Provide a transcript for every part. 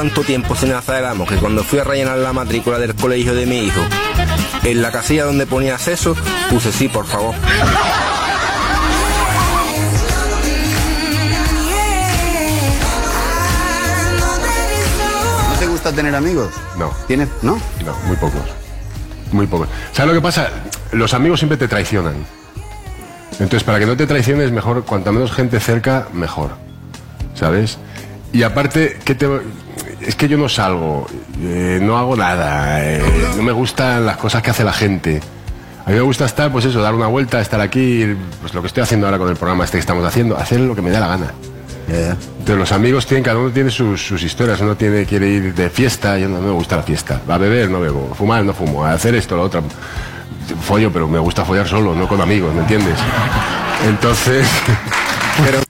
tanto tiempo sin hacer el que cuando fui a rellenar la matrícula del colegio de mi hijo, en la casilla donde ponía acceso, puse sí, por favor. ¿No te gusta tener amigos? No. ¿Tienes? ¿No? No, muy pocos. Muy pocos. ¿Sabes lo que pasa? Los amigos siempre te traicionan. Entonces, para que no te traiciones, mejor, cuanta menos gente cerca, mejor. ¿Sabes? Y aparte, ¿qué te, es que yo no salgo, eh, no hago nada, eh, no me gustan las cosas que hace la gente. A mí me gusta estar, pues eso, dar una vuelta, estar aquí, pues lo que estoy haciendo ahora con el programa este que estamos haciendo, hacer lo que me da la gana. Entonces los amigos tienen, cada uno tiene sus, sus historias, uno tiene, quiere ir de fiesta, yo no, no me gusta la fiesta, a beber no bebo, fumar no fumo, a hacer esto, lo otro, follo, pero me gusta follar solo, no con amigos, ¿me entiendes? Entonces, pero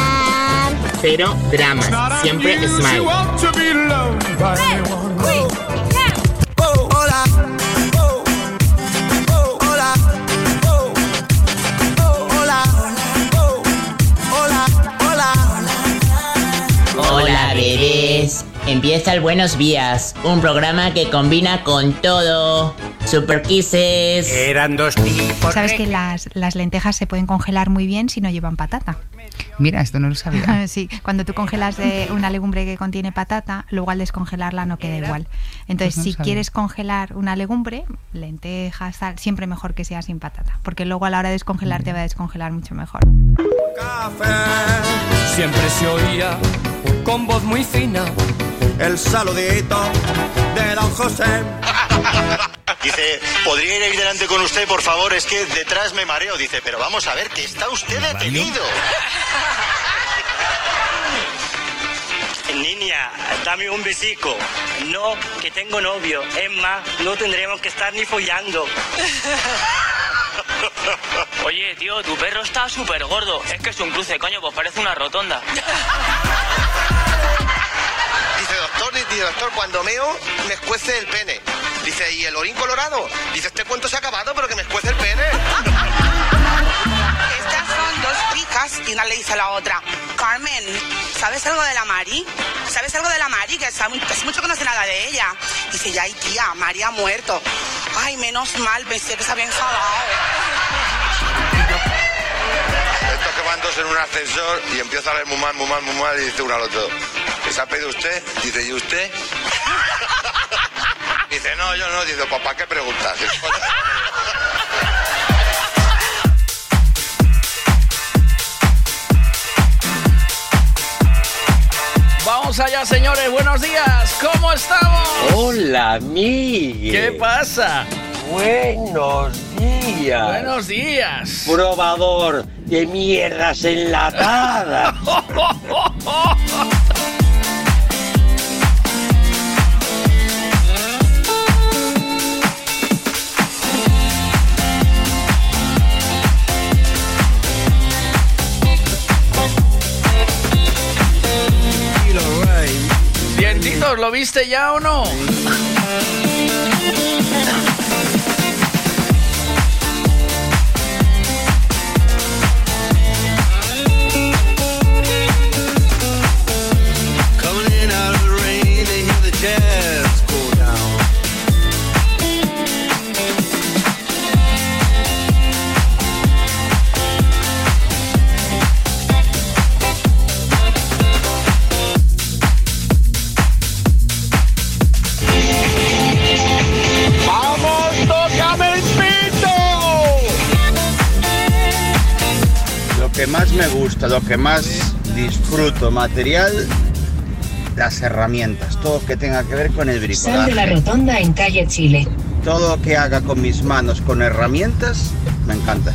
Pero drama, siempre smile. Hola, bebés. Empieza el Buenos Días, un programa que combina con todo. Super Kisses. Eran dos tipos. Sabes que las, las lentejas se pueden congelar muy bien si no llevan patata. Mira, esto no lo sabía. Sí, cuando tú congelas de una legumbre que contiene patata, luego al descongelarla no queda igual. Entonces, Pues no si sabía. quieres congelar una legumbre, lentejas, tal, siempre mejor que sea sin patata, porque luego a la hora de descongelar te va a descongelar mucho mejor. Siempre se oía con voz muy fina el saludito de don José. Dice, ¿podría ir ahí delante con usted, por favor? Es que detrás me mareo. Dice, pero vamos a ver, que está usted detenido. Niña, dame un besico. No, que tengo novio. Es más, no tendremos que estar ni follando. Oye, tío, tu perro está súper gordo. Es que es un cruce, coño, pues parece una rotonda. Dice, doctor, dice, doctor, cuando meo, me escuece el pene. Dice, ¿y el orín colorado? Dice, este cuento se ha acabado, pero que me escuece el pene. Estas son dos chicas y una le dice a la otra, Carmen, ¿sabes algo de la Mari? ¿Sabes algo de la Mari? Que hace mucho, que no sé nada de ella. Dice, ya, ay tía, Mari ha muerto. Ay, menos mal, pensé que se había enfadado. Estos que van dos en un ascensor y empieza a hablar muy mal, muy mal, muy mal y dice uno al otro, ¿qué se ha pedido usted? Dice, ¿y usted? Dice, no, yo no. Dice, pues ¿para qué preguntas? Vamos allá, señores. Buenos días. ¿Cómo estamos? Hola, Miguel. ¿Qué pasa? Buenos días. Buenos días. Probador de mierdas enlatadas. ¿lo viste ya o no? Más me gusta, lo que más disfruto material, las herramientas, todo lo que tenga que ver con el Sal de la bricolaje. rotonda en calle Chile. Todo lo que haga con mis manos, con herramientas, me encanta.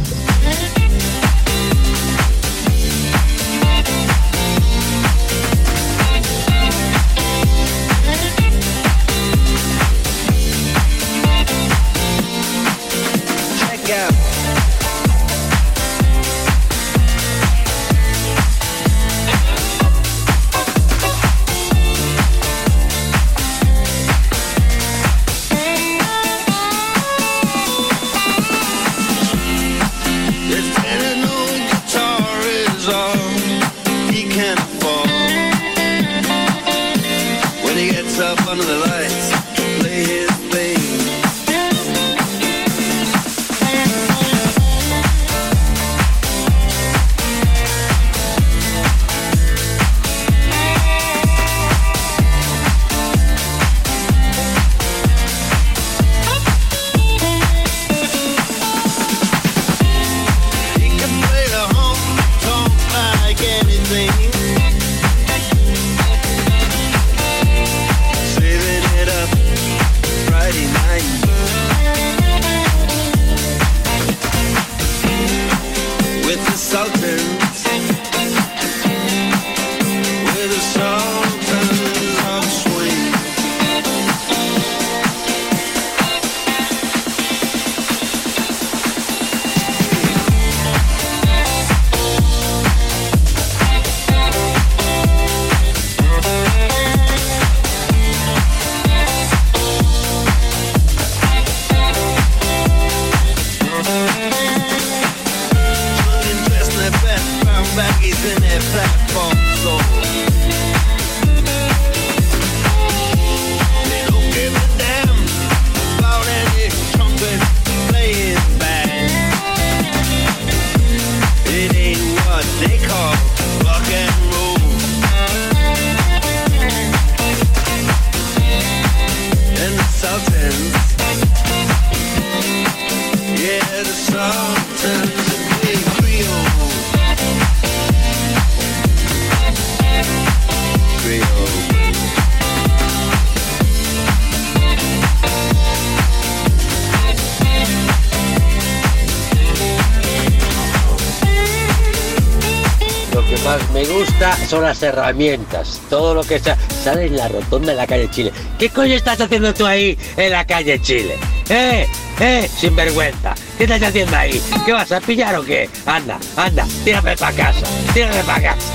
Herramientas. Todo lo que sa- sale en la rotonda de la calle Chile. ¿Qué coño estás haciendo tú ahí en la calle Chile? ¡Eh! ¡Eh! Sinvergüenza. ¿Qué estás haciendo ahí? ¿Qué vas a pillar o qué? Anda, anda, tírame para casa. Tírame para casa.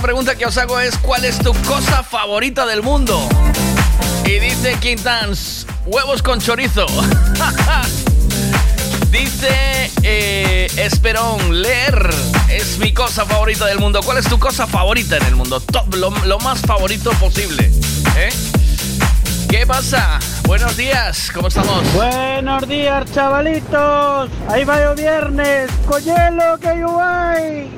La pregunta que os hago es ¿cuál es tu cosa favorita del mundo? Y dice Quintans, huevos con chorizo. dice eh, Esperón, leer es mi cosa favorita del mundo. ¿Cuál es tu cosa favorita en el mundo? Top, lo, lo más favorito posible. ¿eh? ¿Qué pasa? Buenos días, ¿cómo estamos? Buenos días, chavalitos. Ahí va el viernes. Coyelo que yo hay.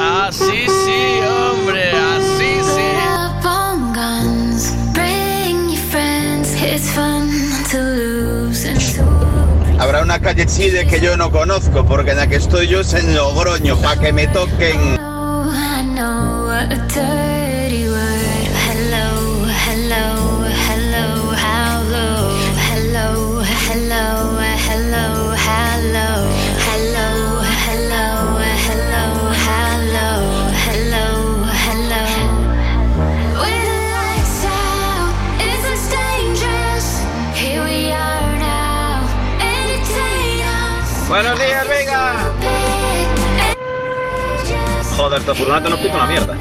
Así sí, hombre, así sí. Up on guns, bring your friends. It's fun to lose and to Habrá una calle Chile que yo no conozco, porque en la que estoy yo es en Logroño, para que me toquen. Buenos días, Vega. Joder, tu furgoneta nos pita una mierda.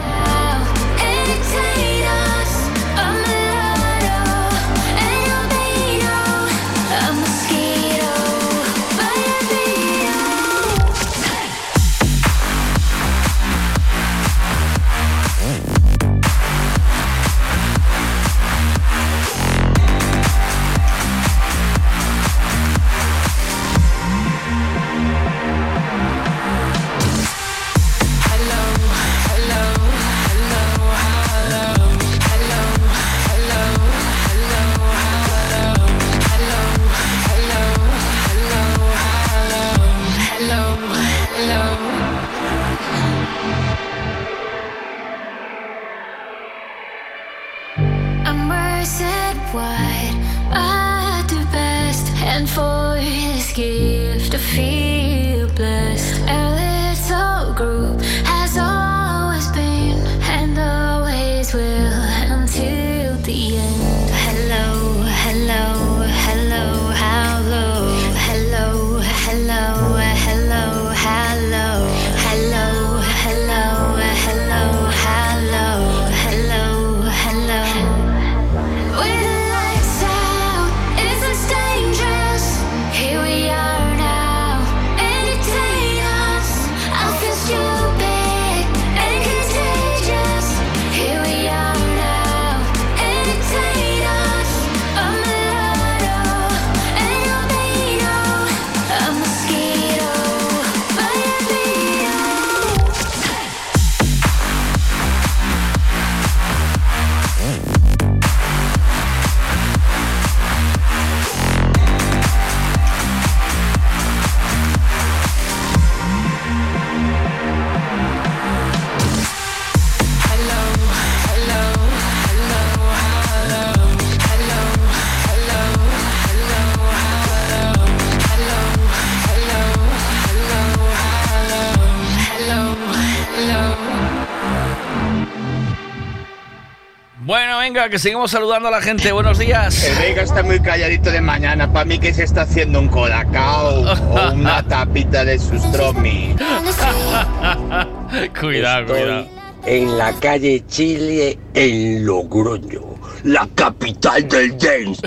Bueno, venga, que seguimos saludando a la gente. Buenos días. El Vega está muy calladito de mañana. Para mí que se está haciendo un colacao o una tapita de sustromi. cuidado, Estoy cuidado. En la calle Chile, en Logroño, la capital del dance.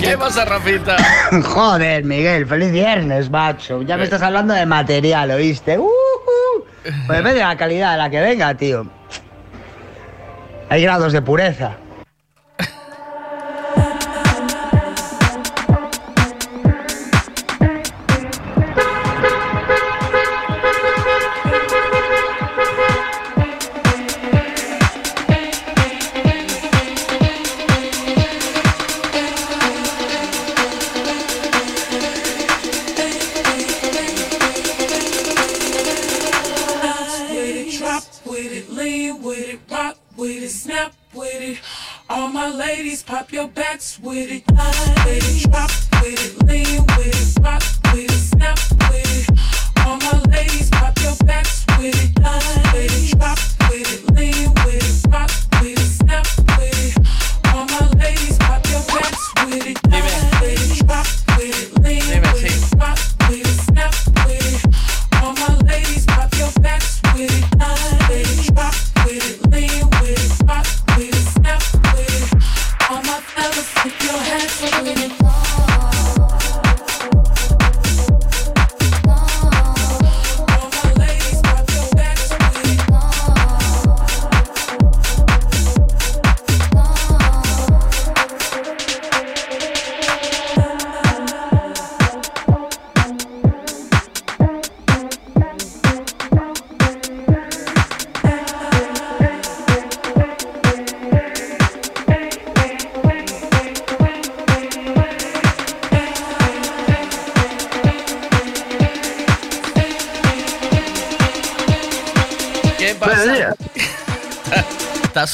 ¿Qué pasa, Rafita? Joder, Miguel, feliz viernes, macho. Ya me estás hablando de material, ¿oíste? Uh, uh. Pues depende de la calidad de la que venga, tío. Hay grados de pureza.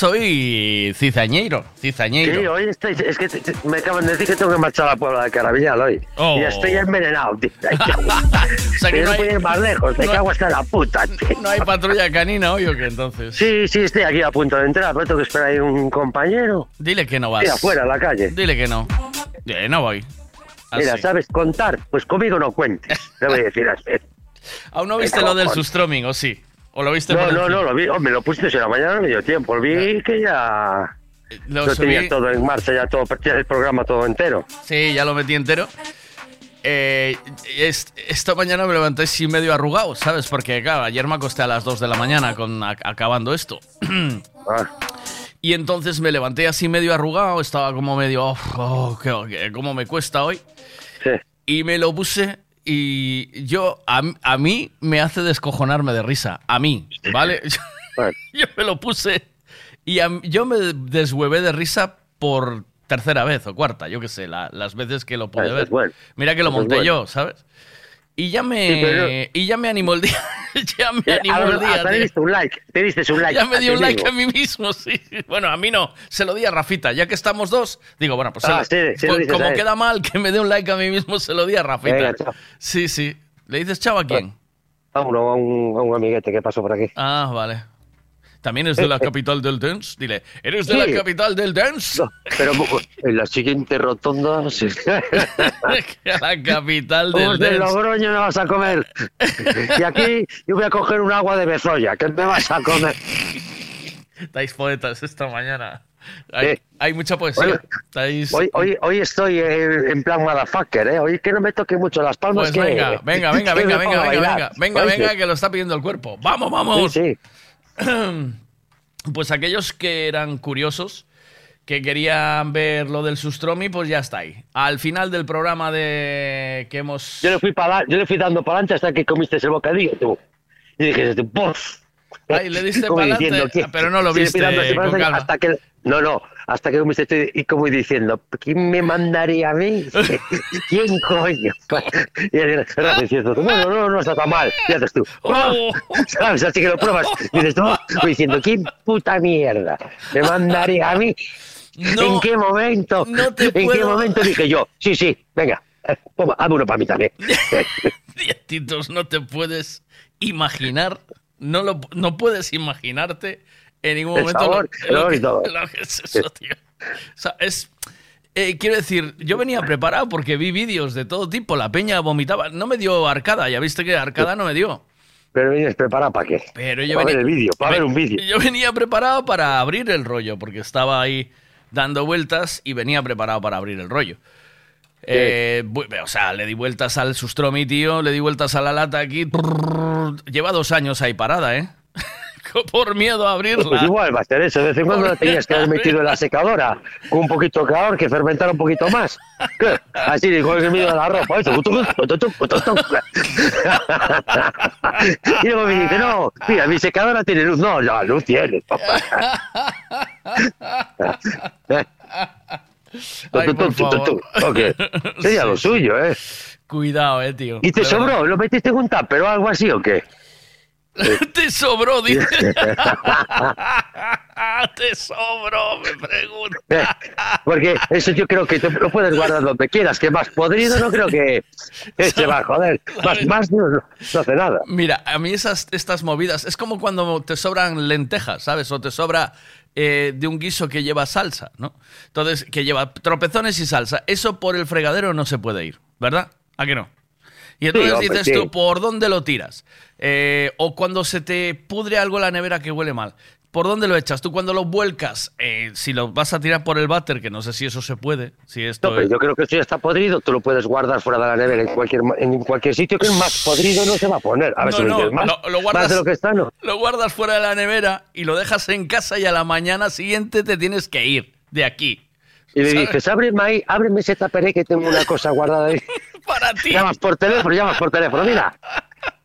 Hoy cizañeiro, cizañeiro. Sí, hoy estoy. Es que te- te- me acaban de decir que tengo que marchar a la Puebla de Carabiñal hoy. Oh. Y estoy envenenado, tío. Guay. sea que no no hay- puedo ir más lejos. Me no- cago hasta la puta, tío. ¿No hay patrulla canina hoy o qué entonces? Sí, sí, estoy aquí a punto de entrar, pero tengo que esperar ahí un compañero. Dile que no vas. Sí, afuera, en la calle. Dile que no. Eh, no voy. Mira. ¿sabes contar? Pues conmigo no cuentes. Le voy a decir así. ¿Aún no viste lo del sustroming o sí? ¿O lo viste No, por no, no, lo vi. Oh, me lo pusiste en la mañana, no me dio tiempo. Lo vi que ya. Lo Lo, tenía todo en marcha, ya todo, el programa todo entero. Sí, ya lo metí entero. Eh, es- esta mañana me levanté así medio arrugado, ¿sabes? Porque, claro, ayer me acosté a las 2 de la mañana con, a- acabando esto. Ah. Y entonces me levanté así medio arrugado, estaba como medio, oh, oh, qué- qué- cómo me cuesta hoy. Y me lo puse y yo, a, a mí me hace descojonarme de risa, a mí, ¿vale? yo me lo puse y a- yo me deshuevé de risa por tercera vez o cuarta, yo qué sé, la- las veces que lo pude ver. es bueno. Mira que lo Eso es monté yo, ¿sabes? Y ya me, Sí, pero- y ya me animó el día. ya me Eh, animó el día. le tío. diste un like, te diste un like. Ya me di a un like mismo. a mí mismo, sí. Bueno, a mí no. Se lo di a Rafita. Ya que estamos dos, digo, bueno, pues Ah, se sí, pues como queda mal que me dé un like a mí mismo, se lo di a Rafita. Venga. Sí, sí. ¿Le dices chao a quién? A uno, a un, a un amiguete que pasó por aquí. Ah, vale. ¿También es de la capital del dance? Dile, ¿eres de Sí. la capital del dance? Pero en la siguiente rotonda. sí. la capital del de dance. Logroño me vas a comer. Y aquí yo voy a coger un agua de bezoya, que me vas a comer. Estáis poetas esta mañana. Hay, Eh. hay mucha poesía. Oye, Estáis... Hoy, hoy, hoy estoy en, en plan motherfucker, ¿eh? Hoy que no me toque mucho las palmas. Pues que, venga, venga, venga, venga, venga, venga, venga, venga, venga, que lo está pidiendo el cuerpo. ¡Vamos, vamos! Sí, Pues aquellos que eran curiosos, que querían ver lo del Sustromi, pues ya está ahí. Al final del programa de que hemos... Yo le fui para yo le fui dando para adelante hasta que comiste el bocadillo, tú. Y dije, ¡bof! Ay, le diste ¿qué? pero no lo viste para con calma. Hasta que, no, no, hasta que comiste estoy y como diciendo, ¿quién me mandaría a mí? ¿Quién coño? Y él diciendo, bueno, no, no está tan mal. Y haces tú, Oh. ¿sabes? Así que lo pruebas. Y dices, no, diciendo, ¿quién puta mierda me mandaría a mí? ¿En qué momento? ¿En qué momento dije yo? Sí, sí, venga, toma, hazme uno para mí también. Dietitos, no te puedes imaginar No, lo, no puedes imaginarte en ningún El momento sabor, que, todo. lo que es eso, tío. O sea, es... eh, quiero decir, yo venía preparado porque vi vídeos de todo tipo. La peña vomitaba. No me dio arcada, ya viste que arcada no me dio. Pero vienes preparado para qué. Pero yo para venía, ver el vídeo, para ver un vídeo. Yo venía preparado para abrir el rollo, porque estaba ahí dando vueltas y venía preparado para abrir el rollo. Eh, o sea, le di vueltas al sustromi, tío, le di vueltas a la lata aquí. Lleva dos años ahí parada, ¿eh? Por miedo a abrirla. Pues igual va a ser eso. De vez en cuando la tenías que haber metido en la secadora con un poquito de calor que fermentara un poquito más. ¿Qué? Así dijo el medio de la ropa. eso. Y luego me dice, no, mira, mi secadora tiene luz. No, la luz tiene, papá. Ay, por Tu, tu, tu, tu, tu. Ok. Sería lo suyo, ¿eh? Cuidado, eh, tío. ¿Y te verdad. sobró? ¿Lo metiste en un tupper o algo así o qué? Te sobró, dice. Te sobró, me pregunto. Porque eso yo creo que te lo puedes guardar donde quieras, que más podrido no creo que se va a joder. Más, más no, no hace nada. Mira, a mí esas, estas movidas es como cuando te sobran lentejas, ¿sabes? O te sobra eh, de un guiso que lleva salsa, ¿no? Entonces, que lleva tropezones y salsa. Eso por el fregadero no se puede ir, ¿verdad? ¿A que no? Y entonces hombre, dices sí. tú, ¿por dónde lo tiras? Eh, o cuando se te pudre algo en la nevera que huele mal. ¿Por dónde lo echas? Tú cuando lo vuelcas, eh, si lo vas a tirar por el váter, que no sé si eso se puede, si esto No, pero es- yo creo que ya está podrido, tú lo puedes guardar fuera de la nevera en cualquier, en cualquier sitio que más podrido no se va a poner. A ver No, si no, más, lo- lo más guardas- de lo que está, ¿no? Lo guardas fuera de la nevera y lo dejas en casa y a la mañana siguiente te tienes que ir de aquí. Y le ¿Sabes? dices, ábreme ahí, ábreme ese taperé que tengo una cosa guardada ahí. Para ti. Llamas por teléfono, llamas por teléfono, mira.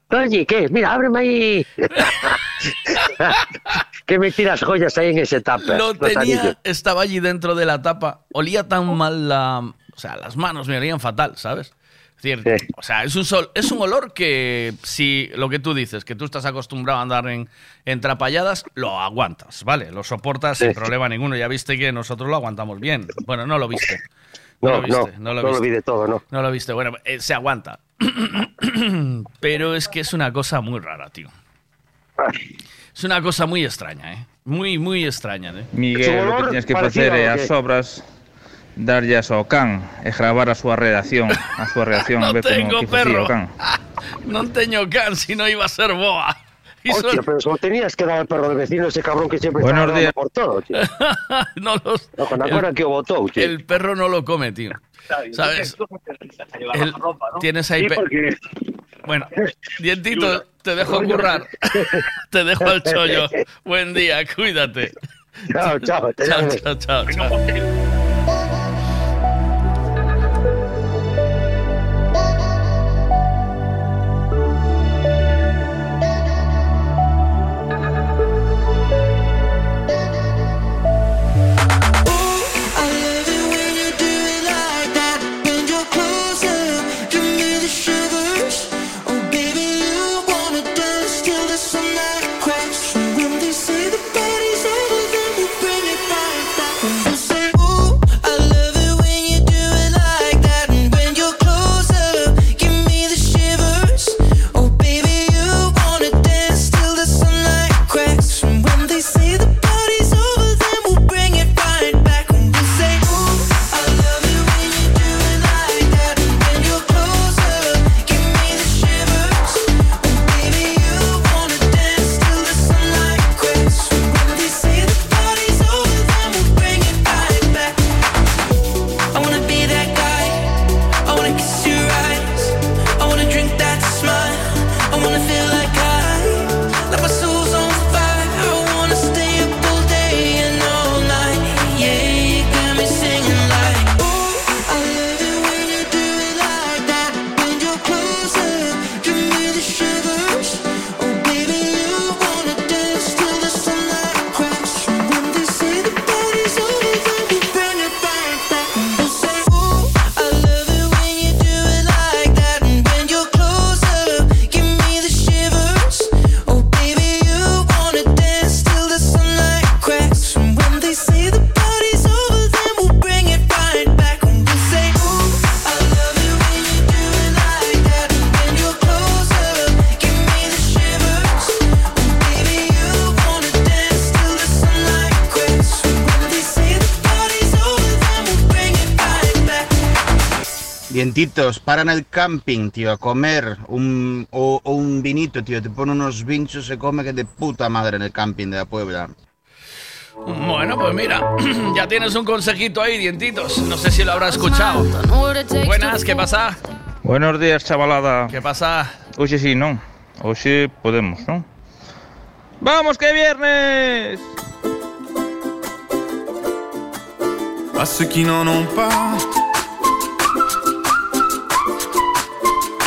Oye, ¿qué? Mira, ábreme ahí. que me tiras joyas ahí en ese tupper. Lo tenía, estaba allí dentro de la tapa. Olía tan mal la. O sea, las manos me olían fatal, ¿sabes? Es decir, o sea, es un, sol, es un olor que, si lo que tú dices, que tú estás acostumbrado a andar en, en trapalladas, lo aguantas, ¿vale? Lo soportas sin problema ninguno. Ya viste que nosotros lo aguantamos bien. Bueno, no lo viste. No, lo no, viste, no, lo lo viste. vi de todo, ¿no? No lo viste. Bueno, eh, se aguanta. Pero es que es una cosa muy rara, tío. Es una cosa muy extraña, ¿eh? Muy, muy extraña, ¿eh? Miguel, o que tienes que facer é as obras darllas ao can e gravar a súa redacción, a súa reacción, No tengo perro. can. Non teño can, si no iba a ser boa. Hostia, son- pero solo tenías que dar al perro del vecino ese cabrón que siempre Buenos está días. por todo, tío. no los... No, con la cara que votó, tío. El perro no lo come, tío. ¿Sabes? El- Tienes ahí... Sí, pe- porque- Bueno, Dientito, te dejo currar. te dejo al chollo. Buen día, cuídate. Chao, chao. te Chao, chao, chao, chao. Dientitos, paran el camping, tío, a comer un, o, o un vinito, tío. Te pone unos vinchos, se come que de puta madre en el camping de la Puebla. Bueno, pues mira, ya tienes un consejito ahí, dientitos. No sé si lo habrá escuchado. Buenas, ¿qué pasa? Buenos días, chavalada. ¿Qué pasa? Hoxe sí, non? Hoxe podemos, non? ¡Vamos, que viernes! À ceux qui n'en ont pas,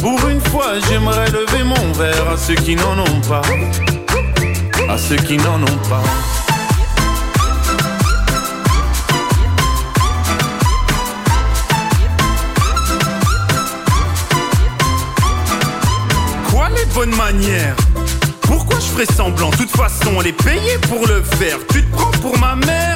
Pour une fois, j'aimerais lever mon verre à ceux qui n'en ont pas. À ceux qui n'en ont pas. Quoi les bonnes manières? Pourquoi je ferais semblant? De toute façon, elle est payée pour le faire. Tu te prends pour ma mère?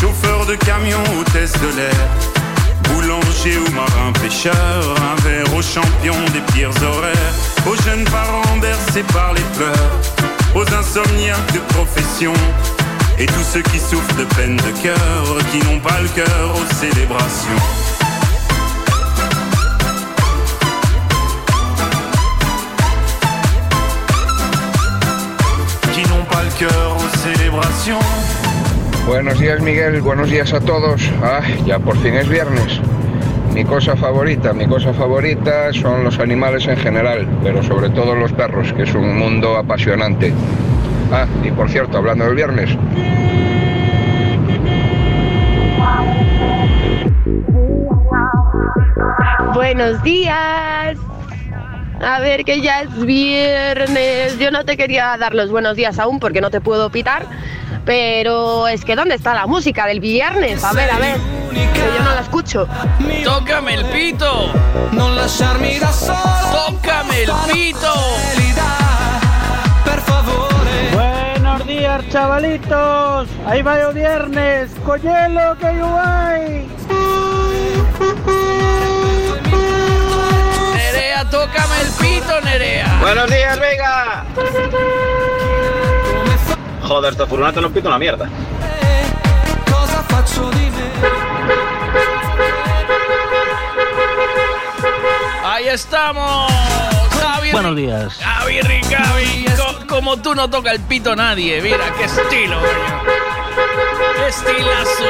Chauffeur de camion, hôtesse de l'air, boulanger ou marin pêcheur, un verre aux champions des pires horaires, aux jeunes parents bercés par les pleurs, aux insomniaques de profession, et tous ceux qui souffrent de peine de cœur, qui n'ont pas le cœur aux célébrations. Qui n'ont pas le cœur aux célébrations. Buenos días Miguel, buenos días a todos. Ah, ya por fin es viernes. Mi cosa favorita, mi cosa favorita son los animales en general, pero sobre todo los perros, que es un mundo apasionante. Ah, y por cierto, hablando del viernes, Buenos días. A ver, que ya es viernes. Yo no te quería dar los buenos días aún porque no te puedo pitar. Pero es que ¿dónde está la música del viernes? A ver, a ver. Que yo no la escucho. ¡Tócame el pito! No. ¡Tócame el pito! Buenos días, chavalitos. Ahí va el viernes. Coñelo que yo hay. Nerea, tócame el pito, Nerea. Buenos días, Vega. Joder, esta furgoneta no pita una mierda. Cosa faccio di me? Ahí estamos. Javi, Buenos días. Javi Ricavi. Co- como tú no toca el pito nadie. Mira, qué estilo, coño. Qué estilazo.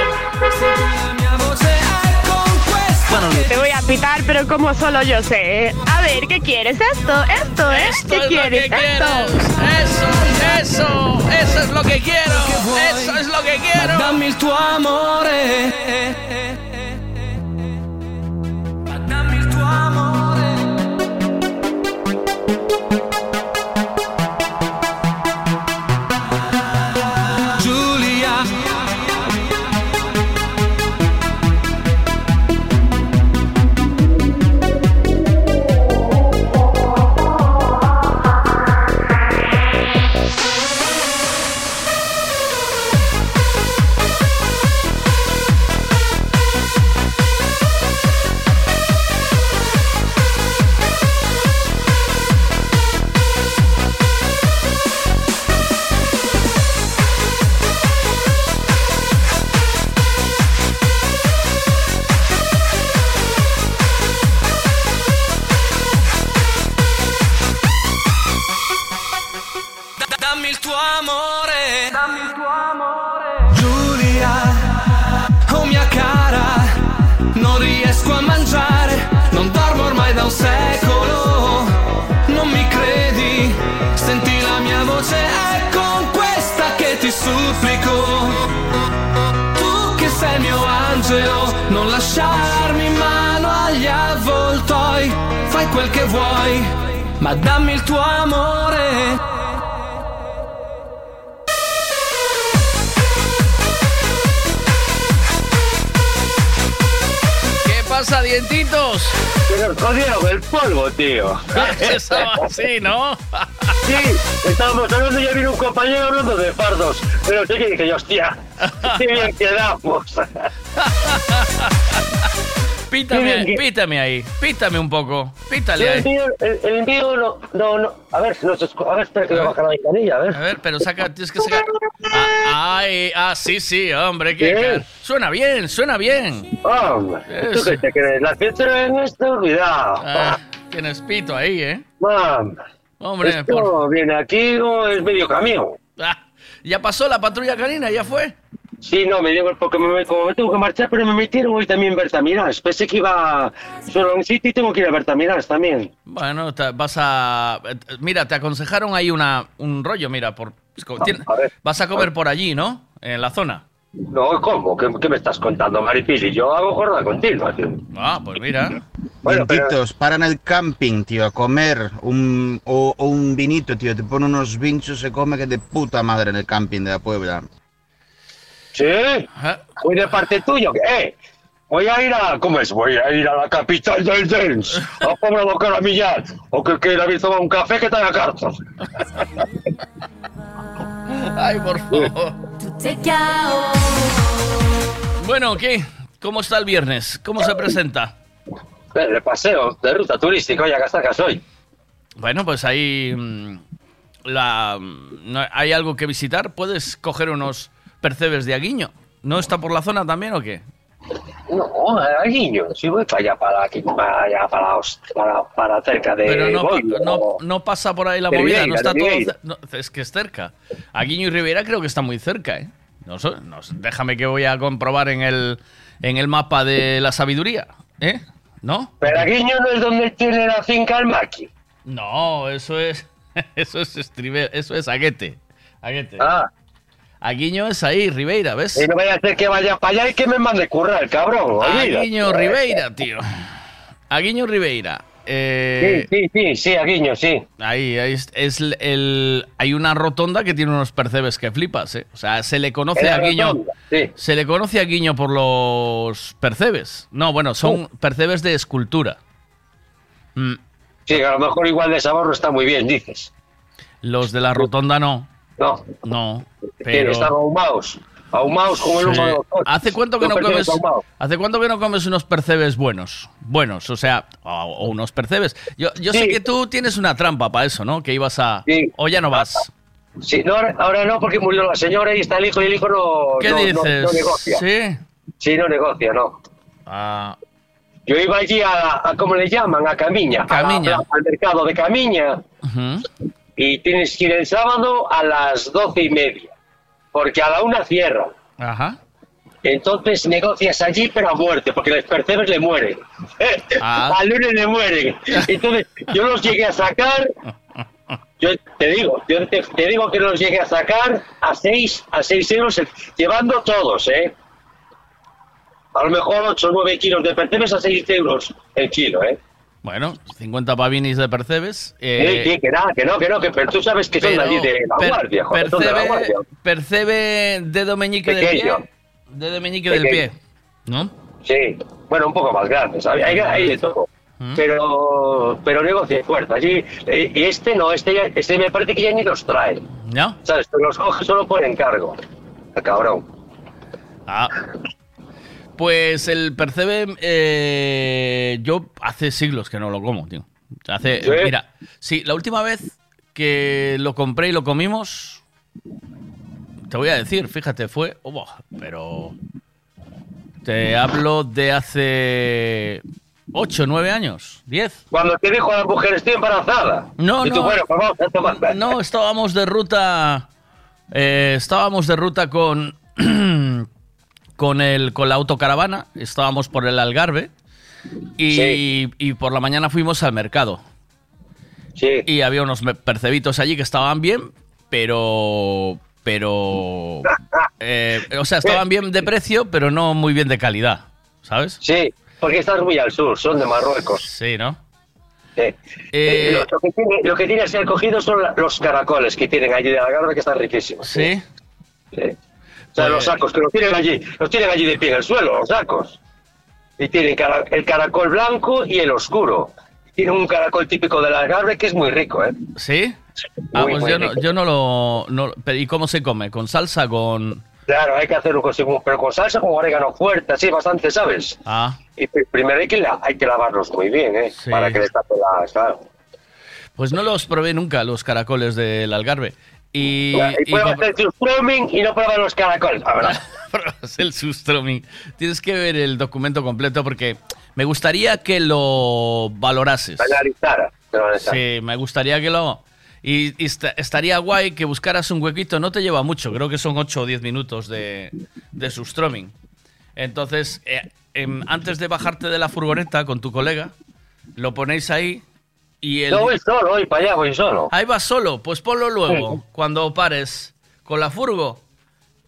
Te voy a pitar, pero como solo yo sé. A ver, ¿qué quieres? Esto, esto, ¿eh? Esto ¿Qué es lo quieres? que Esto. Eso, eso, eso es lo que quiero. Eso es lo que quiero. Dammi il tuo Fai quel che vuoi, ma dammi il tuo amore. ¿Qué pasa, dientitos? Que nos jodieron el polvo, tío. Estaba así, ¿no? Sí, estábamos hablando y ya vino un compañero hablando de fardos. Pero sí que dije yo, hostia, qué bien quedamos. Pítame, pítame ahí, pítame un poco, pítale el ahí. envío, el, el envío no, no, no. A ver, no A ver, espera que voy a bajar la ventanilla, a ver. A ver, pero saca, tienes que sacar. Ah, ay, ah, sí, sí, hombre, que suena bien, suena bien. Hombre, ¿tú qué te crees? La fiesta en este olvidado. Ah, tienes pito ahí, ¿eh? Mam, Hombre, esto por- viene aquí o es medio camión. Ah, ya pasó la patrulla canina, ya fue. Sí, no, me digo porque me, como me tengo que marchar, pero me metieron hoy también Bertaminas. Pensé que iba solo a un sitio y tengo que ir a Bertaminas también. Bueno, te- vas a. Mira, te aconsejaron ahí una, un rollo, mira, por. tien- vas a comer por allí, ¿no? En la zona. No, ¿cómo? ¿Qué, qué me estás contando, Maripili? Yo hago jornada continua, tío. Ah, pues mira. Bueno, pero- Vientitos, paran el camping, tío, a comer un, o, o un vinito, tío. Te pone unos vinchos, se come que de puta madre en el camping de la Puebla. ¿Sí? Voy de parte tuya. ¿Eh? Voy a ir a... ¿Cómo es? Voy a ir a la capital del dance. A Pablo Caramillar. O que quiera ir a tomar un café que te haga cartas. Ay, por favor. Bueno, ¿qué? ¿Cómo está el viernes? ¿Cómo se presenta? De paseo, de ruta turística. ¿hasta acá soy? Bueno, pues ahí mm, la, mm, hay algo que visitar. Puedes coger unos percebes de aguiño. ¿No está por la zona también o qué? No, a Guiño. Si voy para allá, para aquí, para allá, para, para, para cerca de... Pero no, pa- no, pasa por ahí la movida, Ribeira, no está todo. No, es que es cerca. Aguiño y Rivera creo que está muy cerca, ¿eh? No, no déjame que voy a comprobar en el, en el mapa de la sabiduría, ¿eh? ¿No? Pero Guiño no es donde tiene la finca el Maki. No, eso es. Eso es eso es Aguete. Aguete. Ah. Aguiño es ahí, Ribeira, ¿ves? Y no vaya a ser que vaya para allá y que me mande currar, cabrón. olvídate. Aguiño Ribeira, tío. Aguiño Ribeira. Eh, Sí, sí, sí, sí, Aguiño, sí. Ahí, ahí es, es el, el- hay una rotonda que tiene unos percebes que flipas, ¿eh? O sea, se le conoce a Guiño. rotonda, sí. Se le conoce a Guiño por los percebes. No, bueno, son percebes de escultura. Mm, Sí, a lo mejor igual de sabor no está muy bien, dices. los de la rotonda no. No. No. Pero. están ahumados. Ahumados como el humo Sí. ¿Hace cuánto que no comes? ¿Hace cuánto que no comes unos percebes buenos? Buenos, o sea, o, o unos percebes. Yo, yo sé Sí. que tú tienes una trampa para eso, ¿no? Que ibas a. O ya no vas. Sí, no, ahora, no, porque murió la señora y está el hijo y el hijo no, ¿Qué no, dices? no negocia. Sí. Sí, no negocia, no. Ah. Yo iba allí a, a ¿cómo le llaman? A Camiña. a Camiña. plaza, al mercado de Camiña. Ujú. Y tienes que ir el sábado a las doce y media. Porque a la una cierran. Ajá. Entonces negocias allí, pero a muerte, porque los percebes le mueren. Ah. Al lunes le mueren. Entonces, yo los llegué a sacar. Yo te digo, yo te, te digo que los llegué a sacar a 6 a seis euros, llevando todos, ¿eh? A lo mejor 8 o 9 kilos de percebes a 6 euros el kilo, ¿eh? Bueno, 50 pavinis de percebes. Sí, eh, sí, que nada, que no, que no, que pero tú sabes que son de allí de la per- guardia, joder, son de la percebe, guardia. percebe dedo meñique del Pequeño. pie. Dedo meñique del Pequeño. pie. ¿No? Sí, bueno, un poco más grandes, hay, hay, hay de todo. Mm. Pero, pero negocia fuerte. Allí, y este no, este, ya- este me parece que ya ni los trae. ¿No? ¿Sabes? Los coge solo por encargo. El cabrón. Ah. Pues el percebe, eh, yo hace siglos que no lo como, tío. Hace, ¿Sí? Mira, sí, la última vez que lo compré y lo comimos, te voy a decir, fíjate, fue, oh, pero te hablo de hace 8, 9 años, 10. Cuando te dijo a la mujer, estoy embarazada. No, y tú, no. bueno, pues vamos a. No, estábamos de ruta. eh, estábamos de ruta con. con el. con la autocaravana. Estábamos por el Algarve. Y, y por la mañana fuimos al mercado. Sí. Y había unos percebitos allí que estaban bien, pero. Pero. eh, o sea, estaban bien de precio, pero no muy bien de calidad. ¿Sabes? Sí, porque estás muy al sur, son de Marruecos. Sí, ¿no? Eh, eh, lo, lo que tiene, lo que tiene que ser cogido son la- los caracoles que tienen allí de garra que están riquísimos. Sí. Sí. O sea, los sacos que los tienen allí, los tienen allí de pie en el suelo, los sacos. Y tienen el caracol blanco y el oscuro. Tienen un caracol típico del Algarve que es muy rico, ¿eh? ¿Sí? Ah, pues yo no, yo no lo. no- pero ¿Y cómo se come? ¿Con salsa? ¿Con.? Claro, hay que hacerlo con, pero con salsa con orégano fuerte, así bastante, ¿sabes? Ah, Y pr- primero hay que, la- hay que lavarlos muy bien, ¿eh? Sí. Para que les tape la... Claro. pues no los probé nunca, los caracoles del Algarve. Y. Y, puedes hacer tu streaming y no pruebas los caracoles, la verdad. pruebas el sustroming. Tienes que ver el documento completo porque me gustaría que lo valorases. Analizara. Sí, me gustaría que lo... Y, y esta- estaría guay que buscaras un huequito, no te lleva mucho, creo que son 8 o 10 minutos de, de sustroming. Entonces, eh, em, antes de bajarte de la furgoneta con tu colega, lo ponéis ahí y el... No voy solo, voy para allá, voy solo. Ahí vas solo, pues ponlo luego, cuando pares con la furgo.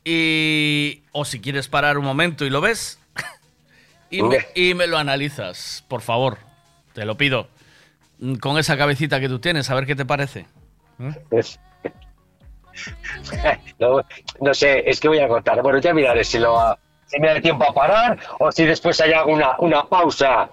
Y... O si quieres parar un momento y lo ves. y, me, y me lo analizas, por favor. Te lo pido. Mm, Con esa cabecita que tú tienes, a ver qué te parece. ¿Mm? No, no sé, es que voy a contar. Bueno, ya miraré si, lo, si me da tiempo a parar o si después hay alguna una pausa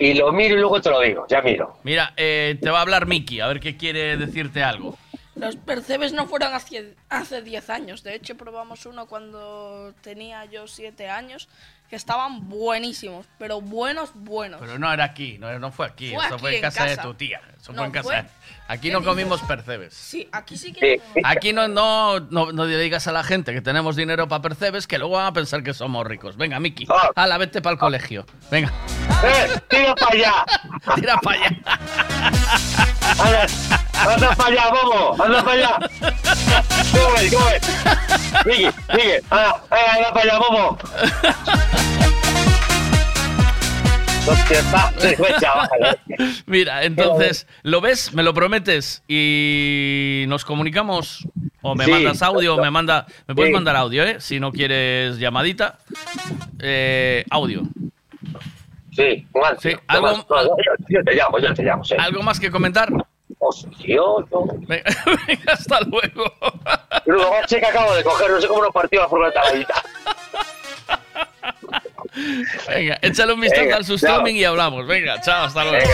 y lo miro y luego te lo digo. Ya miro. Mira, eh, te va a hablar Miki, a ver qué quiere decirte algo. Los percebes no fueron hace, hace 10 años. De hecho, probamos uno cuando tenía yo 7 años, que estaban buenísimos, pero buenos, buenos. Pero no era aquí, no, no fue aquí, Fue eso aquí fue en en casa, de casa. tu tía. Eso No, fue en casa. fue- Aquí ¿Qué no comimos percebes. Sí, aquí sí que... Aquí no, no, no, no le digas a la gente que tenemos dinero para percebes que luego van a pensar que somos ricos. Venga, Miki, ala, vete para el colegio. Venga. ¡Eh! ¡Tira para allá! Tira para allá. ¡Anda, para allá, bobo! ¡Anda para allá! ¡Come, come! ¡Sigue, sigue! ¡Anda, anda, anda para allá, bobo! ¿eh? Mira, entonces, ¿lo ves? ¿Me lo prometes? Y nos comunicamos. O me Sí. mandas audio, o me manda. Me puedes Sí. mandar audio, ¿eh? Si no quieres llamadita. Eh, audio. Sí, algo, no, yo, yo te llamo, yo te llamo, sí. ¿Algo más que comentar? Yo... Venga, venga, hasta luego. Luego, che que acabo de coger, no sé cómo nos partió la furgoneta. Venga, échale un vistazo Venga, al streaming y hablamos. Venga, chao, hasta luego.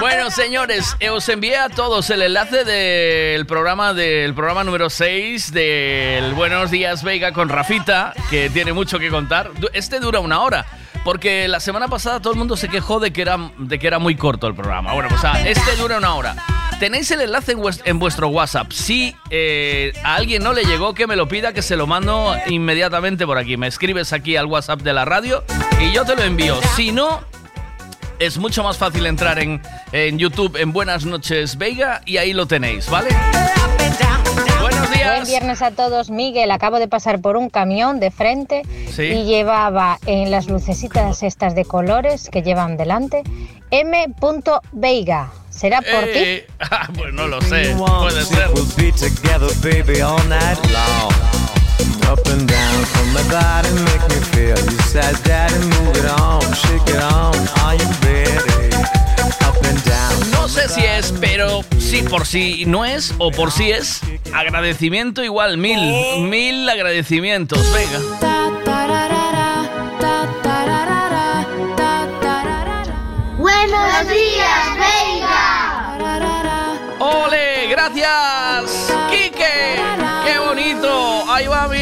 Bueno, señores, eh, os envié a todos el enlace del programa del programa número 6 del Buenos Días Vega con Rafita, que tiene mucho que contar. Este dura una hora. Porque la semana pasada todo el mundo se quejó de que era, de que era muy corto el programa. Bueno, pues ah, este dura una hora. Tenéis el enlace en, vues- en vuestro WhatsApp. Si eh, a alguien no le llegó, que me lo pida, que se lo mando inmediatamente por aquí. Me escribes aquí al WhatsApp de la radio y yo te lo envío. Si no, es mucho más fácil entrar en, en YouTube en Buenas noches Vega y ahí lo tenéis, ¿vale? Buenos días. Buen viernes a todos, Miguel. Acabo de pasar por un camión de frente Sí. y llevaba en las lucecitas estas de colores que llevan delante M. Veiga. ¿Será por ti? Eh, ah, pues no lo sé, puede ser. We'll be together, baby, all night long. Up and down from my body, make me feel. You said, Daddy, move it on, shake it on. Are you ready? No sé si es, pero sí, por si no es o por si es, agradecimiento igual, mil, mil agradecimientos, venga. Buenos días, venga. ¡Ole! ¡Gracias! ¡Quique! ¡Qué bonito! Ahí va, mira.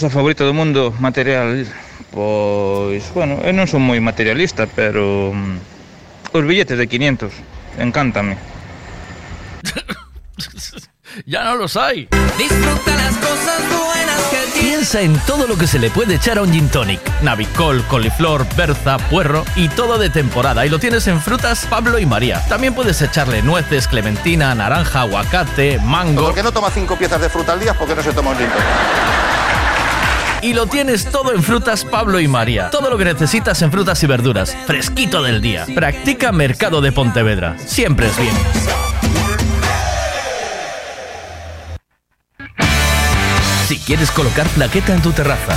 Cousa favorita do mundo material Pois, bueno, eu non son moi materialista Pero mm, Os billetes de 500 Encántame Ya no los hay. Disfruta las cosas buenas que Piensa en todo lo que se le puede echar a un gin tonic. Navicol, coliflor, berza, puerro y todo de temporada. Y lo tienes en frutas Pablo y María. También puedes echarle nueces, clementina, naranja, aguacate, mango. ¿Por qué no toma cinco piezas de fruta al día? ¿Por qué no se toma un gin tonic? Y lo tienes todo en frutas Pablo y María. Todo lo que necesitas en frutas y verduras. Fresquito del día. Practica Mercado de Pontevedra. Siempre es bien. Si quieres colocar plaqueta en tu terraza,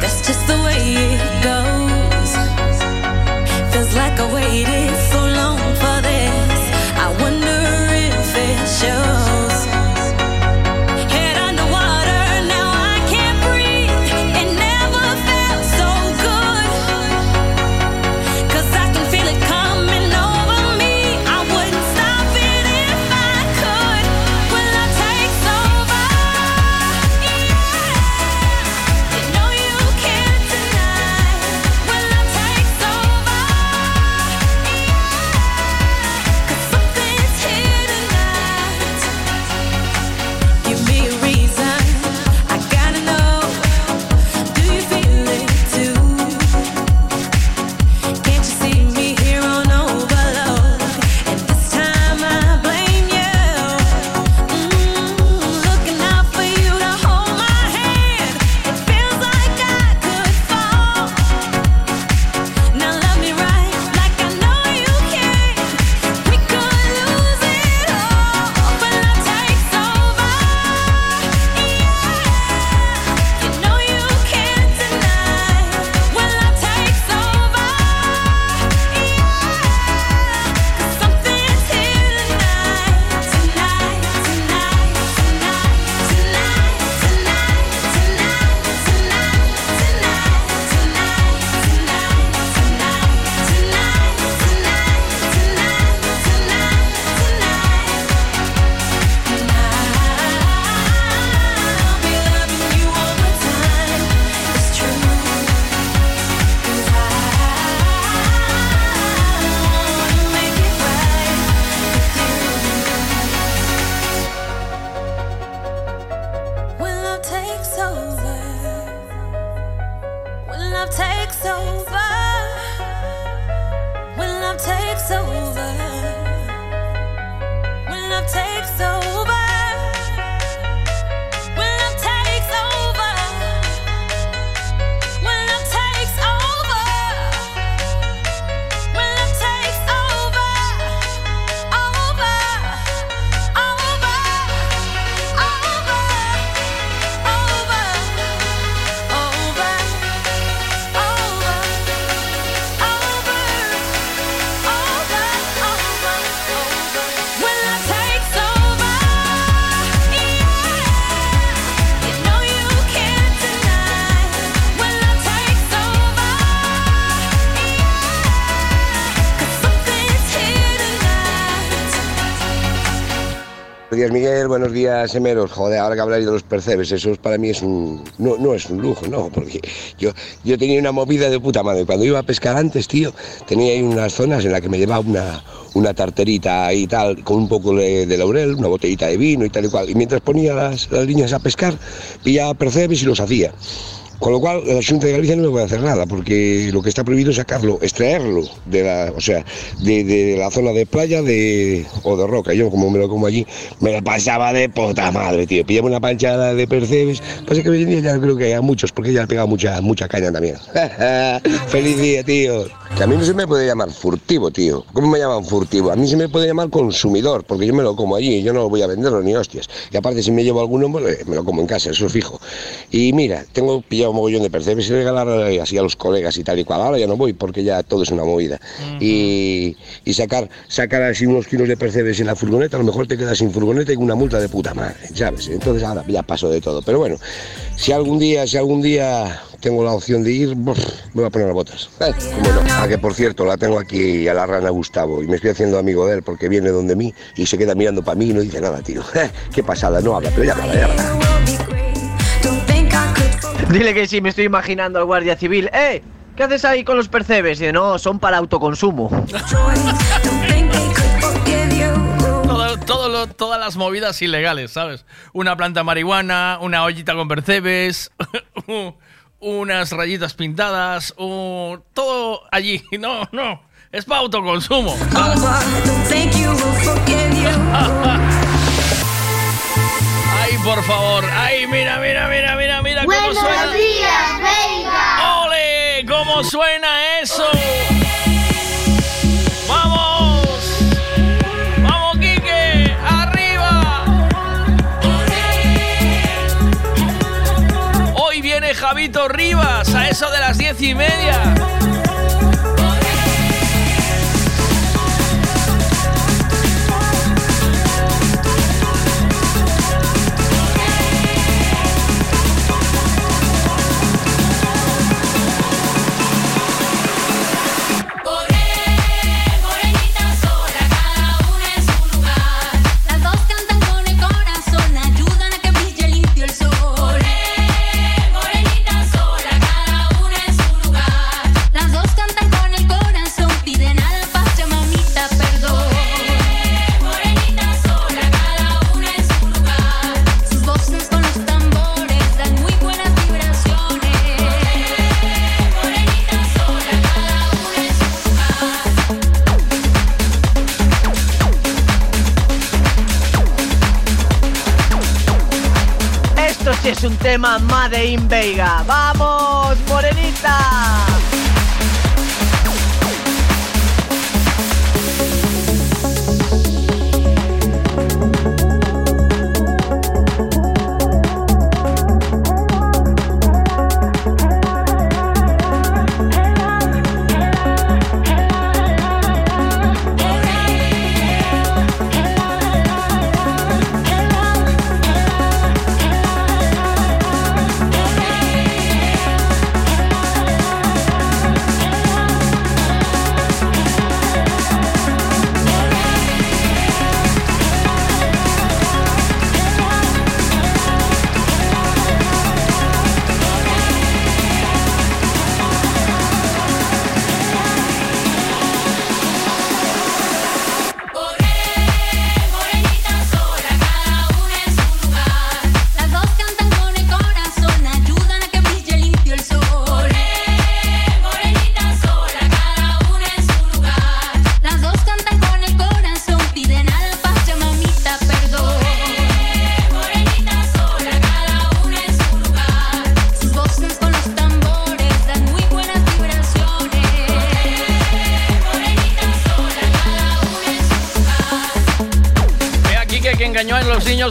That's just the Buenos días, Miguel. Buenos días, Emeros. Joder, ahora que habláis de los percebes, eso para mí es un. No, no es un lujo, no, porque yo, yo tenía una movida de puta madre. Cuando iba a pescar antes, tío, tenía ahí unas zonas en las que me llevaba una, una tarterita y tal, con un poco de, de laurel, una botellita de vino y tal y cual. Y mientras ponía las, las líneas a pescar, pillaba percebes y los hacía. Con lo cual, la Junta de Galicia no me puede hacer nada, porque lo que está prohibido es sacarlo, extraerlo de la, o sea, de, la zona de playa de, o de roca. Yo, como me lo como allí, me la pasaba de puta madre, tío. Pillaba una panchada de percebes. Pasa que hoy en día ya creo que hay muchos, porque ya han pegado mucha, mucha caña también. Feliz día, tío. Que a mí no se me puede llamar furtivo, tío. ¿Cómo me llaman furtivo? A mí se me puede llamar consumidor, porque yo me lo como allí, yo no lo voy a venderlo ni hostias. Y aparte, si me llevo alguno, pues, eh, me lo como en casa, eso es fijo. Y mira, tengo pillado un mogollón de percebes y regalar así a los colegas y tal y cual. Ahora ya no voy, porque ya todo es una movida. y, y sacar, sacar así unos kilos de percebes en la furgoneta, a lo mejor te quedas sin furgoneta y con una multa de puta madre, ¿sabes? Entonces ahora ya paso de todo. Pero bueno, si algún día, si algún día tengo la opción de ir, buf, me voy a poner las botas. Eh, cómo no. Ah, que por cierto, la tengo aquí a la rana Gustavo y me estoy haciendo amigo de él porque viene donde mí y se queda mirando para mí y no dice nada, tío. Qué pasada, no habla, pero ya habla, ya habla. Dile que sí, me estoy imaginando al guardia civil. ¡Eh! ¿Qué haces ahí con los percebes? Y no, son para autoconsumo. Todo- todo lo- todas las movidas ilegales, ¿sabes? Una planta de marihuana, una ollita con percebes, unas rayitas pintadas, un- todo allí. No, no, es para autoconsumo. ¿sabes? Ay, por favor. Ay, mira, mira, mira, mira, mira cómo Buenos suena. días, venga. ¡Ole! ¿Cómo suena eso? Javito Rivas a eso de las diez y media. Es un tema Made in Veiga. ¡Vamos,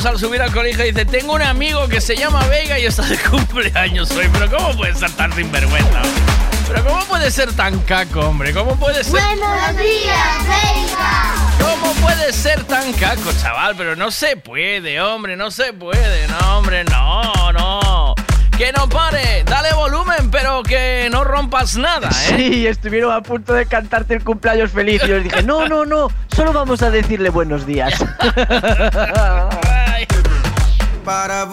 niños al subir al colegio y dice, tengo un amigo que se llama Vega y está de cumpleaños hoy. Pero ¿cómo puede ser tan sinvergüenza? Pero ¿cómo puede ser tan caco, hombre? ¿Cómo puede ser... Buenos días, venga. ¿Cómo puede ser tan caco, chaval? Pero no se puede, hombre, no se puede. No, hombre, no, no. Que no pare, dale volumen, pero que no rompas nada, ¿eh? Sí, estuvieron a punto de cantarte el cumpleaños feliz. Y yo les dije, no, no, no, solo vamos a decirle buenos días.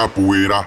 Capoeira.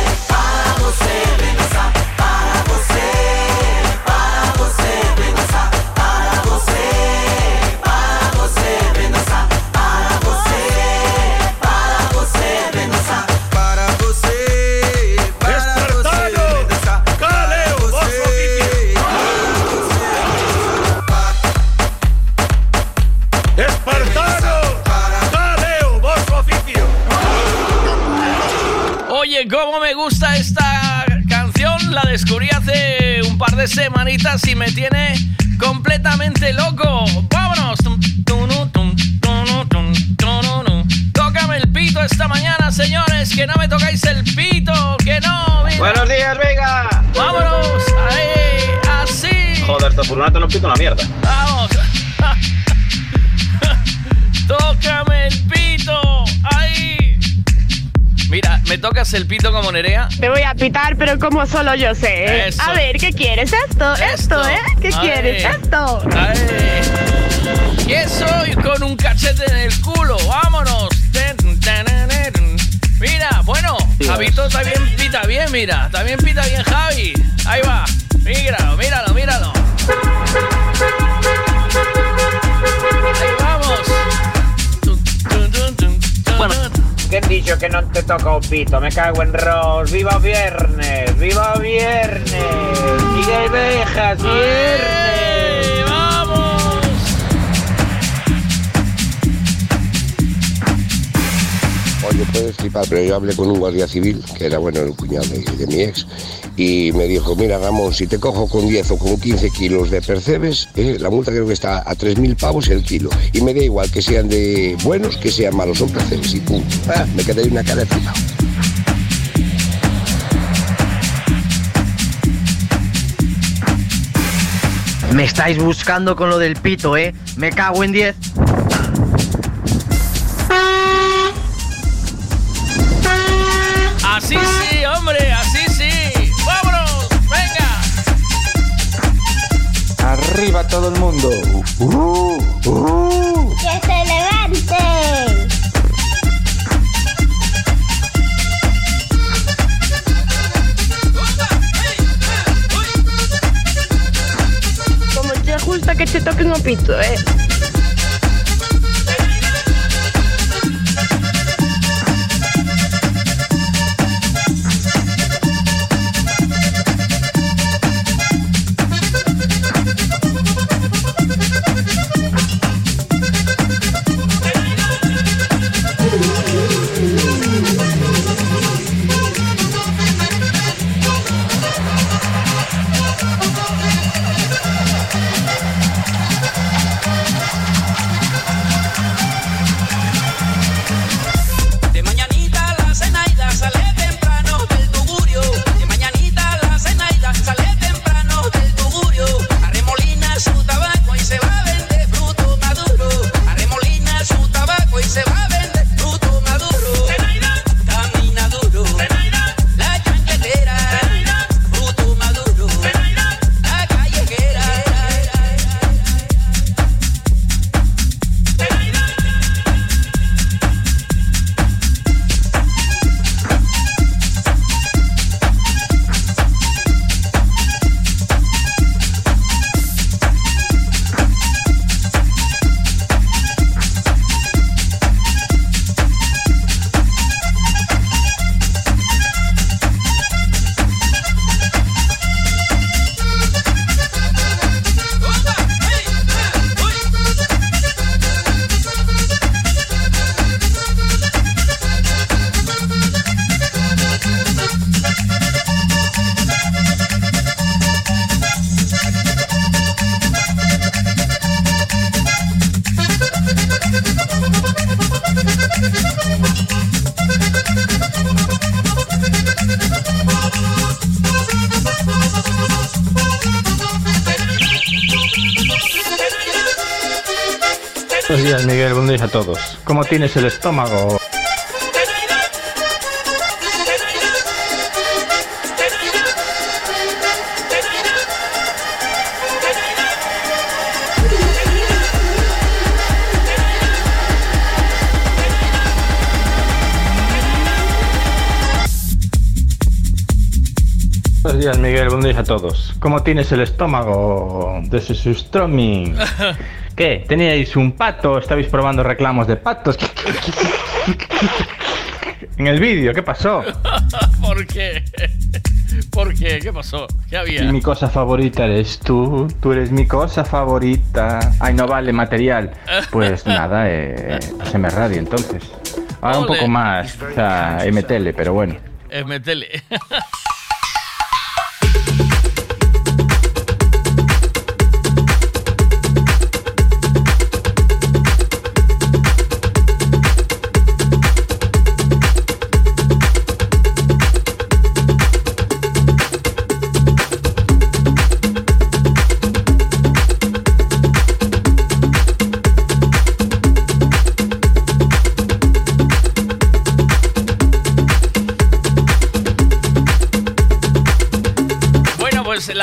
gusta esta canción. La descubrí hace un par de semanitas y me tiene completamente loco. ¡Vámonos! Tócame el pito esta mañana, señores. Que no me tocáis el pito. Que no. mira. Buenos días, Vega. ¡Vámonos! Ahí, así. Joder, furgoneta no pita una mierda. ¡Vamos! ¡Tócame el pito! ¡Ahí! Mira, ¿me tocas el pito como Nerea? Te voy a pitar, pero como solo yo sé. ¿eh? Eso. A ver, ¿qué quieres? Esto, esto, ¿eh? ¿Qué Ay. quieres? Esto. Y eso y con un cachete en el culo. ¡Vámonos! Mira, bueno, Javito también pita bien, mira. También pita bien Javi. Ahí va. Míralo, míralo, míralo. Ahí vamos. Bueno, ¿qué han dicho que no te toca un pito? Me cago en Ross. ¡Viva viernes! ¡Viva viernes! ¡Miguel Bejas! ¡Viernes! ¡Vamos! Oye, puedes flipar, pero yo hablé con un guardia civil, que era bueno el cuñado de, de mi ex, y me dijo, mira Ramón, si te cojo con 10 o con 15 kilos de percebes, eh, la multa creo que está a 3.000 pavos el kilo. Y me da igual que sean de buenos que sean malos, son percebes y pum. Ah, me quedé una cara de flipado. Me estáis buscando con lo del pito, ¿eh? Me cago en 10. Así sí, hombre, así sí. ¡Vámonos! ¡Venga! Arriba todo el mundo. ¡Que se levante! Como te gusta que te toquen un pito, ¿eh? Tienes el estómago? Buenos días, Miguel. Buenos días a todos. ¿Cómo tienes el estómago de Sustroming? ¿Qué? ¿Teníais un pato? ¿Estabais probando reclamos de patos? En el vídeo, ¿qué pasó? ¿Por qué? ¿Por qué? ¿Qué pasó? ¿Qué había? Y mi cosa favorita eres tú. Tú eres mi cosa favorita. Ay, no vale material. Pues nada, eh, pues M Radio entonces. Ahora un poco más, o sea, MTL, pero bueno. Eh,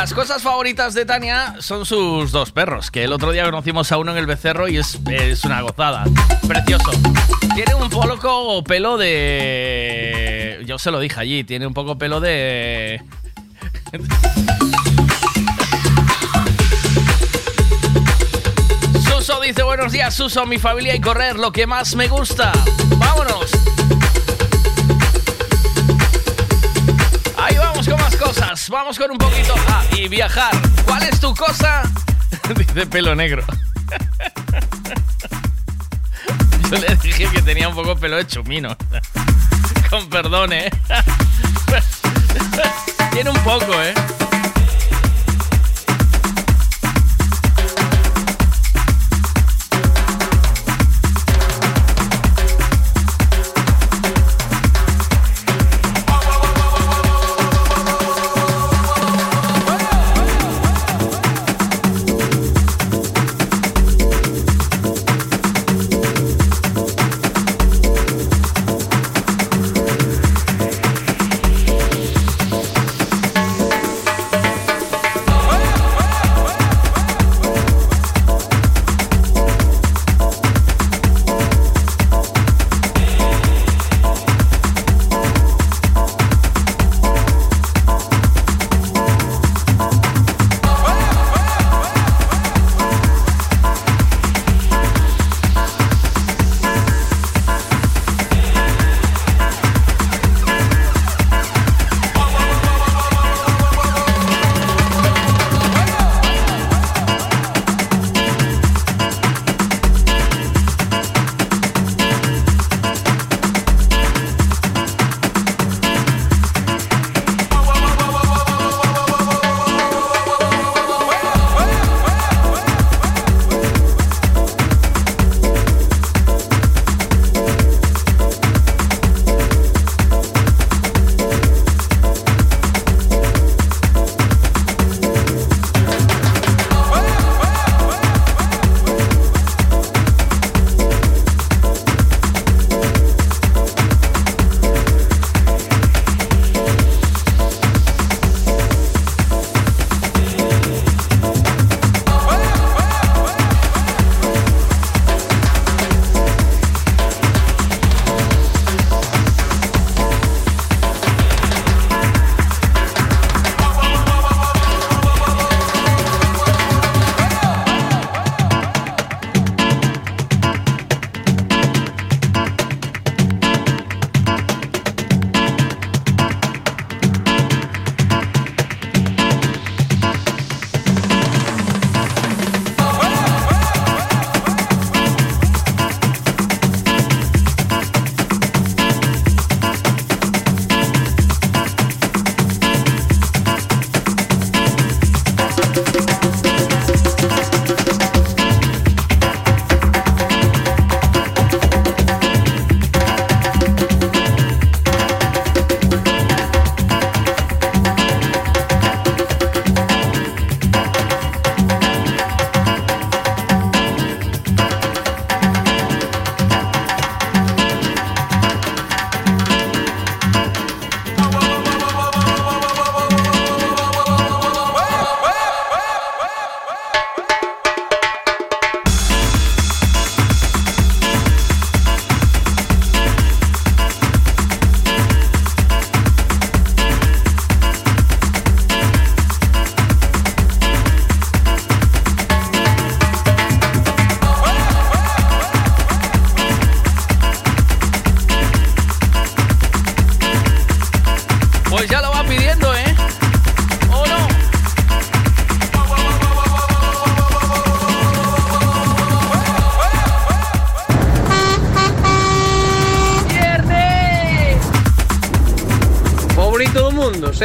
las cosas favoritas de Tania son sus dos perros, que el otro día conocimos a uno en el becerro y es, es una gozada. Precioso. Tiene un poco pelo de... Yo se lo dije allí, tiene un poco pelo de... Suso dice buenos días, Suso, mi familia y correr, lo que más me gusta. Vamos con un poquito. Ah, y viajar. ¿Cuál es tu cosa? Dice pelo negro. Yo le dije que tenía un poco pelo de chumino. Con perdón, ¿eh? Tiene un poco, ¿eh?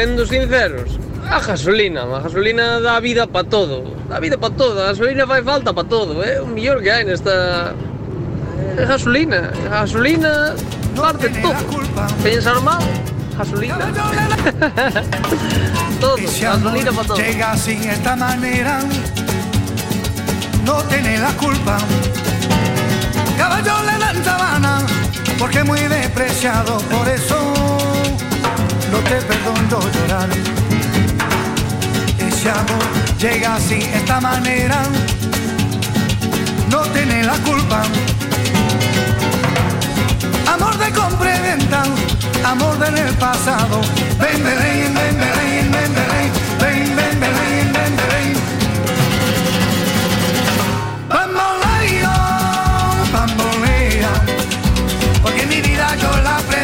Sendo sinceros, a gasolina, a gasolina dá vida para todo, dá vida para todo, a gasolina fai falta para todo, é o mellor que hai nesta é gasolina, a gasolina parte todo. Pensar mal, gasolina. todo, gasolina para todo. llega sin esta manera, no tiene la culpa. Caballo le dan sabana, porque es muy despreciado, por eso no te perdono llorar. Ese amor llega sin esta manera, no tiene la culpa. Amor de compra y venta, amor del pasado. Ven, ven, ven, ven, ven, ven, ven, ven, ven, ven, ven, ven. Bamboleo, bambolea, porque mi vida yo la prefiero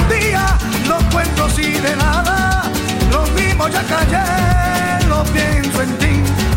así de nada. Lo mismo ya callé, lo pienso en ti.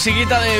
Musiquita de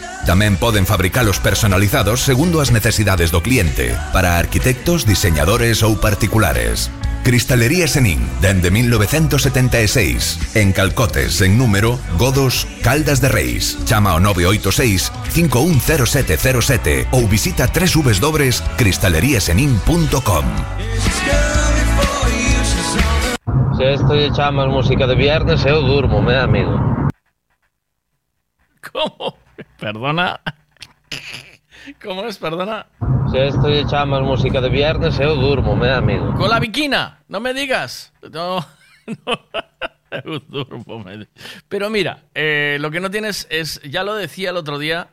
Tamén poden fabricalos personalizados segundo as necesidades do cliente, para arquitectos, diseñadores ou particulares. Cristalería Senín, dende 1976, en Calcotes, en número, Godos, Caldas de Reis. Chama ao 986-510707 ou visita www.cristaleriasenin.com Se esto lle chamas música de viernes, eu durmo, me da medo. Perdona. ¿Cómo es? Perdona. Se esto lle chamas música de viernes, eu durmo, me amigo. Con la viquina, no me digas. No, no. Eu durmo, me- Pero mira, eh, lo que no tienes es, ya lo decía el otro día,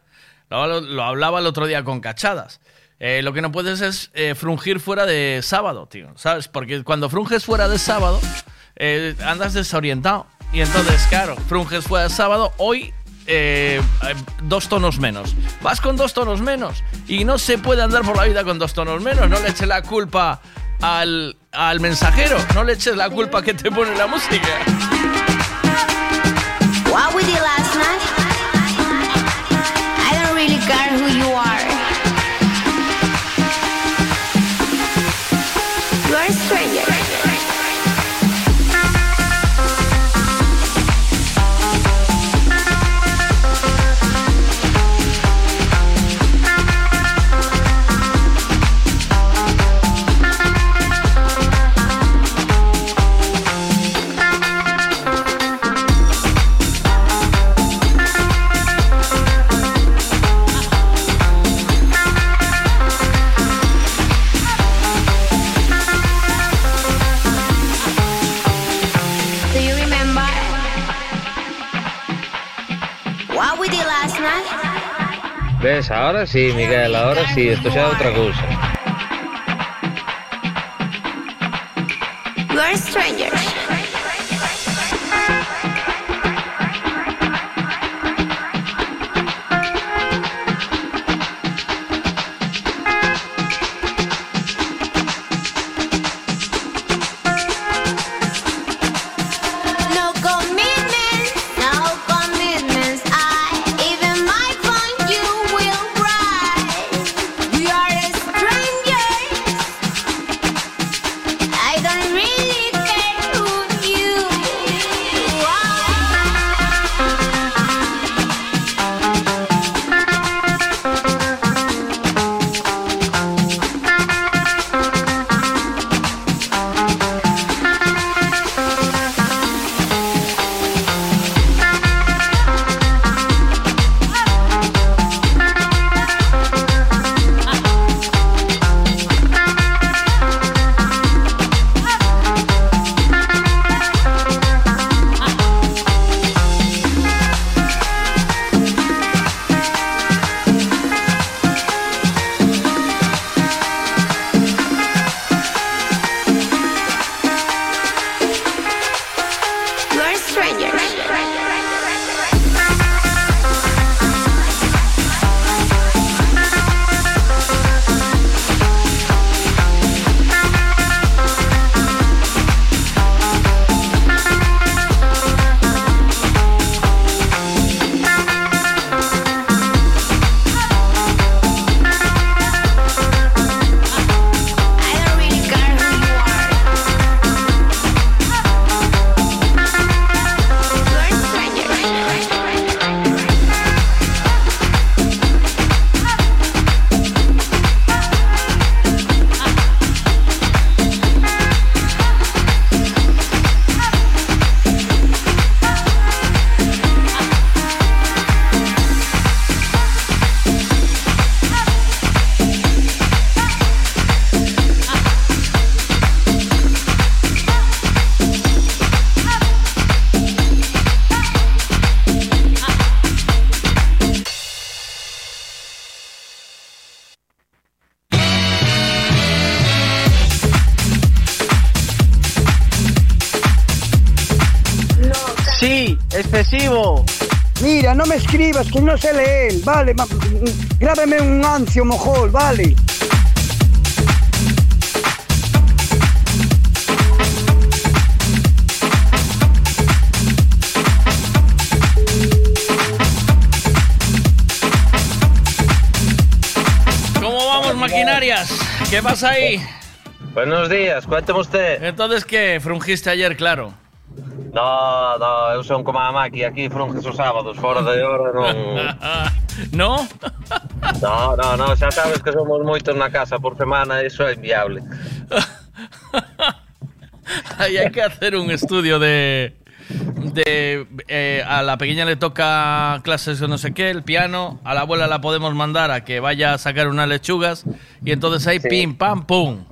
lo, lo hablaba el otro día con cachadas. Eh, lo que no puedes es eh, frungir fuera de sábado, tío, ¿sabes? Porque cuando frunges fuera de sábado, eh, andas desorientado. Y entonces, claro, frunges fuera de sábado, hoy eh, dos tonos menos. Vas con dos tonos menos. Y no se puede andar por la vida con dos tonos menos. No le eches la culpa al, al mensajero. No le eches la culpa que te pone la música. Ves, ahora sí, Miguel, ahora sí, esto sea otra cosa. No sé leer. Vale, grábeme un ancio mojol, vale. ¿Cómo vamos, maquinarias? ¿Qué pasa ahí? Buenos días, cuénteme usted. Entonces, ¿qué? Frungiste ayer, claro. No, no, eu son como a Maki aquí frunges os sábados, fora de hora non... ¿No? No, no, no, xa sabes que somos moitos na casa por semana, iso é inviable. Hay que hacer un estudio de. de eh, a la pequeña le toca clases de no sé qué, el piano. A la abuela la podemos mandar a que vaya a sacar unas lechugas. Y entonces ahí, pim, pam, pum.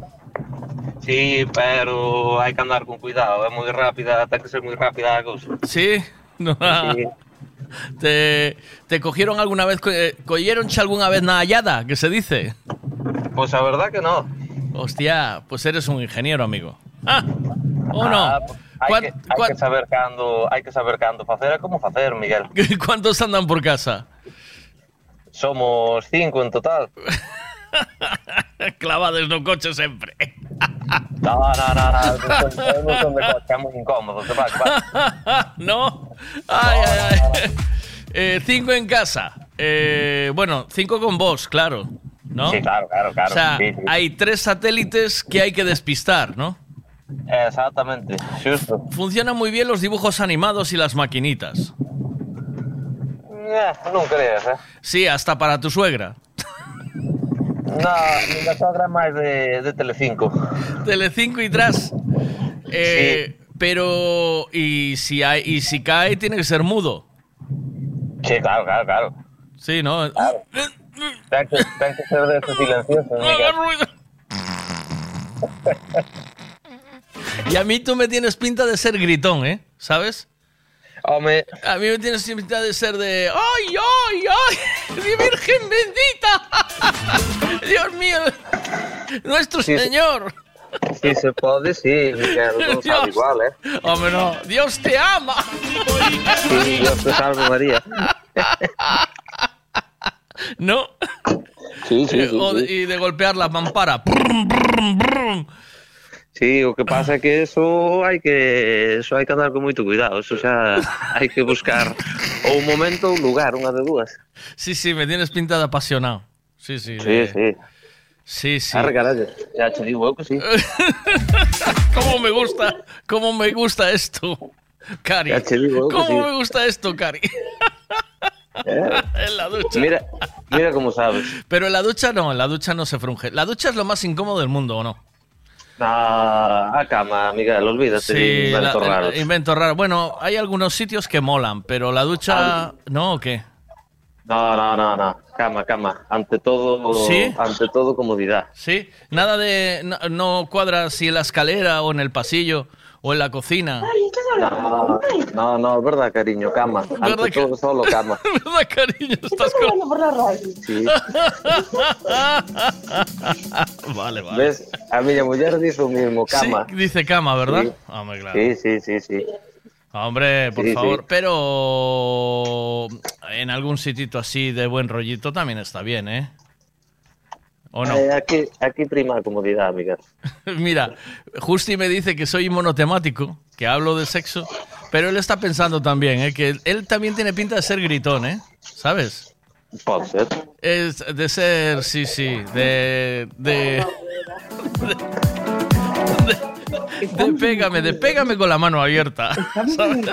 Sí, pero hai que andar con cuidado, é moi rápida, ten que ser moi rápida a cousa. ¿Sí? No. Sí. ¿Te, ¿Te cogieron alguna vez? eh, ¿Cogieronche alguna vez na hallada, que se dice? Pues a verdad que no. Hostia, pues eres un ingeniero, amigo. Ah, ¿O no? Ah, pues hai, ¿Cuán- que, saber cando, hai que saber cando facer e como facer, Miguel. ¿Cuántos andan por casa? Somos cinco en total. Clavados no coche siempre. No, no, no, no, son- de coche, é moi incómodo, te vas, vas. ¿No? Ay, ay, ay. Eh, cinco en casa. Eh, bueno, cinco con vos, claro. ¿No? Sí, claro, claro, claro. O sea, sí, sí. hay tres satélites que hay que despistar, ¿no? Exactamente, xusto. Funcionan muy bien los dibujos animados y las maquinitas. Eh, non creas, eh. Sí, hasta para tu suegra. No, mi sogra é máis de, de Telecinco. Telecinco y tras. Eh, Pero, y si, hay, y si cae, tiene que ser mudo. Sí, claro, claro, claro. Sí, ¿no? Que, ten que ser de esos silenciosos, Miguel. Y a mí tú me tienes pinta de ser gritón, ¿eh? ¿Sabes? A mí me tienes pinta de ser de. ¡Ay, ay, ay! ¡Mi Virgen bendita! ¡Dios mío! ¡Nuestro Sí. Señor! Si se pode, sí, Miguel, Dios. igual, eh. Hombre, no. ¡Dios te ama! Sí, Dios te salve María. ¿No? Sí, sí, sí, o de- sí. y de golpear la mampara. Sí, o que pasa é que eso hai que eso hai que andar con moito cuidado, eso xa hai que buscar ou un momento ou un lugar, unha de dúas. Sí, sí, me tienes pinta de apasionado. Sí, sí. Sí, sí. Sí, sí. Arre, carallo, xa te digo eu que sí. ¿Cómo me gusta? ¿Cómo me gusta esto? Cari. Ya te digo ¿Cómo sí. me gusta esto, Cari? en la ducha. Mira, mira como sabes. Pero en la ducha no, en la ducha no se frunge. La ducha es lo más incómodo del mundo, ¿o no? Na a cama, Miguel, olvídate de la- inventos la- raros. invento raro. Bueno, hay algunos sitios que molan, pero la ducha... ¿No o qué? No, no, no, no. Cama, cama. Ante todo, ¿Sí? ante todo comodidad. ¿Sí? Nada de... No, no cuadra si en la escalera o en el pasillo o en la cocina. No, no, no, es verdad, cariño, cama. ¿Verdad Ante que- todo, solo cama. ¿Verdad, cariño? Estás con... por la radio. Sí. vale, vale. ¿Ves? A mi mujer dice lo mismo, cama. Sí, dice cama, ¿verdad? Sí. Hombre, claro. Sí, sí, sí, sí. Hombre, por Sí, favor. sí. Pero en algún sitito así de buen rollito también está bien, ¿eh? ¿O no? Eh, aquí, aquí prima comodidad, Miguel. Mira, Justi me dice que soy monotemático, que hablo de sexo, pero él está pensando también, ¿eh? Que él, también tiene pinta de ser gritón, ¿eh? ¿Sabes? Puede ser. Es de ser, sí, sí, de... de... de, de pégame, de pégame con la mano abierta. ¿sabes?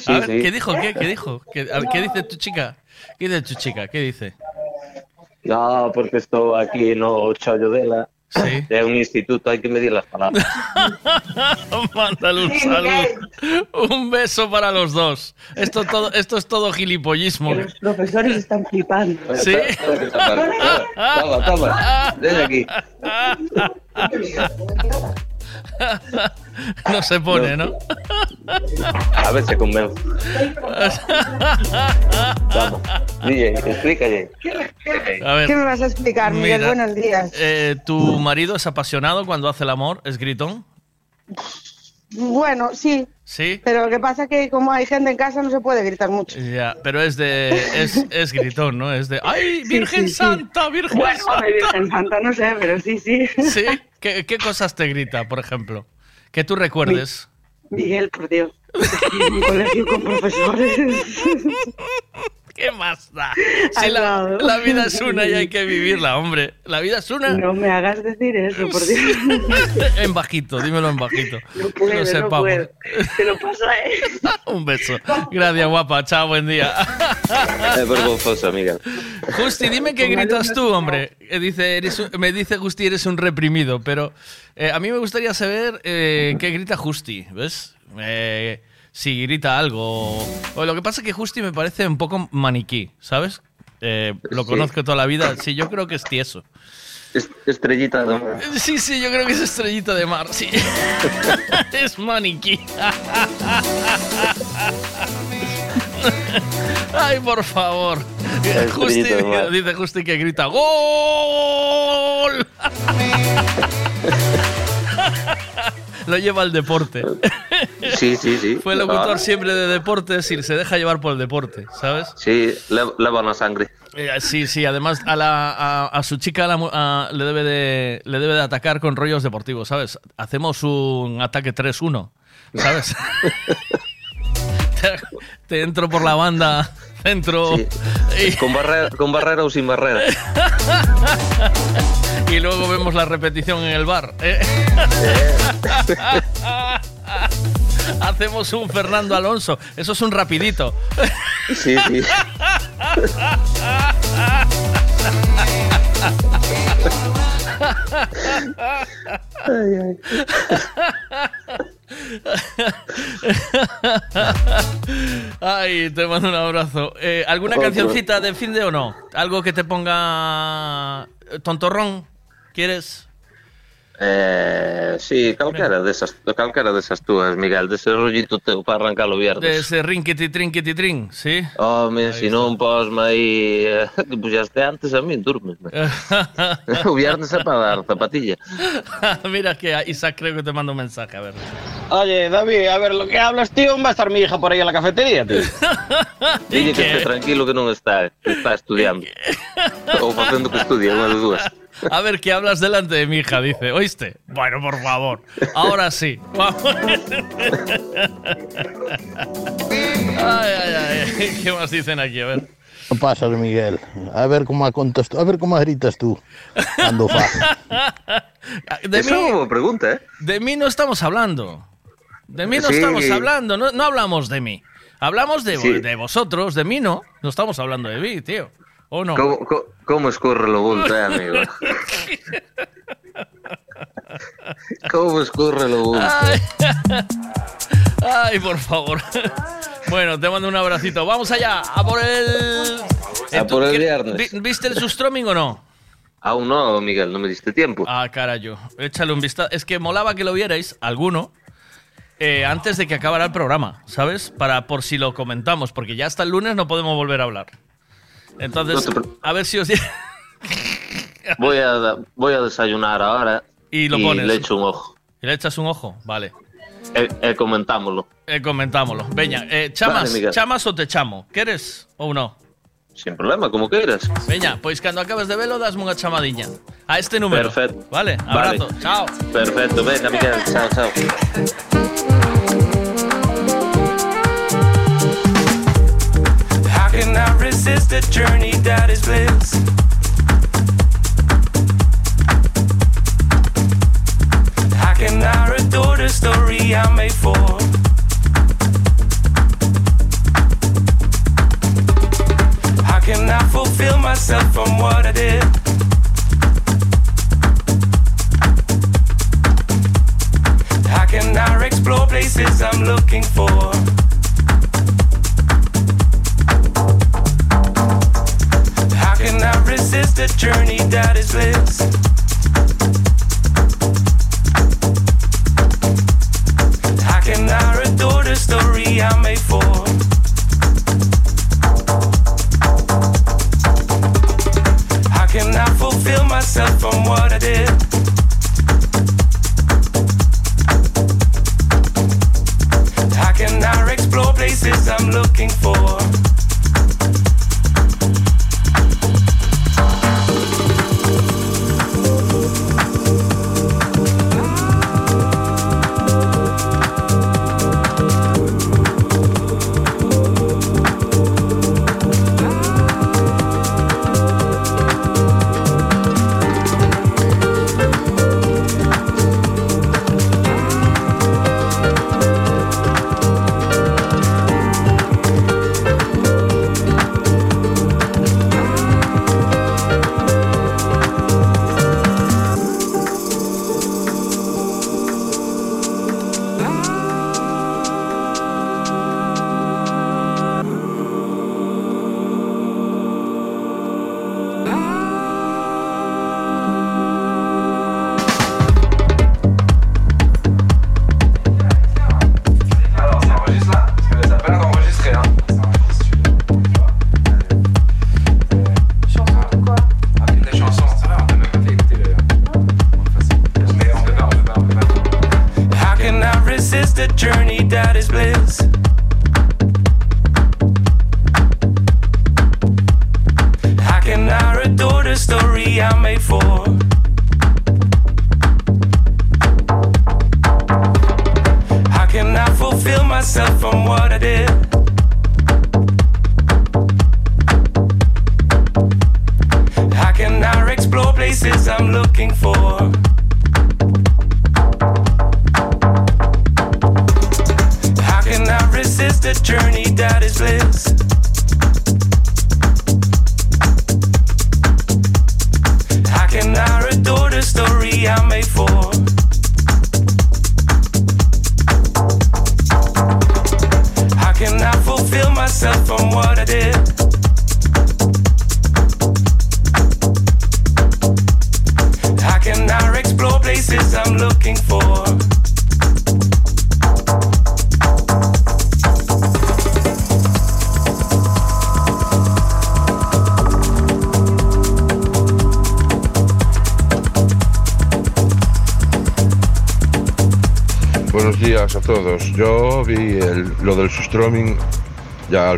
Sí, A ver, sí. ¿Qué dijo? ¿Qué, qué dijo? ¿Qué, a ver, ¿qué dice tu chica? ¿Qué dice tu chica? ¿Qué dice? No, porque estoy aquí no chollo dela. Sí. Es un instituto, hay que medir las palabras. Mándale un saludo. Un beso para los dos. Esto, todo, esto es todo gilipollismo. Los profesores están flipando. ¿Sí? Toma, toma. Ven aquí. No se pone, ¿no? A ver si convence. Vamos. DJ, explícale. A ver, ¿Qué me vas a explicar, Miguel? mira, Buenos días. eh, ¿Tu marido es apasionado cuando hace el amor? ¿Es gritón? Bueno, sí. ¿Sí? Pero lo que pasa es que como hay gente en casa no se puede gritar mucho. Ya, pero es de. Es, es gritón, ¿no? Es de. ¡Ay, Sí, Virgen sí, sí. Santa, Virgen Bueno, Santa! Virgen Santa, no sé, pero sí, sí. ¿Sí? ¿Qué, qué cosas te grita, por ejemplo? Que tú recuerdes. Miguel, por Dios. Un colegio con profesores. ¿Qué más da? Si la, la vida es una y hay que vivirla, hombre. La vida es una. No me hagas decir eso, por Dios. en bajito, dímelo en bajito. No puedo, Que lo no sepamos. puedo. Te lo paso a él. Un beso. Gracias, guapa. Chao, buen día. Es vergonzoso, Miguel. Justi, dime qué gritas tú, hombre. Eh, Dice, eres un- me dice Justi, eres un reprimido, pero eh, a mí me gustaría saber eh, qué grita Justi, ¿ves? Eh, si grita algo. O lo que pasa es que Justi me parece un poco maniquí, ¿sabes? Eh, lo Sí. conozco toda la vida. Sí, yo creo que es tieso. Es- Estrellita de mar. Sí, sí, yo creo que es estrellita de mar, sí. es maniquí. Ay, por favor. Justi, dice Justi que grita ¡Gol! Lo lleva al deporte. Sí, sí, sí. Fue locutor Ah, siempre de deportes y se deja llevar por el deporte, ¿sabes? Sí, le, le sangre. Eh, sí, sí, además a, la, a, a su chica la a- le, debe de, le debe de atacar con rollos deportivos, ¿sabes? Hacemos un ataque 3-1, ¿sabes? te, te entro por la banda, entro y, Con, barrera, con barrera o sin barrera. y luego vemos la repetición en el bar. ¿eh? Hacemos un Fernando Alonso, eso es un rapidito. Sí, sí. Ay, te mando un abrazo. Eh, ¿Alguna Otro. cancioncita de fin de o no? ¿Algo que te ponga tontorrón? ¿Quieres? Eh, sí, calquera desas, calquera desas túas, Miguel, dese rollito teu para arrancar o De viernes. ese rinquiti trinquiti trin, ¿sí? Home, se non posme aí eh, que puxaste antes a min, durmes. o viernes é para dar zapatilla. Mira que Isaac creo que te manda un mensaje, a ver. Oye, David, a ver, lo que hablas, tío, va a estar mi hija por ahí en la cafetería, tío. Dille que este tranquilo que non está, que está estudiando. Ou facendo que estudia, unha de dúas. A ver, que hablas delante de mi hija, dice. ¿Oíste? Bueno, por favor. Ahora sí. Vamos. Ay, ay, ay. ¿Qué más dicen aquí? A ver. ¿Qué pasa, Miguel? A ver cómo contas tú, a ver cómo gritas tú cuando fa. De Esa é mí, pregunta, eh? de mí no estamos hablando. De mí no Sí. estamos hablando. No, no hablamos de mí. Hablamos de, Sí. de vosotros, de mí no. No estamos hablando de mí, tío. ¿O no? Como, co- como escorre lo bulto, eh, amigo? Como escorre lo bulto? Ay. Ay, por favor. Bueno, te mando un abracito. Vamos allá, a por el. A por el ¿qué- viernes. vi- ¿Viste el Sustroming o no? Aún no, Miguel, no me diste tiempo. Ah, carayo. Échale un vistazo. Es que molaba que lo vierais, alguno, eh, antes de que acabara el programa, ¿sabes? Para por si lo comentamos, porque ya hasta el lunes no podemos volver a hablar. Entonces, No a ver si os. Voy a, voy a desayunar ahora Y lo pones. le echo un ojo. ¿Y le echas un ojo? Vale. E, e comentámoslo. Eh, comentámoslo. Veña, eh, chamas, Vale, chamas o te chamo? ¿Quieres ou no? Sin problema, como queiras. Veña, pois cando acabes de velo dasme unha chamadiña. A este número. Perfecto. Vale, Vale. abrazo. Chao. Perfecto, venga, Miguel. Chao, chao. Resist a journey that is bliss? How can I adore the story I'm made for? How can I fulfill myself from what I did? How can I explore places I'm looking for? Can I resist journey that is? How can I adore the story I'm made for? How can I fulfill myself from what I did? How explore places I'm looking for.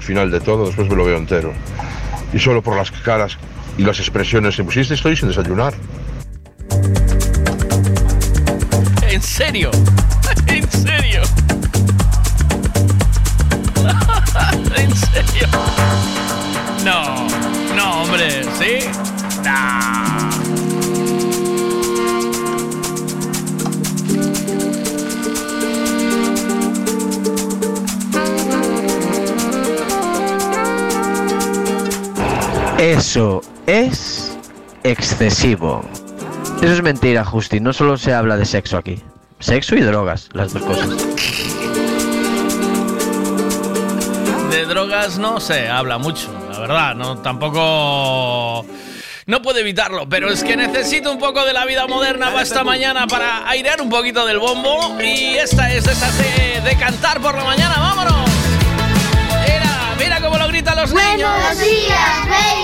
Final de todo, después me lo veo entero. Y solo por las caras y las expresiones que pusiste estoy sin desayunar. Eso es mentira, Justin. No solo se habla de sexo aquí. Sexo y drogas, las dos cosas. De drogas no se habla mucho, la verdad, no tampoco no puedo evitarlo, pero es que necesito un poco de la vida moderna para esta mañana para airear un poquito del bombo y esta es de esas de, de cantar por la mañana, vámonos. Mira, mira cómo lo gritan los niños. Buenos días, venga.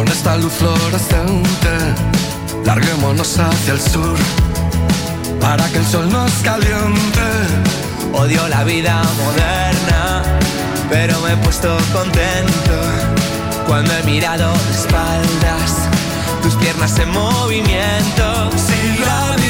con esta luz fluorescente. Larguémonos hacia el sur para que el sol nos caliente. Odio la vida moderna, pero me he puesto contento cuando he mirado de espaldas tus piernas en movimiento. Si la vida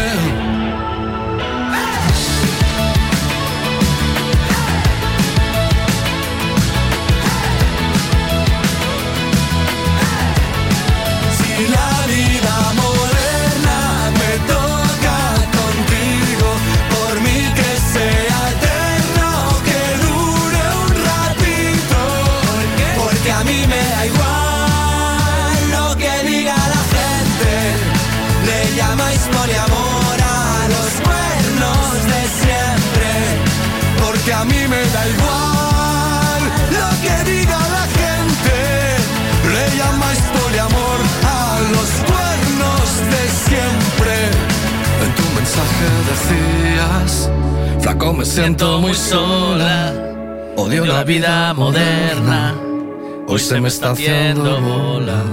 Flaco me siento muy sola, odio la vida moderna, hoy se me está haciendo bola.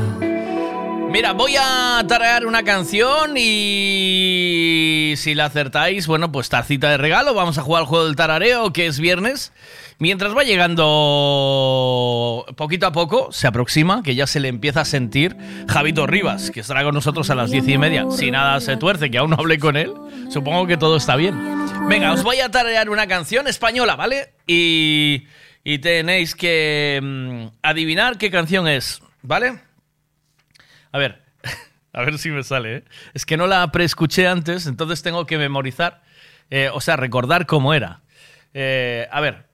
Mira, voy a tararear una canción y si la acertáis, bueno, pues tacita de regalo. Vamos a jugar al juego del tarareo, que es viernes. Mientras va llegando poquito a poco, se aproxima, que ya se le empieza a sentir Javito Rivas, que estará con nosotros a las diez y media. Si nada se tuerce, que aún no hablé con él, supongo que todo está bien. Venga, os voy a tararear una canción española, ¿vale? Y, y tenéis que mm, adivinar qué canción es, ¿vale? A ver, a ver si me sale, ¿eh? Es que no la preescuché antes, entonces tengo que memorizar, eh, o sea, recordar cómo era. Eh, a ver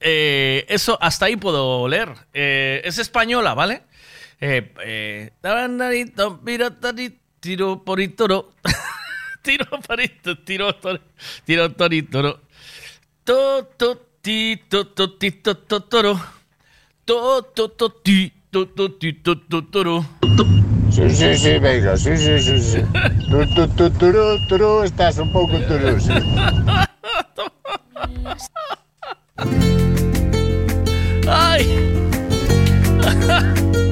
eh, eso hasta ahí puedo leer. Eh, es española, ¿vale? Eh, eh, taranarito, piratari, tiro poritoro. tiro porito, tiro tori, tiro toritoro. To, to, ti, to, to, ti, to, to, toro. To, to, to, ti, to, to, ti, to, to, toro. Sí, sí, sí, venga, sí, sí, sí, sí. Tú, tú, estás un poco turú, sí. ¡Ay,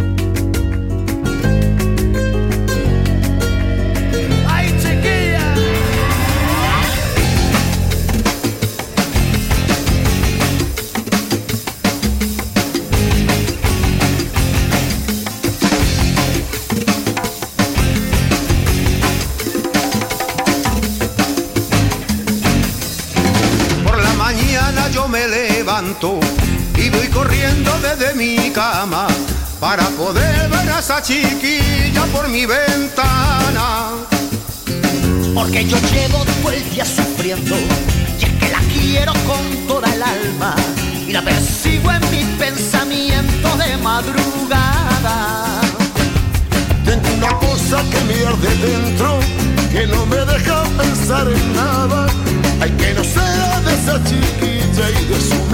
levanto y voy corriendo desde mi cama para poder ver a esa chiquilla por mi ventana. Porque yo llevo todo el día sufriendo y es que la quiero con toda el alma y la persigo en mis pensamientos de madrugada. Tengo una cosa que me arde dentro, que no me deja pensar en nada. Hay que no sea de esa chiquilla y de su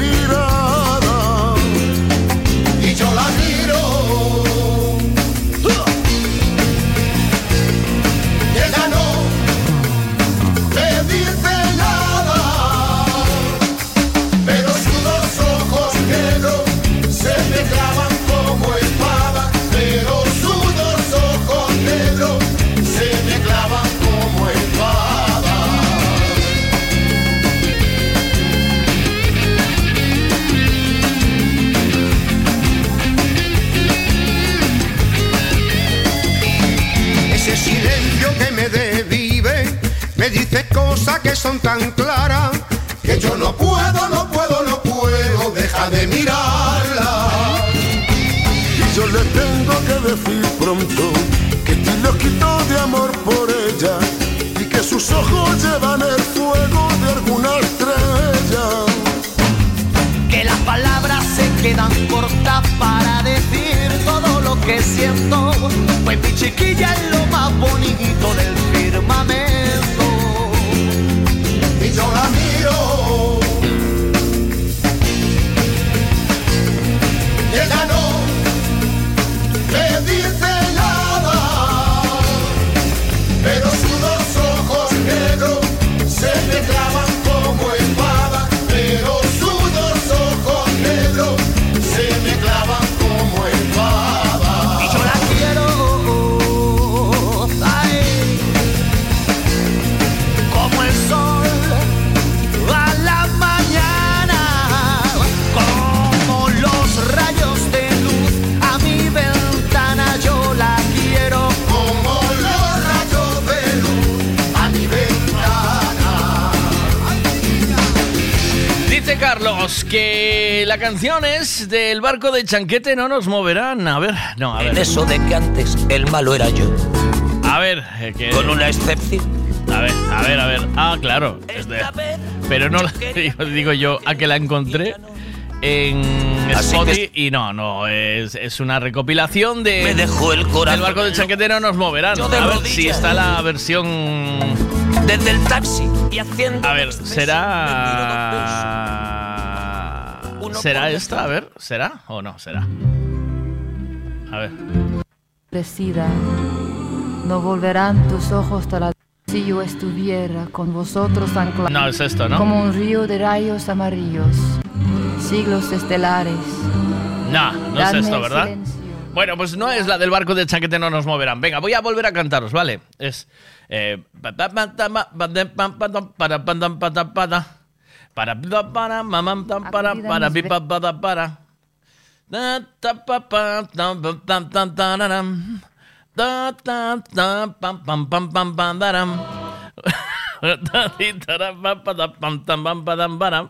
dice cosas que son tan claras que yo no puedo, no puedo, no puedo dejar de mirarla. Y yo le tengo que decir pronto que estoy loquito de amor por ella y que sus ojos llevan el fuego de alguna estrella. Que las palabras se quedan cortas para decir todo lo que siento. Pues mi chiquilla es lo más bonito del firmamento. Carlos que la canción es del barco de Chanquete no nos moverán. A ver, no, a ver. En eso de que antes el malo era yo. A ver, eh, que- Con una excepción. A ver, a ver, a ver. Ah, claro. es de- Pero no la digo, digo yo, a que la encontré en Spotify y no, no, es, es una recopilación de. Me dejó el corazón El barco de Chanquete no nos moverán. A ver si está la versión. Desde el taxi y haciendo. A ver, será. ¿Será esta? A ver, ¿será o no será? A ver. Decida, no volverán tus ojos tras si yo estuviera con vosotros anclado. No, es esto, ¿no? Como un río de rayos amarillos, siglos estelares. No, no es esto, ¿verdad? silencio. Bueno, pues no es la del barco de Chanquete no nos moverán. Venga, voy a volver a cantaros, ¿vale? Es. eh, para pam- tam- para. Para pa- para mamam tam- para para pi- pa- pa- ta- para. Da- ta- pa- pa- tam- tam- tam- tararam. Da- ta- ta- pam- pam- pam- pam- pam- daram. Da- di- tara- pa- pa- ta- pam- tam- pam- pa- tam- param.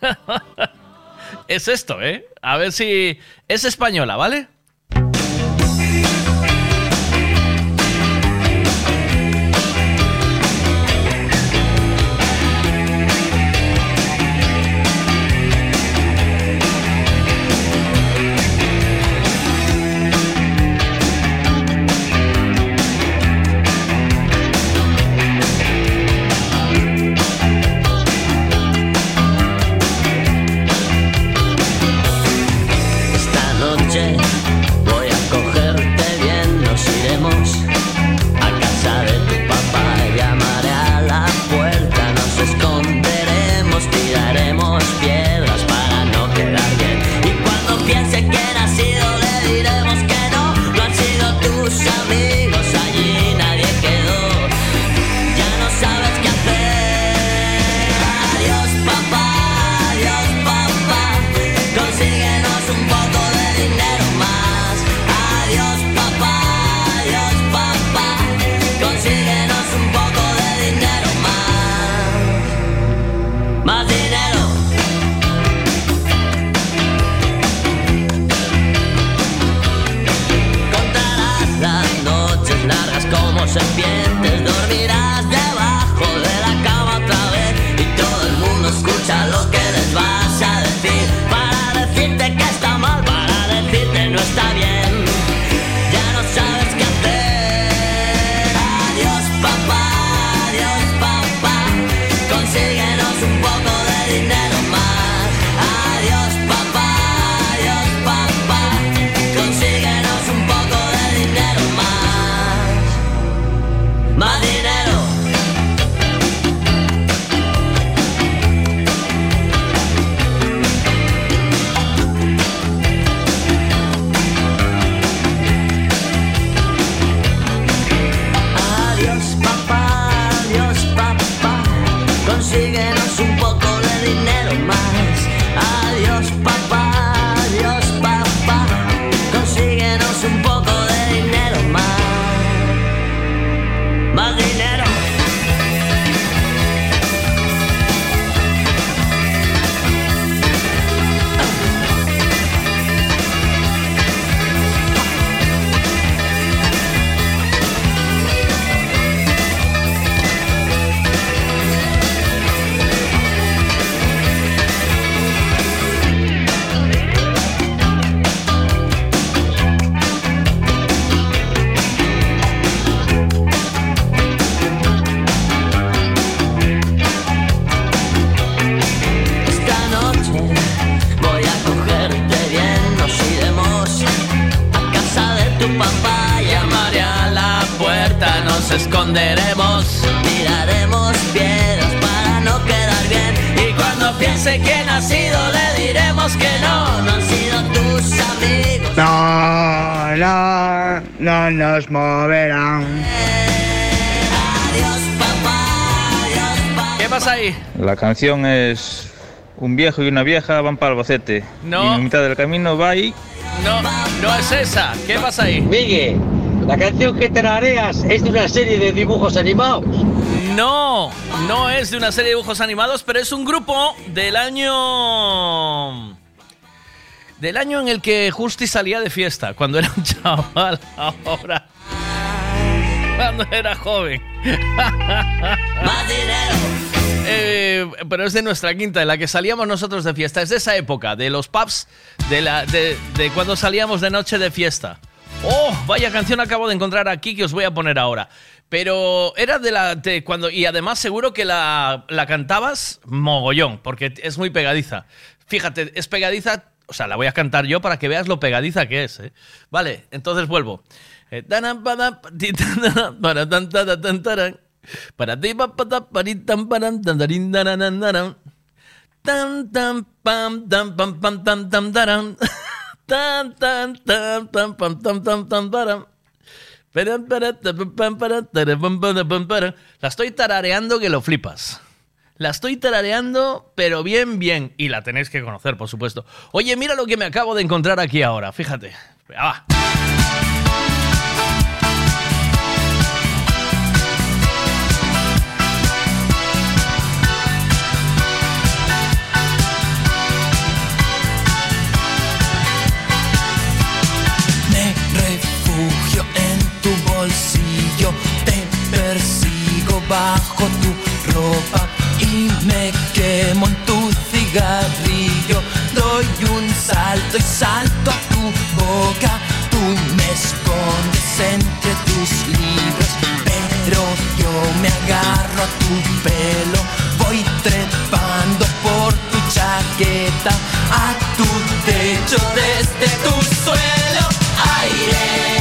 Es esto, ¿eh? A ver si es española, ¿vale? Más dinero. La canción es un viejo y una vieja van para Albacete. No. Y en mitad del camino va y No, no es esa. ¿Qué pasa ahí? Miguel, la canción que tarareas es de una serie de dibujos animados. No, no es de una serie de dibujos animados, pero es un grupo del año. Del año en el que Justi salía de fiesta, cuando era un chaval, ahora. Cuando era joven. Pero es de nuestra quinta, de la que salíamos nosotros de fiesta. Es de esa época, de los pubs, de, la, de cuando salíamos de noche de fiesta. ¡Oh! Vaya canción acabo de encontrar aquí que os voy a poner ahora. Pero era de la. de cuando, y además seguro que la, la cantabas mogollón, porque es muy pegadiza. Fíjate, es pegadiza. O sea, la voy a cantar yo para que veas lo pegadiza que es. ¿eh? Vale, entonces vuelvo. Para, tan, tan, ti, pa, pa, ta, pari, tan, paran, tan, tarin, taran, nan, naran. Tan, tan, pam, tan, pam, pam, tam, tam, taran. Tan, tan, tan, tan, pam, tam, tam, tam, taran. Param, para, ta, pam, pam, para, tara, pam, para, pam, para. La estoy tarareando que lo flipas. La estoy tarareando, pero bien, bien. Y la tenéis que conocer, por supuesto. Oye, mira lo que me acabo de encontrar aquí ahora. Fíjate. Venga, bajo tu ropa y me quemo en tu cigarrillo. Doy un salto y salto a tu boca, tú me escondes entre tus libros, pero yo me agarro a tu pelo, voy trepando por tu chaqueta, a tu techo desde tu suelo. Airea,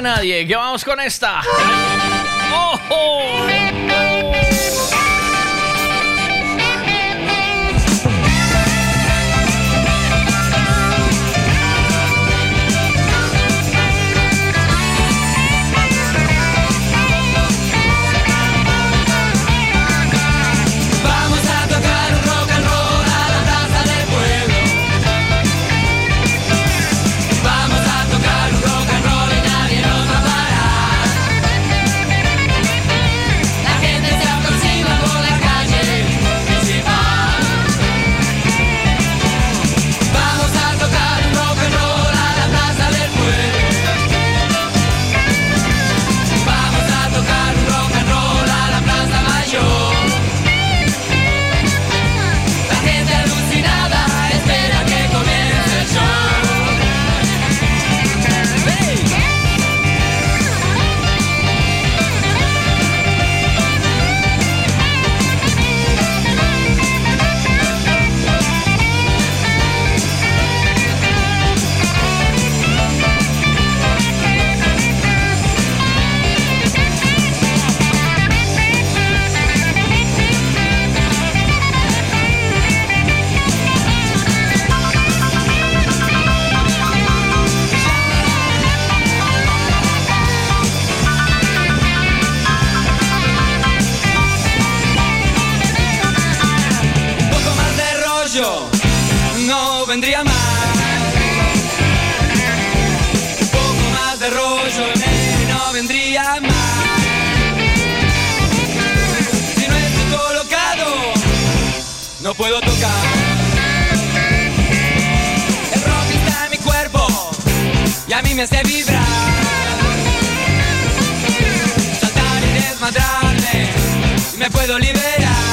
nadie, que vamos con esta. ¡Ojo! Vendría mal. Un poco más de rollo, no vendría mal. Si no estoy colocado, no puedo tocar. El rock está en mi cuerpo y a mí me hace vibrar. Saltar y desmadrarme me puedo liberar.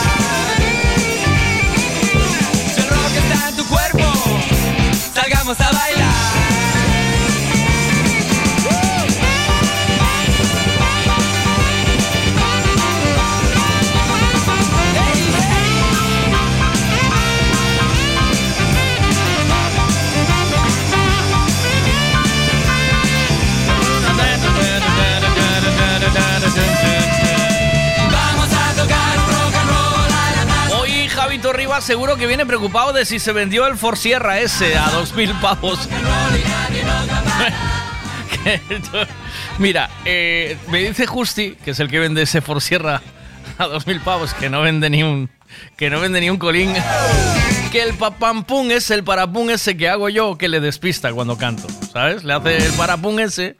Seguro que viene preocupado de si se vendió el For Sierra ese a 2.000 pavos. Que yo- Mira, eh, me dice Justi, que es el que vende ese For Sierra a 2.000 pavos, que no vende ni un, que no vende ni un colín, que el papampum es el parapum ese que hago yo que le despista cuando canto, ¿sabes? Le hace el parapum ese.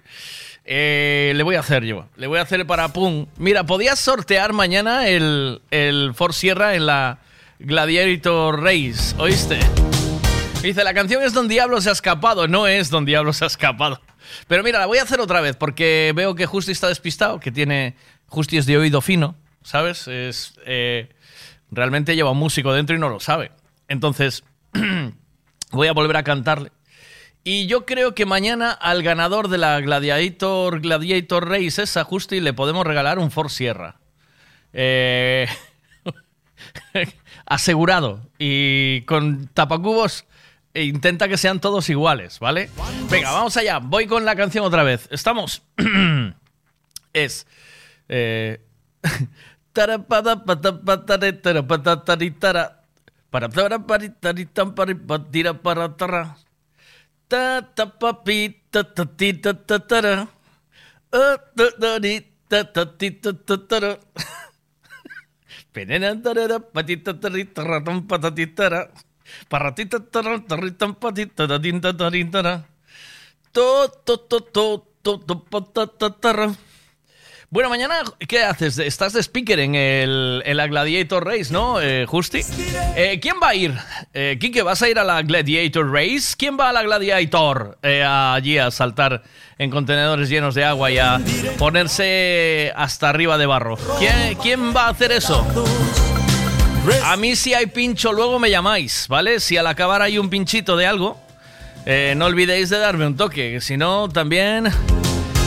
Eh, le voy a hacer yo. Le voy a hacer el parapum. Mira, podías sortear mañana el, el Ford Sierra en la Gladiator Race, ¿oíste? Dice, la canción es Don Diablo se ha escapado. No es Don Diablo se ha escapado. Pero mira, la voy a hacer otra vez porque veo que Justi está despistado, que tiene... Justi es de oído fino, ¿sabes? Es... eh, realmente lleva un músico dentro y no lo sabe. Entonces, voy a volver a cantarle. Y yo creo que mañana al ganador de la Gladiator, Gladiator Race, esa Justi, le podemos regalar un Ford Sierra. Eh, asegurado. Y con tapacubos e intenta que sean todos iguales, ¿vale? Venga, vamos allá. Voy con la canción otra vez. Estamos. es. Eh, patita. Bueno, mañana, ¿qué haces? Estás de speaker en, el, la Gladiator Race, ¿no, eh, Justi? Eh, ¿Quién va a ir? Eh, Quique, ¿vas a ir a la Gladiator Race? ¿Quién va a la Gladiator eh, allí a saltar en contenedores llenos de agua y a ponerse hasta arriba de barro? ¿Quién, quién va a hacer eso? A mí si hay pincho luego me llamáis, ¿vale? Si al acabar hay un pinchito de algo, eh, no olvidéis de darme un toque, que si no también...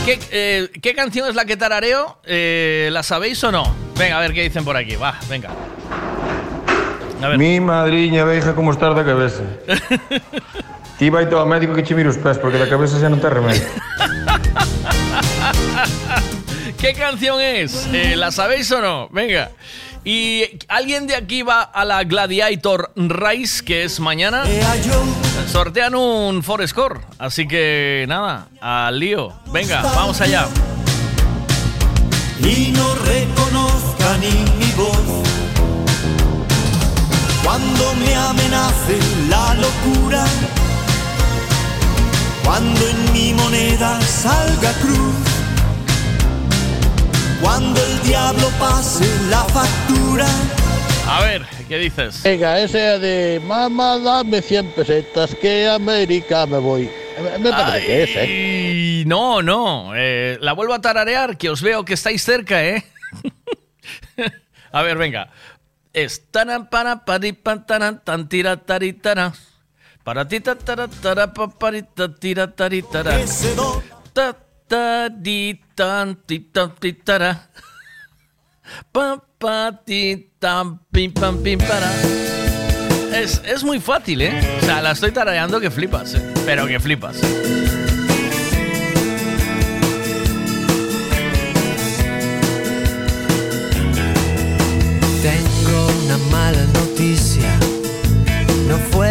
¿Qué, eh, ¿qué canción es la que tarareo? Eh, ¿La sabéis o no? Venga, a ver qué dicen por aquí. Va, venga. A ver. Mi madriña veja como estar da cabeza. Ti vai ao médico que che mire os pés porque da cabeza xa non te remedio. ¿Qué canción es? Eh, ¿La sabéis o no? Venga. ¿Y alguien de aquí va a la Gladiator Race, que es mañana? Sortean un Forescore. Así que nada, al lío. Venga, vamos allá. y no reconozca ni mi voz. Cuando me amenace la locura, cuando en mi moneda salga cruz, cuando el diablo pase la factura. A ver, ¿qué dices? Venga, ese de mamá, dame 100 pesetas que a América me voy. Me- parece que es, ¿eh? Ay, No, no. eh, la vuelvo a tararear, que os veo que estáis cerca, ¿eh? a ver, venga. Es taran para tan tira tari tara. Para ti ta pari ta tira tari tara. Ta ta di tan ti tan ti tara. Pa pa ti tan pim pam pim para. Es, es muy fácil, ¿eh? O sea, la estoy tarareando que flipas, ¿eh? Pero que flipas. Tengo una mala noticia, no fue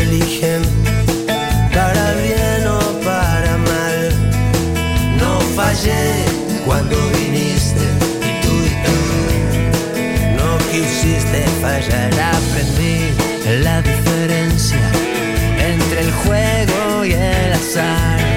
Eligen para bien o para mal. No fallé cuando viniste y tú y tú no quisiste fallar. Aprendí la diferencia entre el juego y el azar.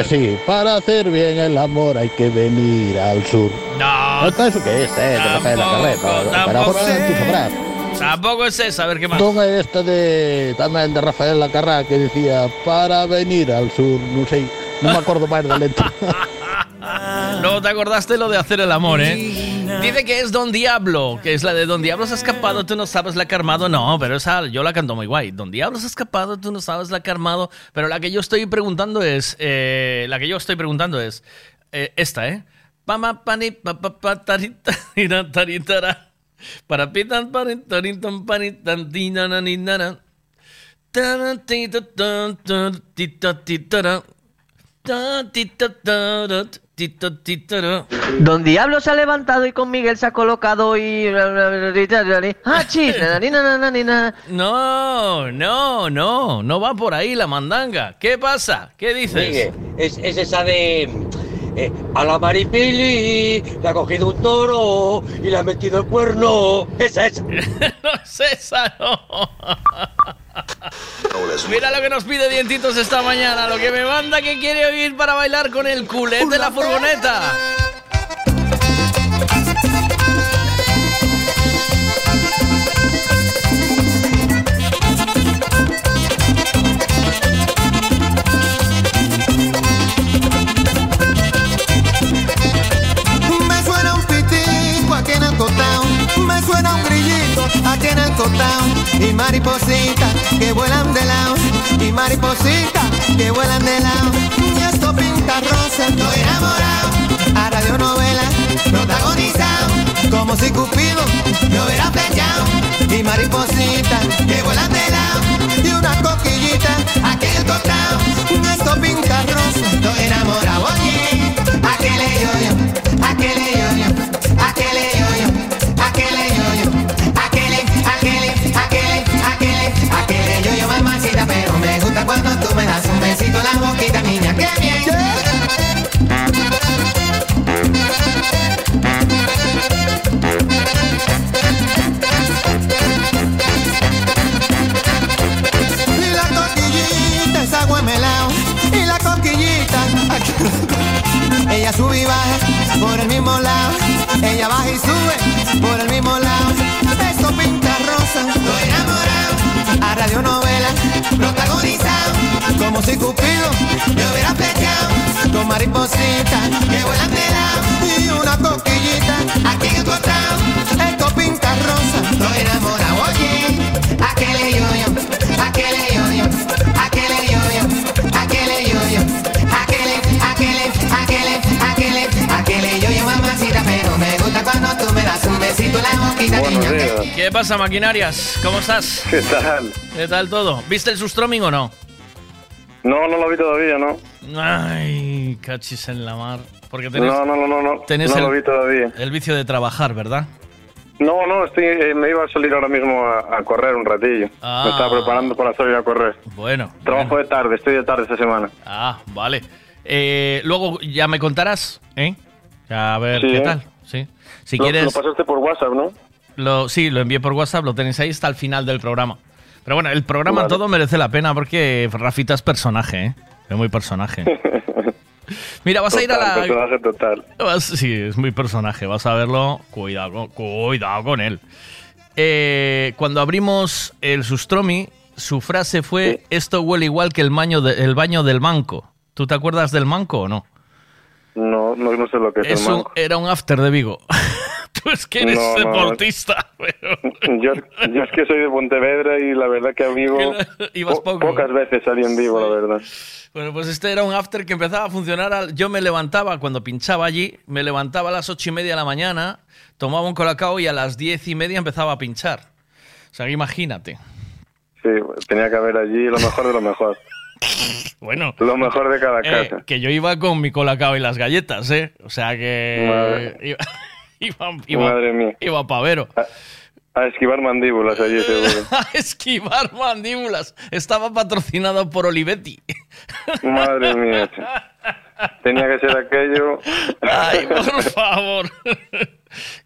Wow. Que sí, para hacer bien el amor hay que venir al sur. No. ¿Eso qué es? Eh? Rafael la Carreta. Pero tampoco. sabrás. Tampoco es esa, a ver qué más. Tonga esta de también de Rafael Lacarra que decía para venir al sur, no sé, no me acuerdo más de la letra. Luego te acordaste lo de hacer el amor, ¿eh? Dice que es Don Diablo, que es la de Don Diablo se ha escapado, tú no sabes la que armado. No, pero esa yo la canto muy guay. Don Diablo se ha escapado, tú no sabes la que armado. Pero la que yo estoy preguntando es, eh, la que yo estoy preguntando es eh, esta, ¿eh? Pama pani pa pa pa tarita tira, taritara. Para pitan parin taritan paritan tinana ninana. Tara, tita, ta, ta, tita, tita, tita. Don Diablo se ha levantado y con Miguel se ha colocado y... ¡Ah, chis! No, no, no, no va por ahí la mandanga. ¿Qué pasa? ¿Qué dices? Sigue. Es, es esa de. eh, a la maripili le ha cogido un toro y le ha metido el cuerno. Esa es. no es esa, no. Mira lo que nos pide Dientitos esta mañana, lo que me manda que quiere oír para bailar con el culete de la furgoneta. El cotao y maripositas que vuelan de lado y maripositas que vuelan de lado. Y esto pinta rosa, estoy enamorado. A radionovela protagonizado como si Cupido me hubiera flechado y maripositas que vuelan de lado y una coquillita aquí en el cotao esto pinta rosa, estoy enamorado. Oye, aquel yo Aquele yo-yo, aquele yo-yo, aquele yo-yo, aquele, aquele, cuando tú me das un besito en la boquita, niña, qué bien. Y la coquillita es agua melao, y la coquillita. Ella sube y baja por el mismo lado, ella baja y sube por el mismo lado. Eso pinta rosa, estoy enamorado. A radionovela, protagonizada. Como si Cupido me hubiera flechado. Con maripositas que vuelan de lado. Y una coquillita aquí encontrado. Esto pinta rosa, estoy enamorado. Oye, aquel yo yo, aquel yo yo, aquel yo yo, aquel yo yo, aquel, aquel, aquel, aquel, aquel yo yo, mamacita, pero me gusta cuando tú me das un besito en la boquita, niña. ¿Qué pasa, maquinarias? ¿Cómo estás? ¿Qué tal? ¿Qué tal todo? ¿Viste el sustroming o no? No, no lo vi todavía, ¿no? Ay, cachis en la mar. Porque tenés, No, no, no, no, no. tenés no el, lo vi todavía. el vicio de trabajar, ¿verdad? No, no, estoy, eh, me iba a salir ahora mismo a, a correr un ratillo. Ah. Me estaba preparando para salir a correr. Bueno. Trabajo de tarde, estoy de tarde esta semana. Ah, vale. Eh, luego ya me contarás, ¿eh? A ver Sí, qué ¿eh? tal. Sí. Si Lo- quieres. Lo pasaste por WhatsApp, ¿no? Lo, sí, lo envié por WhatsApp, lo tenéis ahí hasta el final del programa. Pero bueno, el programa Vale. todo merece la pena porque Rafita es personaje, ¿eh? Es muy personaje. Mira, vas a ir a la. personaje total. Vas- sí, es muy personaje, vas a verlo. Cuidado, cuidado con él. Eh, cuando abrimos el Sustromi, su frase fue: Esto huele igual que el baño, de- el baño del banco. ¿Tú te acuerdas del banco o no? No, no, no sé lo que es, Es el un- manco. era un after de Vigo. Tú es que eres No, deportista. Yo, yo es que soy de Pontevedra y la verdad que Ibas po- pocas veces salí en vivo, la verdad. Bueno, pues este era un after que empezaba a funcionar. al- Yo me levantaba cuando pinchaba allí, me levantaba a las ocho y media de la mañana, tomaba un colacao y a las diez y media empezaba a pinchar. O sea, imagínate. Sí, tenía que haber allí lo mejor de lo mejor. Bueno. Lo mejor de cada Eh, casa. que yo iba con mi colacao y las galletas, ¿eh? O sea que. Madre. Iba, iba, iba, Madre mía. iba pavero. A esquivar mandíbulas allí, seguro. A esquivar mandíbulas. Estaba patrocinado por Olivetti. Madre mía. Tenía que ser aquello. Ay, por favor.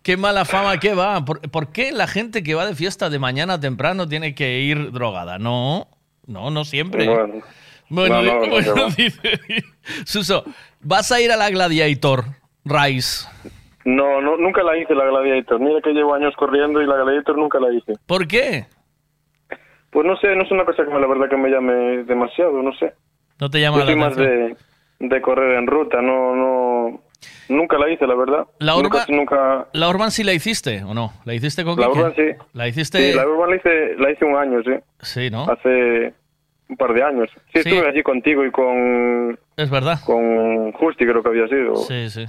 Qué mala fama que va. ¿Por, por qué la gente que va de fiesta de mañana temprano tiene que ir drogada? No, no, no siempre. Bueno. Bueno, No, no, di- no, que bueno, va. dice- Suso, ¿vas a ir a la Gladiator, Rice? No, no, nunca la hice la Gladiator. Mira que llevo años corriendo y la Gladiator nunca la hice. ¿Por qué? Pues no sé, no es una cosa que me- la verdad que me llame demasiado, no sé. No te llama Yo la soy más de, de correr en ruta, no, no, nunca la hice, la verdad. La nunca, Urban- nunca, ¿La Urban sí la hiciste o no? ¿La hiciste con la Quique? Urban sí. ¿La hiciste? Sí, la Urban la hice, la hice un año, sí. Sí, ¿no? Hace un par de años. Sí, Sí. estuve allí contigo y con, Es verdad. con Justi, creo que había sido. Sí, sí.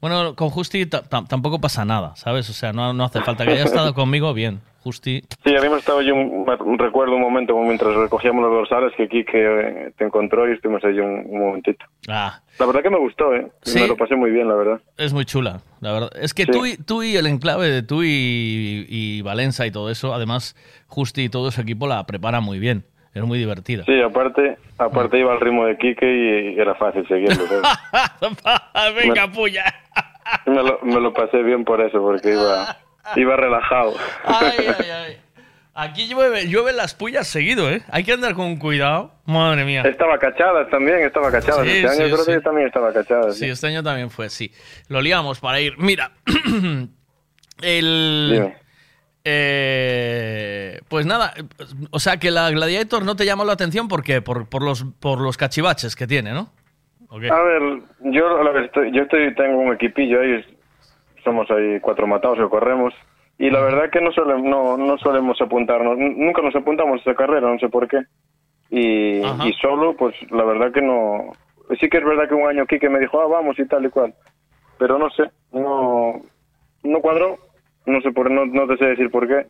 Bueno, con Justi ta- ta- tampoco pasa nada, ¿sabes? O sea, no, no hace falta que haya estado conmigo, bien. Justi. Sí, habíamos estado allí, un, recuerdo un momento mientras recogíamos los dorsales que Kike eh, te encontró y estuvimos allí un, un momentito. Ah, La verdad que me gustó, ¿eh? Sí. Me lo pasé muy bien, la verdad. es muy chula, la verdad. Es que Sí. tú, y, tú y el enclave de tú y, y Valenza y todo eso, además, Justi y todo su equipo la preparan muy bien. Es muy divertida. Sí, aparte, aparte iba al ritmo de Kike y, era fácil seguirlo. Venga, puya. me, lo, me lo pasé bien por eso, porque iba, iba relajado. Ay, ay, ay. Aquí llueve, llueve las pullas seguido, ¿eh? Hay que andar con cuidado. Madre mía. Estaba cachada también, estaba cachada. Sí, este año sí, creo sí. que también estaba cachada. Sí, este año también fue, sí. Lo liamos para ir. Mira, el... Dime. Eh, pues nada, o sea que la Gladiator no te llamó la atención ¿por qué? Por, por los, por los cachivaches que tiene, ¿no? A ver, yo, que estoy, yo estoy, tengo un equipillo ahí, somos ahí cuatro matados que corremos, y la verdad que no, suele, no, no solemos apuntarnos, nunca nos apuntamos a esa carrera, no sé por qué. Y solo, pues la verdad que no... Sí que es verdad que un año Kike me dijo, ah, vamos y tal y cual, pero no sé, no, no cuadró, no sé por, no, no te sé decir por qué.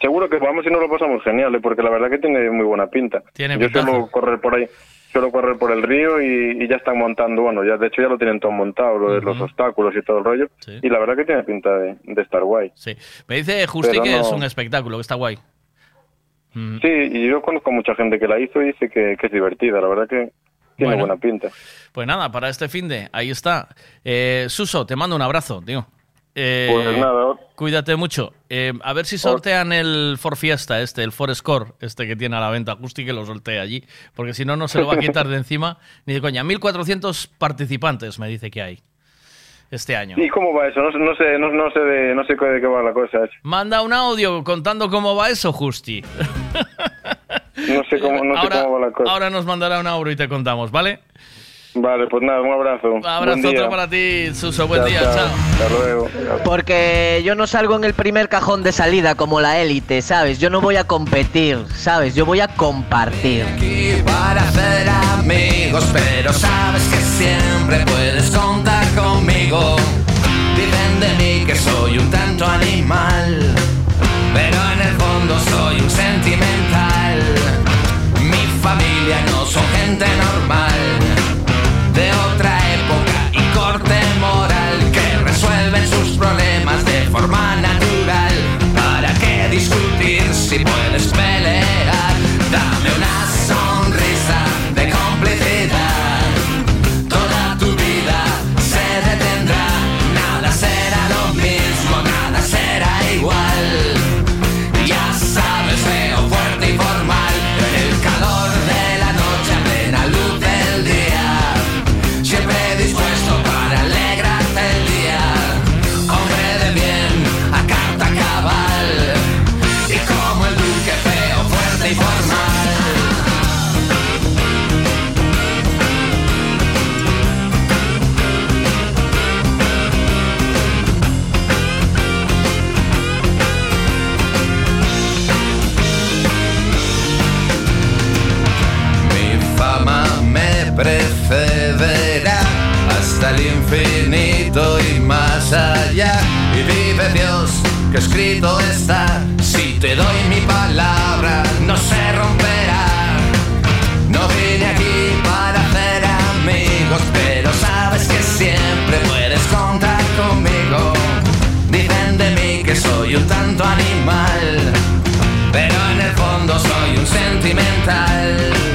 Seguro que vamos y nos lo pasamos genial, ¿eh? porque la verdad que tiene muy buena pinta. Tiene Yo suelo correr por ahí, suelo correr por el río y, y ya están montando, bueno, ya de hecho ya lo tienen todo montado, lo de los obstáculos y todo el rollo. Y la verdad que tiene pinta de, de estar guay. Sí. Me dice Justi que no- es un espectáculo, que está guay. Mm. Sí, y yo conozco mucha gente que la hizo y dice que, que es divertida, la verdad que tiene Bueno. buena pinta. Pues nada, para este fin de, ahí está. Eh, Suso, te mando un abrazo, tío. Eh, Pues nada, Cuídate mucho. Eh, a ver si sortean el For Fiesta, este, el For Score, este que tiene a la venta. Justi que lo sortea allí. Porque si no, no se lo va a quitar de encima ni de coña. 1.400 participantes me dice que hay este año. ¿Y cómo va eso? No, sé- no sé, no, no sé de, no sé de qué va la cosa. Manda un audio contando cómo va eso, Justi. No sé cómo, no sé ahora, cómo va la cosa. ahora nos mandará un audio y te contamos, ¿vale? Vale, pues nada, un abrazo. Un abrazo otro para ti, Suso. Buen Chao, día, chao. chao. Hasta luego. Porque yo no salgo en el primer cajón de salida como la élite, ¿sabes? Yo no voy a competir, ¿sabes? Yo voy a compartir. aquí para hacer amigos, pero sabes que siempre puedes contar conmigo. Dicen de mí que soy un tanto animal, pero en el fondo soy un sentimental. Mi familia no son gente normal, discutir si allá. Y vive Dios que escrito está. Si te doy mi palabra, no se romperá. No vine aquí para hacer amigos, pero sabes que siempre puedes contar conmigo. Dicen de mí que soy un tanto animal, pero en el fondo soy un sentimental.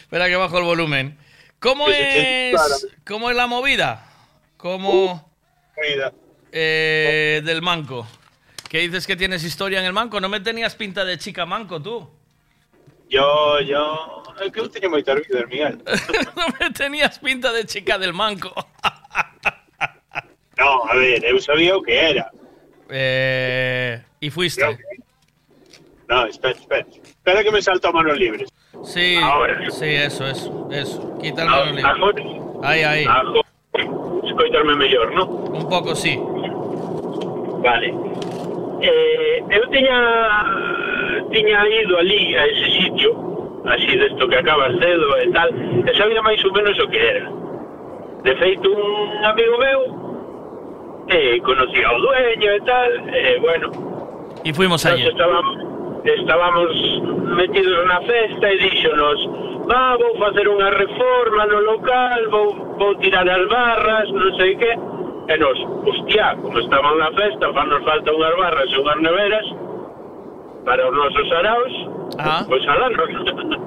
Espera que bajo el volumen. ¿Cómo es, cómo es la movida? ¿Cómo Mira, eh, del manco? ¿Qué dices que tienes historia en el manco? ¿No me tenías pinta de chica manco tú? yo, yo... É que teño moita vida, Miguel. no me tenías pinta de chica del manco. No, a ver, eu sabía que era. Eh, y fuiste. No, espera, espera. Espera que me salto a manos libres. Sí, sí, eso, eso, eso. Quita el Ah, mano libre. agora. Ahí, ahí. Ajo. Escoitarme mellor, non? Un poco sí. Vale. Eh, eu tiña tiña ido ali a ese sitio así desto que acaba cedo e tal, e sabía máis ou menos o que era. De feito, un amigo meu eh, conocía ao dueño e tal, e bueno, Y fuimos allí. estábamos, estábamos metidos na festa e díxonos va, vou facer unha reforma no local, vou, vou tirar as barras, non sei que, e nos, hostia, como estamos na festa, fa nos falta unhas barras e unhas neveras para os nosos araos, ah. pois alá nos,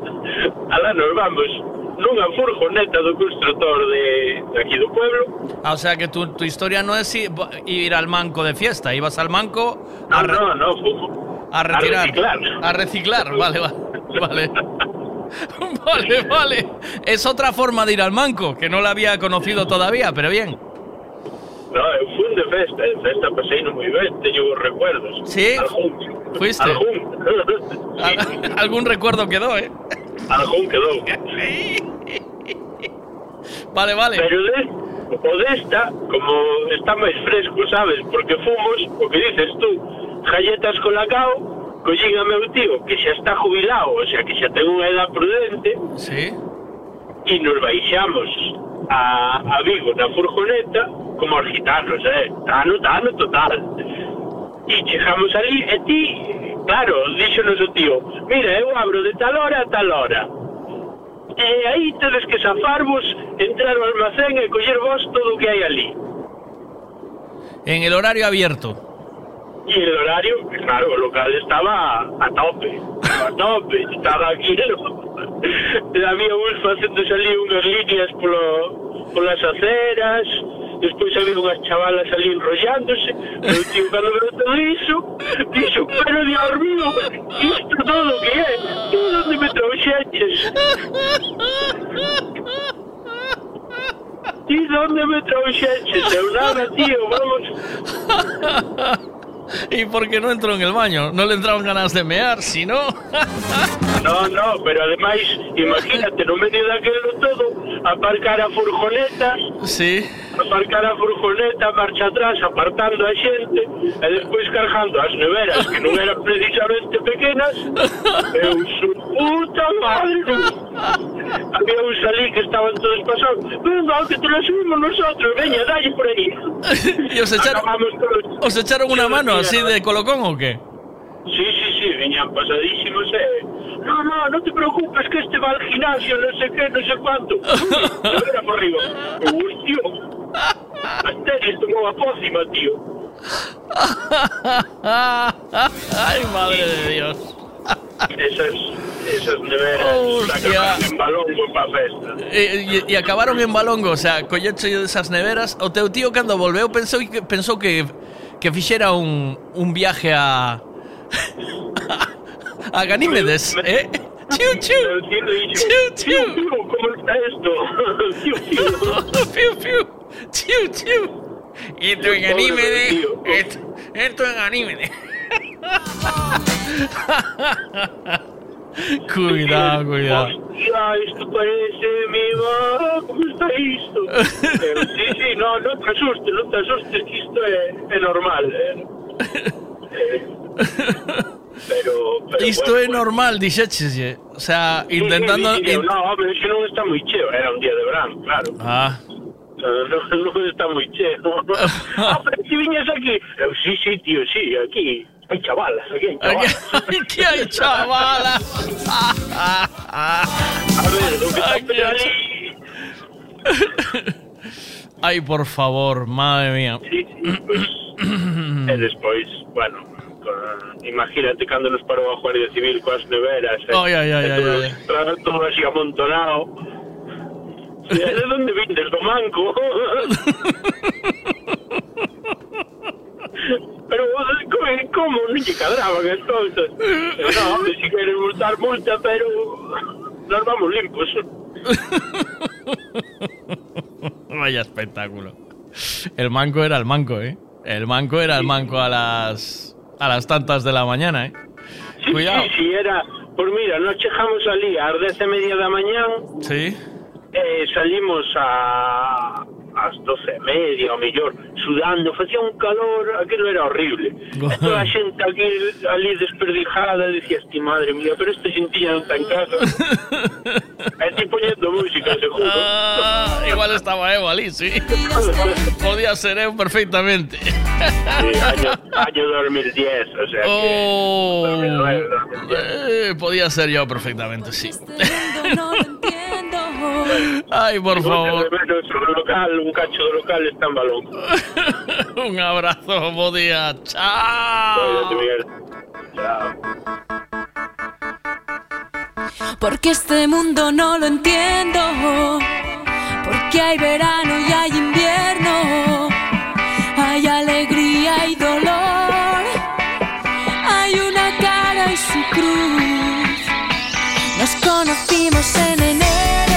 alá nos vamos nunha furgoneta do constructor de, de aquí do pueblo. Ah, o sea que tu, tu historia non é si ir al manco de fiesta, ibas al manco... No, a... no, no, fumo a retirar. a reciclar. A reciclar, vale, vale. Vale. Vale, vale. Es otra forma de ir al manco, que no la había conocido todavía, pero bien. No, fun de festa, de festa pasei no moi ben, teño recuerdos. Sí? Algún. Fuiste. Algún. Al- algún recuerdo quedó, ¿eh? Algún quedou. Vale, vale. Pero de, o desta, como está máis fresco, sabes? Porque fomos, o que dices tú, galletas con lacao, collín a meu tío, que xa está jubilado, o sea, que xa ten unha edad prudente, sí. e nos baixamos a, a Vigo na furgoneta, como os gitanos, eh? Tano, tano, total. E chegamos ali, e ti, claro, díxonos o tío, mira, eu abro de tal hora a tal hora, e aí tedes que zafarvos, entrar ao almacén e coller vos todo o que hai ali. En el horario abierto. Y el horario, claro, el local estaba a tope, a tope, estaba lleno. Había uns facendo salir unhas líneas polo, polas aceras, despois había unhas chavalas ali enrollándose, o tío cando veo todo iso, dixo, pero Dios mío, isto todo que é? Tú onde me trouxeches? Ti onde me trouxeches? Eu nada, tío, vamos... ¿Y por qué no entró en el baño? No le entraron ganas de mear, si no. No, no, pero ademais, imagínate, no medio daquelo todo, aparcar a furgoneta, Sí. aparcar a furgoneta, marcha atrás, apartando a xente, e despois cargando as neveras, que non eran precisamente pequenas, eu su puta madre. Había uns ali que estaban todos pasados, venga, que te la subimos nosotros, veña, dalle por aí. ¿Y os echaron, os echaron una mano así de colocón o qué? Sí, sí, sí, venían pasadísimos, eh. No, no, no te preocupes que este va al gimnasio, no sé qué, no sé cuánto. Uy, era por arriba. Uy, tío. Asteris tomó a pócima, tío. Ay, madre de Dios. Esas, esas neveras Hostia. sacaban en balongo pa festa. E, e, e acabaron en Balongo, o sea, colleche desas neveras. O teu tío cando volveu pensou que pensou que que fixera un, un viaje a a Ganímedes, eh? Chiu, chiu. Chiu, chiu. ¿Cómo está esto? Piu. Chiu, chiu. Esto en Ganímedes. Esto, esto en Ganímedes. cuidado, cuidado. Hostia, esto parece mi va, ¿cómo está esto? Pero sí, sí, no, no te asustes, no te asustes, que esto es, es normal. eh. Eh, pero, pero Isto bueno, é normal, dixécheslle. O sea, Sí, sí, intentando... sí, sí, in- No, hombre, es que non está moi cheo, era un día de verano, claro. Ah, No, no, está moi cheo. ah, pero si viñas aquí. Eu, sí, sí, tío, sí, aquí hai chavalas, aquí hai chavalas. Aquí hai chavalas. A ver, lo que está ali... Ay, por favor, madre mía. Sí, sí, pues, despois, bueno, con, imagínate cando nos parou a Guardia Civil coas neveras, eh, Ai, ai, ai, ai, todo, ai. todo así amontonado. De onde vindes, do manco? Pero, como, como non lle cadraban? Eu, no, si queres multar, multa, pero nos vamos limpos. Vaya espectáculo. El manco era el manco, ¿eh? El manco era el manco a las a las tantas de la mañana, ¿eh? Sí, Cuidado. sí, sí, era... Pois mira, nos chegamos ali ás dez e media da mañán Sí. Eh, salimos a, ás 12 e media, ao mellor, sudando, facía un calor, aquilo era horrible. Toda a xente aquí, ali desperdijada, dicías, ti madre mía, pero esta xentiña non está en casa. e ti poñendo música, seguro. Ah, igual estaba Evo ali, sí. Podía ser Evo perfectamente. Sí, año, año 2010, o sea que... Oh, 2009, eh, podía ser yo perfectamente, sí. Ay, por favor. Local, un cacho do local está en balón. Un abrazo, bo día. Chao. Chao. Porque este mundo no lo entiendo. Porque hay verano y hay invierno. Hay alegría y dolor. Hay una cara y su cruz. Nos conocimos en enero.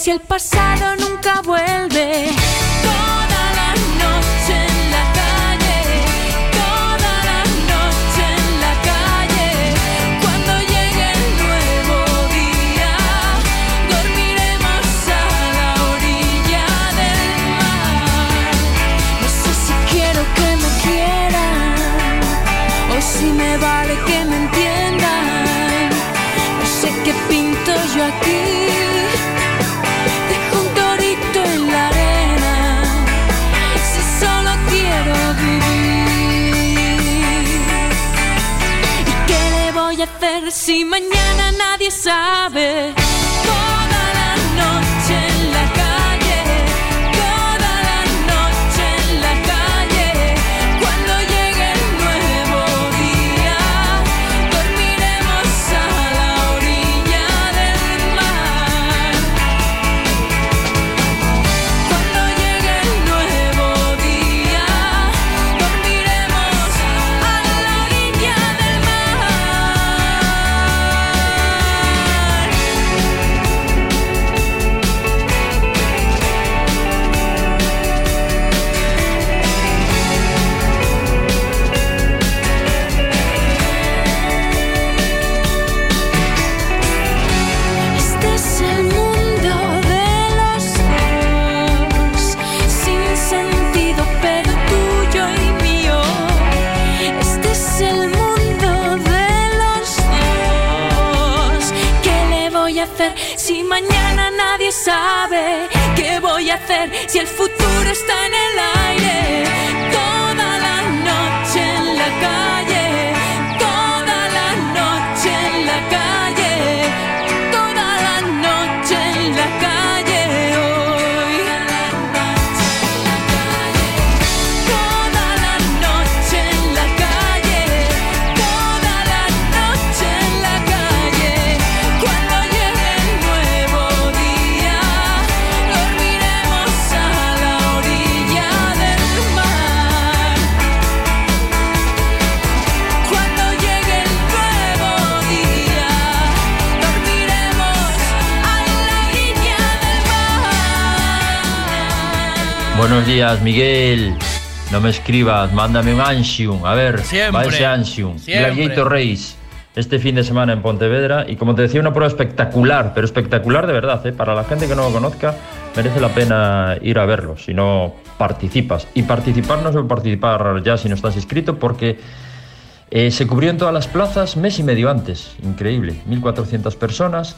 Si el pasado nunca vuelve? Si mañana nadie sabe? Si el futuro está en el Buenos días, Miguel. No me escribas, mándame un Ansium. A ver, Siempre, va ese Ansium. Gladiator Race. Este fin de semana en Pontevedra. Y como te decía, una prueba espectacular, pero espectacular de verdad. ¿eh? Para la gente que no lo conozca, merece la pena ir a verlo. Si no participas. Y participar no es participar ya si no estás inscrito, porque eh, se cubrió en todas las plazas mes y medio antes. Increíble. 1.400 personas.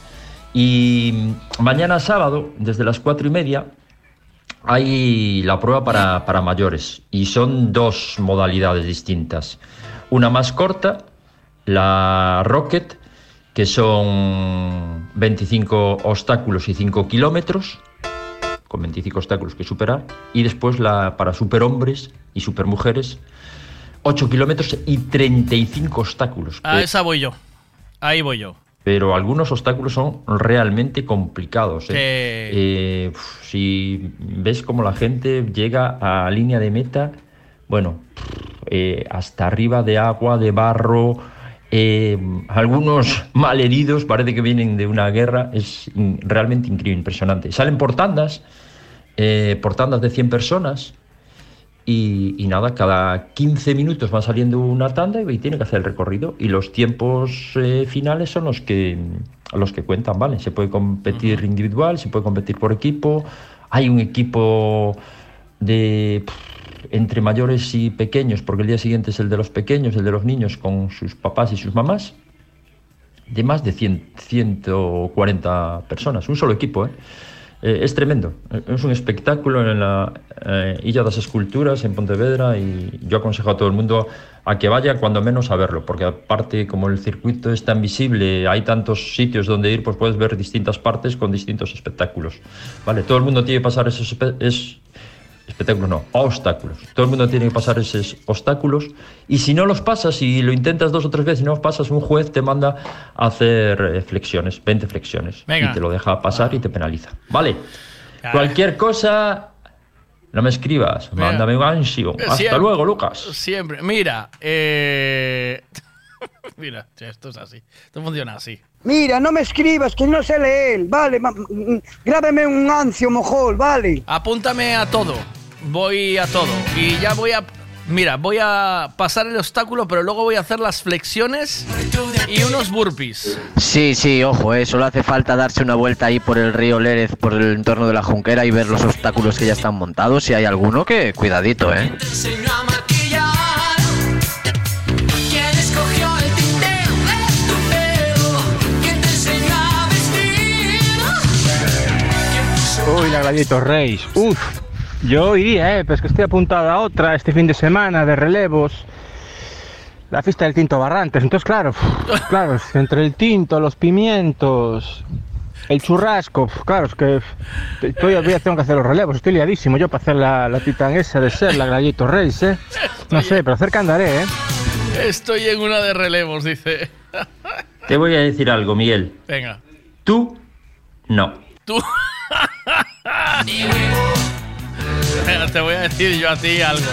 Y mañana sábado, desde las 4 y media, hay la prueba para, para mayores y son dos modalidades distintas. Una más corta, la Rocket, que son 25 obstáculos y 5 kilómetros, con 25 obstáculos que superar, y después la para superhombres y supermujeres, 8 kilómetros y 35 obstáculos. A esa voy yo. Ahí voy yo. Pero algunos obstáculos son realmente complicados. ¿eh? Eh, si ves cómo la gente llega a línea de meta, bueno, eh, hasta arriba de agua, de barro, algunos malheridos, parece que vienen de una guerra, es realmente increíble, impresionante. Salen por tandas, por tandas de 100 personas, y, y nada, cada 15 minutos va saliendo una tanda y tiene que hacer el recorrido. Y los tiempos eh, finales son los que, los que cuentan, ¿vale? Se puede competir individual, se puede competir por equipo. Hay un equipo de pff, entre mayores y pequeños, porque el día siguiente es el de los pequeños, el de los niños con sus papás y sus mamás, de más de 100, 140 personas, un solo equipo, ¿eh? Eh, es tremendo, Eh, es un espectáculo en la eh, Illa das Esculturas en Pontevedra y yo aconsejo a todo el mundo a que vaya cuando menos a verlo, porque aparte como el circuito es tan visible, hay tantos sitios donde ir, pues puedes ver distintas partes con distintos espectáculos. Vale, todo el mundo tiene que pasar esos es, espectáculos, no, obstáculos. Todo el mundo tiene que pasar esos obstáculos y si no los pasas y lo intentas dos o tres veces y no los pasas, un juez te manda a hacer eh, flexiones, 20 flexiones Venga. y te lo deja pasar y te penaliza. Vale. Cualquier cosa, no me escribas, Venga. mándame un ansio. Hasta Siempre- luego, Lucas. Siempre. Mira, eh... Mira, esto es así. Esto funciona así. Mira, no me escribas, que no sé leer, vale, ma- mm, grábeme un ancio mojol, vale. Apúntame a todo. Voy a todo. Y ya voy a. Mira, voy a pasar el obstáculo, pero luego voy a hacer las flexiones y unos burpees. Sí, sí, ojo, eh, solo hace falta darse una vuelta ahí por el río Lérez, por el entorno de la Junquera y ver los obstáculos que ya están montados. Si hay alguno, que cuidadito, ¿eh? Gladiator Race. Uf, yo iría, eh, pero es que estoy apuntado a otra este fin de semana de relevos. La fiesta del Tinto Barrantes. Entonces, claro, claro, entre el tinto, los pimientos, el churrasco, claro, es que todavía tengo que hacer los relevos. Estoy liadísimo yo para hacer la, la titán esa de ser, la Gladiator Race, eh. No sé, pero cerca andaré, eh. Estoy en una de relevos, dice. Te voy a decir algo, Miguel. Venga. Tú, no. Tú. Te voy a decir yo a ti algo.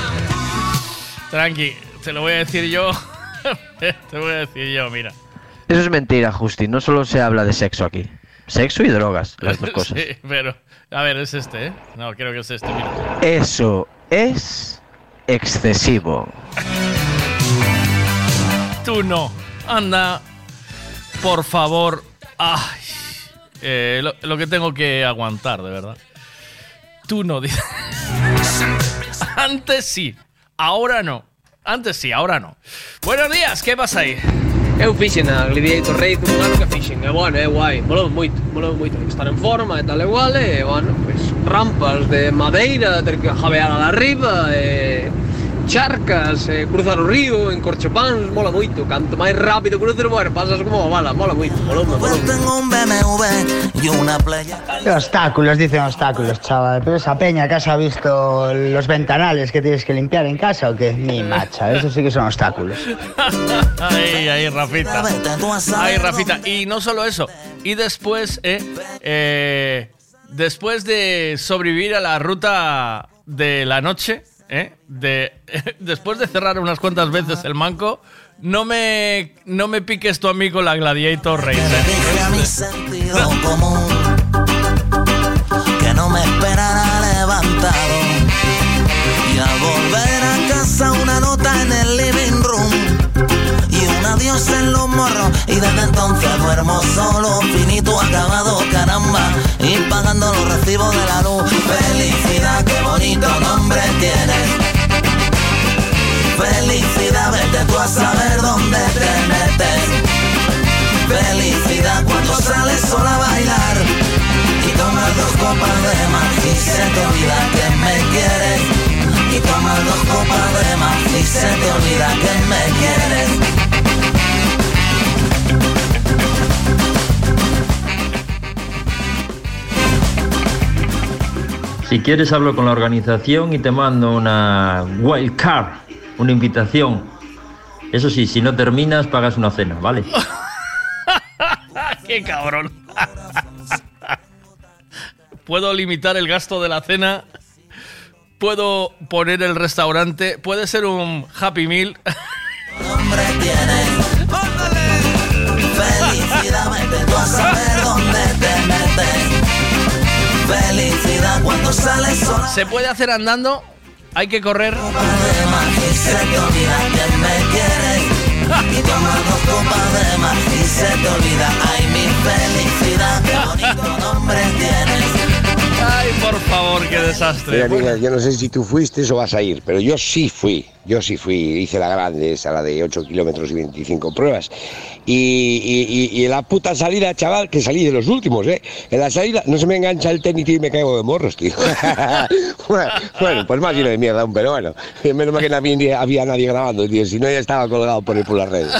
Tranqui, te lo voy a decir yo. te voy a decir yo, mira. Eso es mentira, Justi. No solo se habla de sexo aquí. Sexo y drogas, las dos cosas. Sí, pero. A ver, es este, ¿eh? No, creo que es este, mira. Eso es excesivo. Tú no. Anda, por favor. Ay, eh, lo, lo que tengo que aguantar, de verdad. Tú no, dice. Antes sí, ahora no. Antes sí, ahora no. Buenos días, ¿qué pasa ahí? Eu fixen a Gladiator Race un ano que fixen E bueno, é guai, molou moito, molou moito Hai que estar en forma e tal igual E bueno, pues, rampas de madeira Ter que jabear a arriba E charcas, e cruzar o río En corchopáns, mola moito Canto máis rápido cruces, bueno, pasas como a bala Mola moito, molou molou Tengo un BMW y una playa. Obstáculos, dicen obstáculos, chaval. Pero esa peña que has visto los ventanales que tienes que limpiar en casa o qué? Ni macha, eso sí que son obstáculos. Ahí, ahí, Rafita. Ahí, Rafita. Y no solo eso. Y después, eh, eh, después de sobrevivir a la ruta de la noche, eh, de, después de cerrar unas cuantas veces el manco, no me, no me piques tú a mí con la Gladiator Race. Dije a mi sentido común que no me esperara levantado. Y al volver a casa una nota en el living room y un adiós en los morros. Y desde entonces duermo solo, finito, acabado, caramba. Pagando los recibos de la luz. Felicidad, qué bonito nombre tienes. Felicidad, vete tú a saber dónde te metes. Felicidad cuando sales sola a bailar y tomas dos copas de más y se te olvida que me quieres. Y tomas dos copas de más y se te olvida que me quieres. Si quieres hablo con la organización y te mando una wild card, una invitación. Eso sí, si no terminas pagas una cena, ¿vale? ¡Qué cabrón! Puedo limitar el gasto de la cena. Puedo poner el restaurante. Puede ser un Happy Meal. cuando sales sola. ¿Se puede hacer andando? Hay que correr. y dos copas de más y se te olvida. Ay, mi felicidad, qué bonito nombre tienes. Ay, por favor, qué desastre. Mira, mira, yo no sé si tú fuiste o vas a ir, pero yo sí fui. Yo sí fui, hice la grande, esa la de 8 kilómetros y 25 pruebas. Y, y, y- en la puta salida, chaval, que salí de los últimos, ¿eh? En la salida no se me engancha el tenis y me caigo de morros, tío. bueno, pues más lleno de mierda aún, pero bueno. Menos mal que no había, había nadie grabando, tío. Si no, ya estaba colgado por ahí por las redes.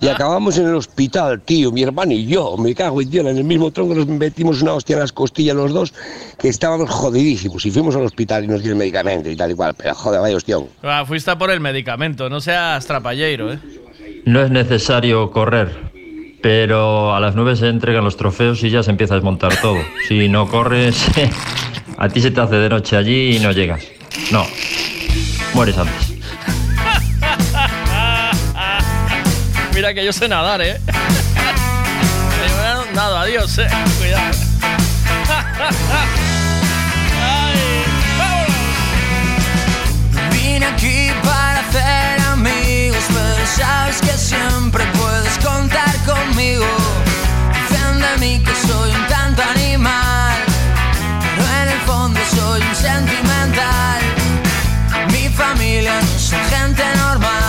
Y acabamos en el hospital, tío, mi hermano y yo. Me cago en Dios, en el mismo tronco nos metimos una hostia en las costillas los dos, que estábamos jodidísimos. Y fuimos al hospital y nos dieron medicamentos y tal y cual. Pero joder, vaya hostión. Ah, fuiste a por el medicamento, no seas trapalleiro, ¿eh? No es necesario correr, pero a las 9 se entregan los trofeos y ya se empieza a desmontar todo. Si no corres, a ti se te hace de noche allí y no llegas. No, mueres antes. Mira que yo sé nadar, ¿eh? Nada, adiós, ¿eh? Cuidado. Sabes que siempre puedes contar conmigo. Dicen de mí que soy un tanto animal, pero en el fondo soy un sentimental. Mi familia no son gente normal,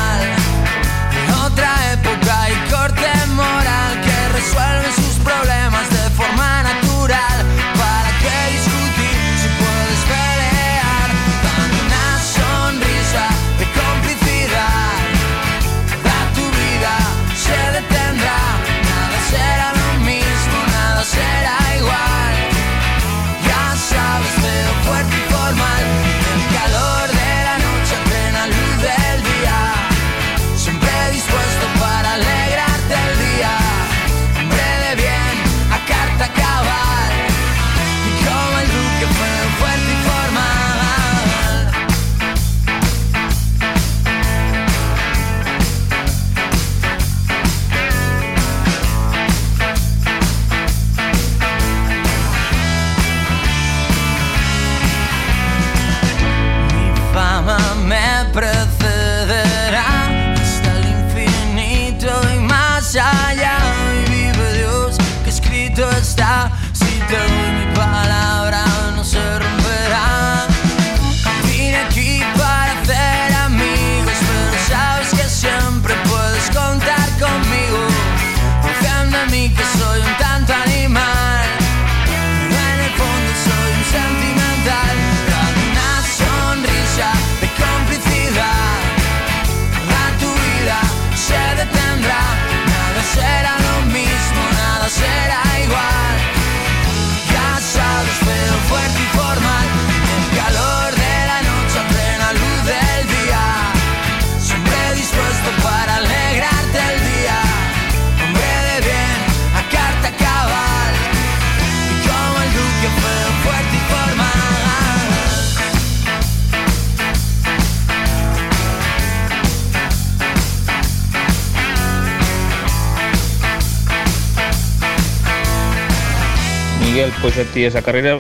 Miguel, pois a ti esa carreira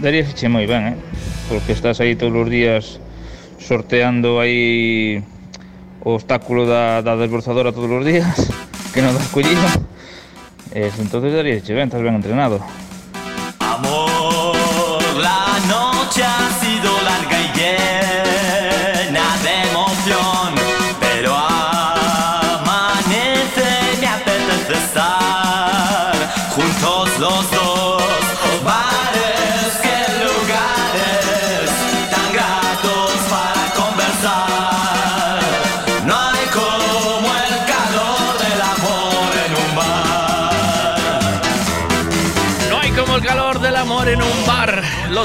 darías che moi ben, eh? Porque estás aí todos os días sorteando aí o obstáculo da, da desbrozadora todos os días, que non das collido. Es, entonces darías che ben, estás ben entrenado. Amor, la noche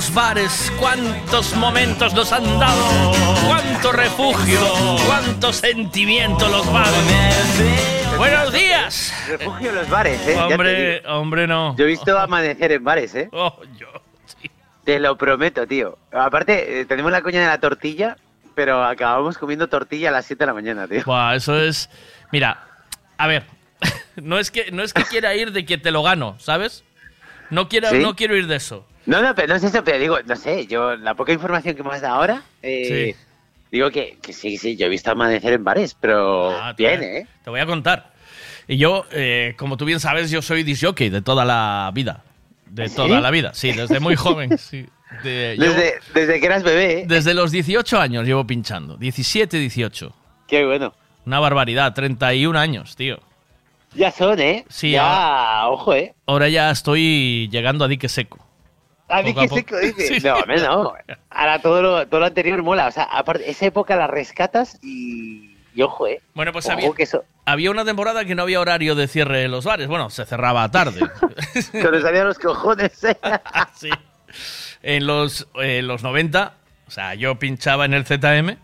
Los bares, cuántos momentos nos han dado. Cuánto refugio, cuánto sentimiento los bares. Buenos días. Refugio en los bares, ¿eh? Hombre, hombre, no. Yo he visto amanecer en bares, ¿eh? Oh, yo, Te lo prometo, tío. Aparte, eh, tenemos la coña de la tortilla, pero acabamos comiendo tortilla a las 7 de la mañana, tío. Buah, eso es. Mira, a ver, No es que, no es que quiera ir de que te lo gano, ¿sabes? No quiero, ¿Sí? no quiero ir de eso. No, no, pero no es eso, pero digo, no sé, yo la poca información que me has dado ahora, eh, digo que, que sí, sí, yo he visto amanecer en bares, pero Ah, bien, ¿eh? Te voy a contar. Y yo, eh, como tú bien sabes, yo soy disjockey de toda la vida. De ¿Sí? toda la vida, sí, desde muy joven. sí. De- Desde, desde que eras bebé, ¿eh? desde los 18 años llevo pinchando. 17, 18. Qué bueno. Una barbaridad, 31 años, tío. Ya son, ¿eh? Sí, ya, ojo, ¿eh? Ahora ya estoy llegando a dique seco. A mí a que seco dice. Sí. No, hombre, no. Ahora todo lo, todo lo anterior mola. O sea, aparte, esa época la rescatas y, y ojo, ¿eh? Bueno, pues Ojo había, que eso. había una temporada que no había horario de cierre en los bares. Bueno, se cerraba tarde. Se nos salían los cojones, ¿eh? sí. En los, en los 90, o sea, yo pinchaba en el ZM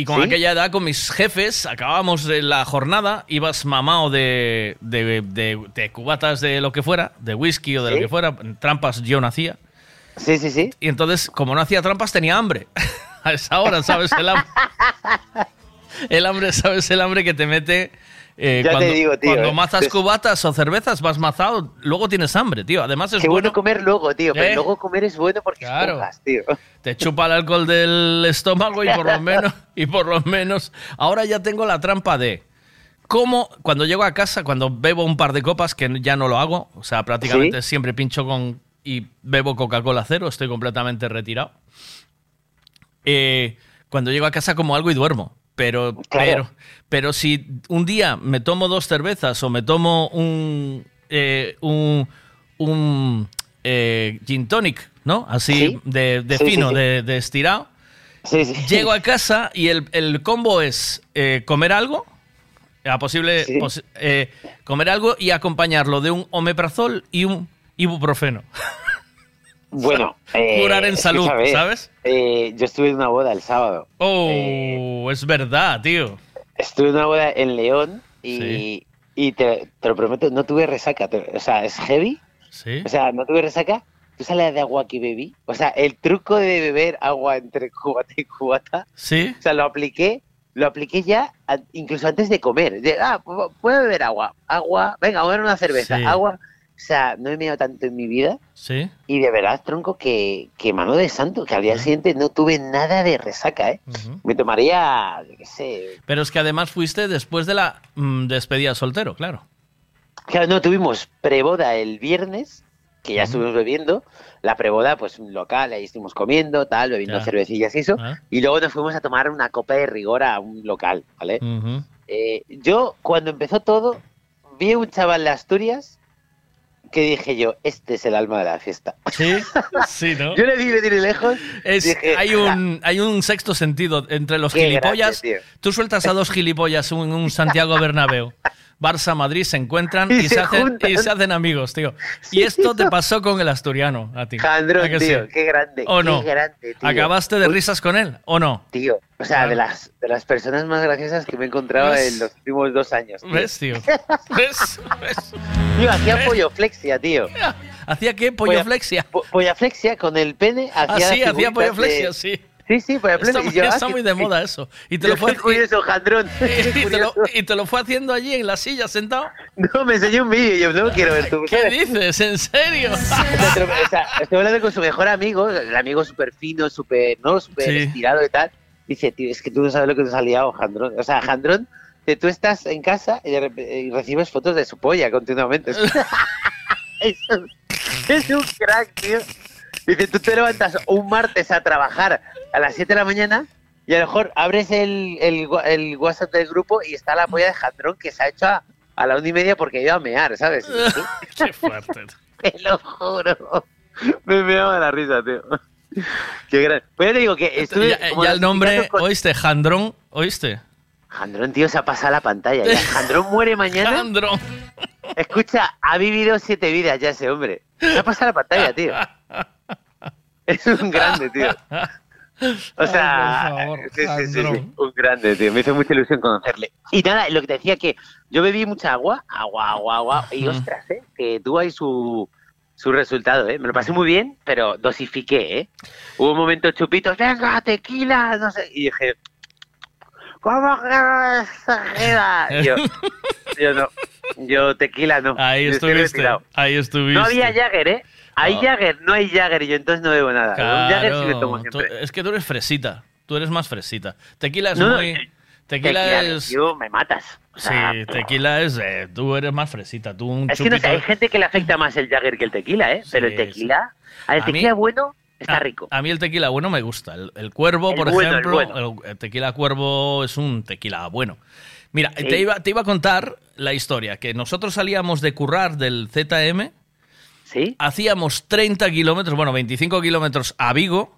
y con ¿Sí? aquella edad, con mis jefes, acabábamos de la jornada, ibas mamado de, de, de- de cubatas de lo que fuera, de whisky o de ¿Sí? lo que fuera, trampas yo no hacía. Sí, sí, sí. Y entonces, como no hacía trampas, tenía hambre. A esa hora, ¿sabes? El hambre, el hambre ¿sabes? El hambre que te mete... eh, Ya te cuando, digo, tío, Cuando eh. mazas cubatas o cervezas, vas mazado, luego tienes hambre, tío. Además es Qué bueno bueno comer luego, tío. Pero ¿Eh? luego comer es bueno porque Claro. esponjas, tío. te chupa el alcohol del estómago y por lo menos y por lo menos ahora ya tengo la trampa de cómo cuando llego a casa cuando bebo un par de copas que ya no lo hago o sea prácticamente siempre pincho con y bebo Coca-Cola cero estoy completamente retirado Eh, cuando llego a casa como algo y duermo pero pero pero si un día me tomo dos cervezas o me tomo un eh, un un eh, gin tonic, ¿no? Así Sí. de, de Sí, fino, sí. De, de estirado. Llego a casa y el, el combo es eh, comer algo, a posible posi- eh, comer algo y acompañarlo de un omeprazol y un ibuprofeno. Bueno, eh, Curar en salud, ¿sabes? eh, yo estuve en una boda el sábado. Oh, es verdad, tío. Estuve en una boda en León y, Sí. y te, te lo prometo, no tuve resaca. te- o sea, es heavy. Sí. O sea, no tuve resaca. ¿Tú sabes de agua que bebí? O sea, el truco de beber agua entre cubata y cubata. Sí. O sea, lo apliqué, lo apliqué ya incluso antes de comer. De, ah, pu- puedo beber agua. Agua, venga, voy a beber una cerveza. Sí. Agua. O sea, no he meado tanto en mi vida. Sí. Y de verdad, tronco, que, que mano de santo, que al día siguiente no tuve nada de resaca, ¿eh? Me tomaría, yo qué sé. Pero es que además fuiste después de la mm, despedida soltero, claro. Claro, no, tuvimos preboda el viernes, que ya estuvimos bebiendo. La preboda, pues un local, ahí estuvimos comiendo, tal, bebiendo Ya. cervecillas y eso. Y luego nos fuimos a tomar una copa de rigor a un local, ¿vale? Eh, yo, cuando empezó todo, vi a un chaval de Asturias que dije yo, este es el alma de la fiesta. Sí, sí, ¿no? Yo le vi venir de lejos. Es- dije, hay, un, hay un sexto sentido entre los gilipollas. grande, Tú sueltas a dos gilipollas en un Santiago Bernabéu. Barça, Madrid se encuentran y, Y se, se hacen, y se hacen amigos, tío. Y esto te pasó con el asturiano, a ti. Jandrón, ¿A que tío, sí? qué grande, ¿O qué no? grande, tío. ¿Acabaste de risas con él o no? Tío, o sea, Claro. de las, de las personas más graciosas que me he encontrado ¿Ves? en los últimos dos años. tío. ¿Ves, tío? ¿Ves? ¿Ves? Tío, hacía polloflexia, tío. ¿Hacía qué? ¿Polloflexia? Po- pollaflexia con el pene. Ah, Hacía sí, hacía polloflexia, de- sí. Sí, sí, pollaflexia. Está, Y yo, está ah, muy de moda eso. Y te, lo fue, qué curioso, Jandrón. y, te lo, y te lo fue haciendo allí en la silla sentado. No, me enseñó un vídeo y yo no quiero ver tu ¿Qué dices? ¿En serio? O sea, estoy hablando con su mejor amigo, el amigo súper fino, súper, ¿no? Súper Sí. estirado y tal. Dice, tío, es que tú no sabes lo que nos ha liado, Jandrón. O sea, Jandrón, que tú estás en casa y, y recibes fotos de su polla continuamente. es, un, es un crack, tío. Dice, tú te levantas un martes a trabajar a las 7 de la mañana y a lo mejor abres el, el, WhatsApp del grupo y está la polla de Jandrón que se ha hecho a, a la una y media porque iba a mear, ¿sabes? Qué fuerte. Te lo juro. Me meaba la risa, tío. Qué gran. Pues ya te digo que estuve. Ya, ya el nombre, con- ¿oíste? Jandrón, ¿oíste? Jandrón, tío, se ha pasado la pantalla. ya. Jandrón muere mañana. Jandrón. Escucha, ha vivido siete vidas ya ese hombre. Se ha pasado la pantalla, tío. Es un grande, tío. O sea, Ay, favor, sí, sí, sí, un grande, tío. Me hizo mucha ilusión conocerle. Y nada, lo que te decía que yo bebí mucha agua, agua, agua, agua, y ostras, ¿eh? que tuvo ahí su, su resultado, ¿eh? Me lo pasé muy bien, pero dosifiqué, ¿eh? Hubo un momento chupitos, venga, tequila, no sé, y dije, ¿cómo que exagera? Yo, yo no, Yo tequila no. Ahí Yo estuviste. Ahí estuviste. No había Jagger, ¿eh? Hay. Jagger, no hay Jagger y yo entonces no bebo nada. Un Jagger sí Claro, tomo tú- siempre. es que tú eres fresita. Tú eres más fresita. Tequila es No, no, muy. Tequila, Tequila, es. tío, me matas. O sea, sí, tequila es. eh, tú eres más fresita. Tú un Es que no sé, chupito- hay gente que le afecta más el Jagger que el tequila, ¿eh? Pero el tequila, A tequila mí- bueno está rico. A mí el tequila bueno me gusta. El, el cuervo, El por bueno, el ejemplo, bueno. el, el tequila cuervo es un tequila bueno. Mira, Sí. te, iba, te iba a contar la historia, que nosotros salíamos de currar del ZM, ¿Sí? hacíamos 30 kilómetros, bueno, 25 kilómetros a Vigo.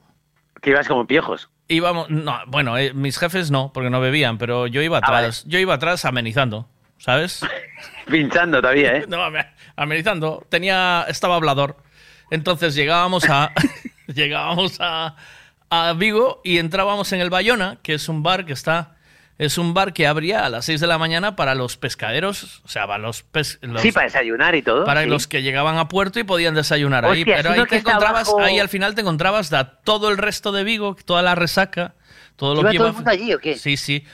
Que ibas como piojos. Íbamos, no, bueno, eh, mis jefes no, porque no bebían, pero yo iba Ah, vale. atrás, yo iba atrás amenizando, ¿sabes? Pinchando todavía, ¿eh? No, ame- amenizando. Tenía, estaba hablador. Entonces llegábamos a, llegábamos a, a Vigo y entrábamos en el Bayona, que es un bar que está, es un bar que abría a las 6 de la mañana para los pescaderos, o sea, para los, los- Sí, para desayunar y todo. para sí. los que llegaban a puerto y podían desayunar ahí. Pero ahí te encontrabas, abajo- ahí al final te encontrabas da todo el resto de Vigo, toda la resaca, todo lo ¿Iba que todo iba. el mundo allí o qué? Sí, sí.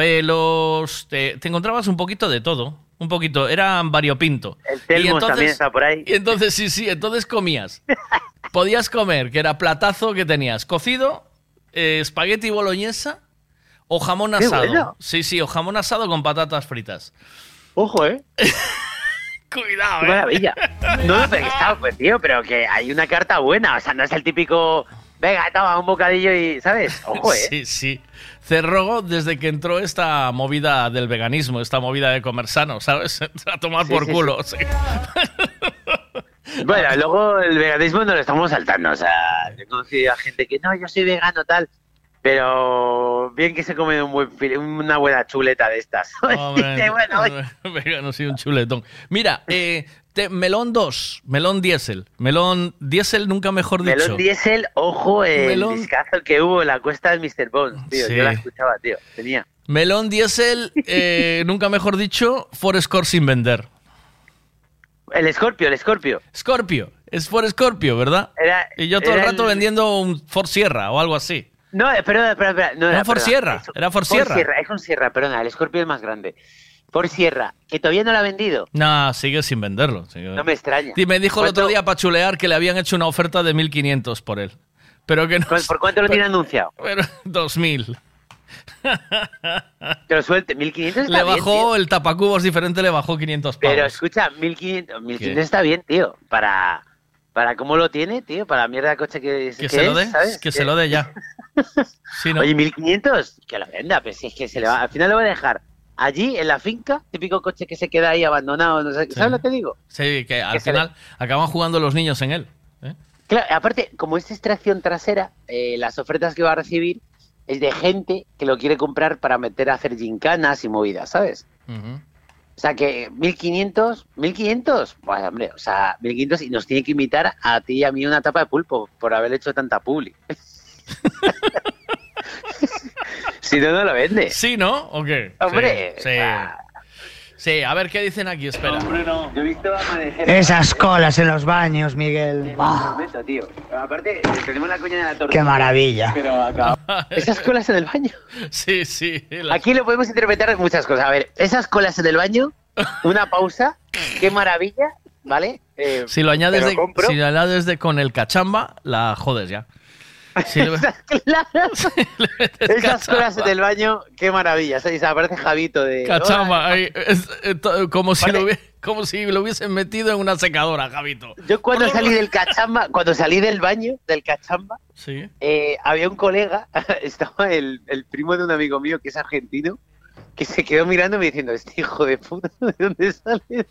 Travelos, te, te encontrabas un poquito de todo. Un poquito, era variopinto. El Telmos también está por ahí. Y entonces, sí, sí, entonces comías. Podías comer, que era platazo que tenías, cocido, eh, espagueti boloñesa o jamón ¡Qué asado. Sí, sí, o jamón asado con patatas fritas. Ojo, ¿eh? Cuidado, eh. maravilla. No, pero está, pues, tío, pero que hay una carta buena. O sea, no es el típico. Venga, toma un bocadillo y. ¿Sabes? Ojo, ¿eh? Sí, sí. Cerró desde que entró esta movida del veganismo, esta movida de comer sano, ¿sabes? A tomar Sí, por sí, culo. sí. Bueno, luego el veganismo no lo estamos saltando. O sea, he conocido a gente que no, yo soy vegano, tal. Pero bien que se come un buen fil- una buena chuleta de estas. Hombre, bueno, vegano, sí, un chuletón. Mira, eh, te- melón 2, melón diésel. Melón diésel, nunca mejor dicho. Melón Diesel, ojo el Melón- discazo que hubo en la cuesta del Mr. Bones, tío. Sí. Yo la escuchaba, tío. Tenía. Melón diésel, eh, nunca mejor dicho, Forescore sin vender. El Scorpio, el Scorpio. Scorpio, es Ford Scorpio, ¿verdad? Era, Y yo todo el rato vendiendo un Ford Sierra o algo así. No, espera, espera, espera. No, Era era Ford perdona, Sierra, era Ford Sierra. Es un Sierra, perdona, el Scorpio es más grande. Por Sierra, que todavía no lo ha vendido. No, sigue sin venderlo. sigue- No me extraña. Y me dijo el ¿Cuánto- otro día para chulear que le habían hecho una oferta de 1.500 por él. Pero que no... ¿Por cuánto lo tiene anunciado? Pero 2.000. Que lo suelte, 1500 está Le bien, bajó tío. el tapacubos diferente, le bajó 500 pavos. Pero escucha, 1500, 1500 ¿Qué? está bien, tío. Para, para cómo lo tiene, tío, para la mierda de coche que, es- que que se lo es, dé, ¿sabes? que se lo dé ya. Sí, ¿no? Oye, 1500, que lo venda, pero si es que se le va, al final lo va a dejar allí en la finca, típico coche que se queda ahí abandonado, no sé, ¿sabes lo que digo? Sí, que al Que final acaban jugando los niños en él. ¿eh? Claro, aparte, como es extracción trasera, eh, las ofertas que va a recibir es de gente que lo quiere comprar para meter a hacer gincanas y movidas, ¿sabes? Ujú. O sea que 1500, 1500, pues hombre, o sea, 1500 y nos tiene que invitar a ti y a mí una tapa de pulpo por haber hecho tanta publi. si no, no lo vende. Sí, ¿no? ¿O qué? Hombre, Sí. sí. Sí, a ver qué dicen aquí, espera. Yo he visto amanecer. Esas colas en los baños, Miguel. Bah, Momento, tío. Aparte, tenemos la coña de la torre. qué maravilla. Esas colas en el baño. Sí, sí. las- Aquí lo podemos interpretar de muchas cosas. A ver, esas colas en el baño, una pausa, qué maravilla, ¿vale? Eh, Si lo añades, pero de, compro. si lo añades de con el cachamba, la jodes ya. Si le- Esas colas en el baño, qué maravilla. O sea, aparece Javito de. Cachamba, "Hola". ahí, es- eh, como, si Vale. lo, como si lo hubiesen metido en una secadora, Javito. Yo cuando salí del cachamba, cuando salí del baño, del cachamba, Sí. eh, había un colega, estaba el, el primo de un amigo mío que es argentino, que se quedó mirándome diciendo, este hijo de puta, ¿de dónde sale?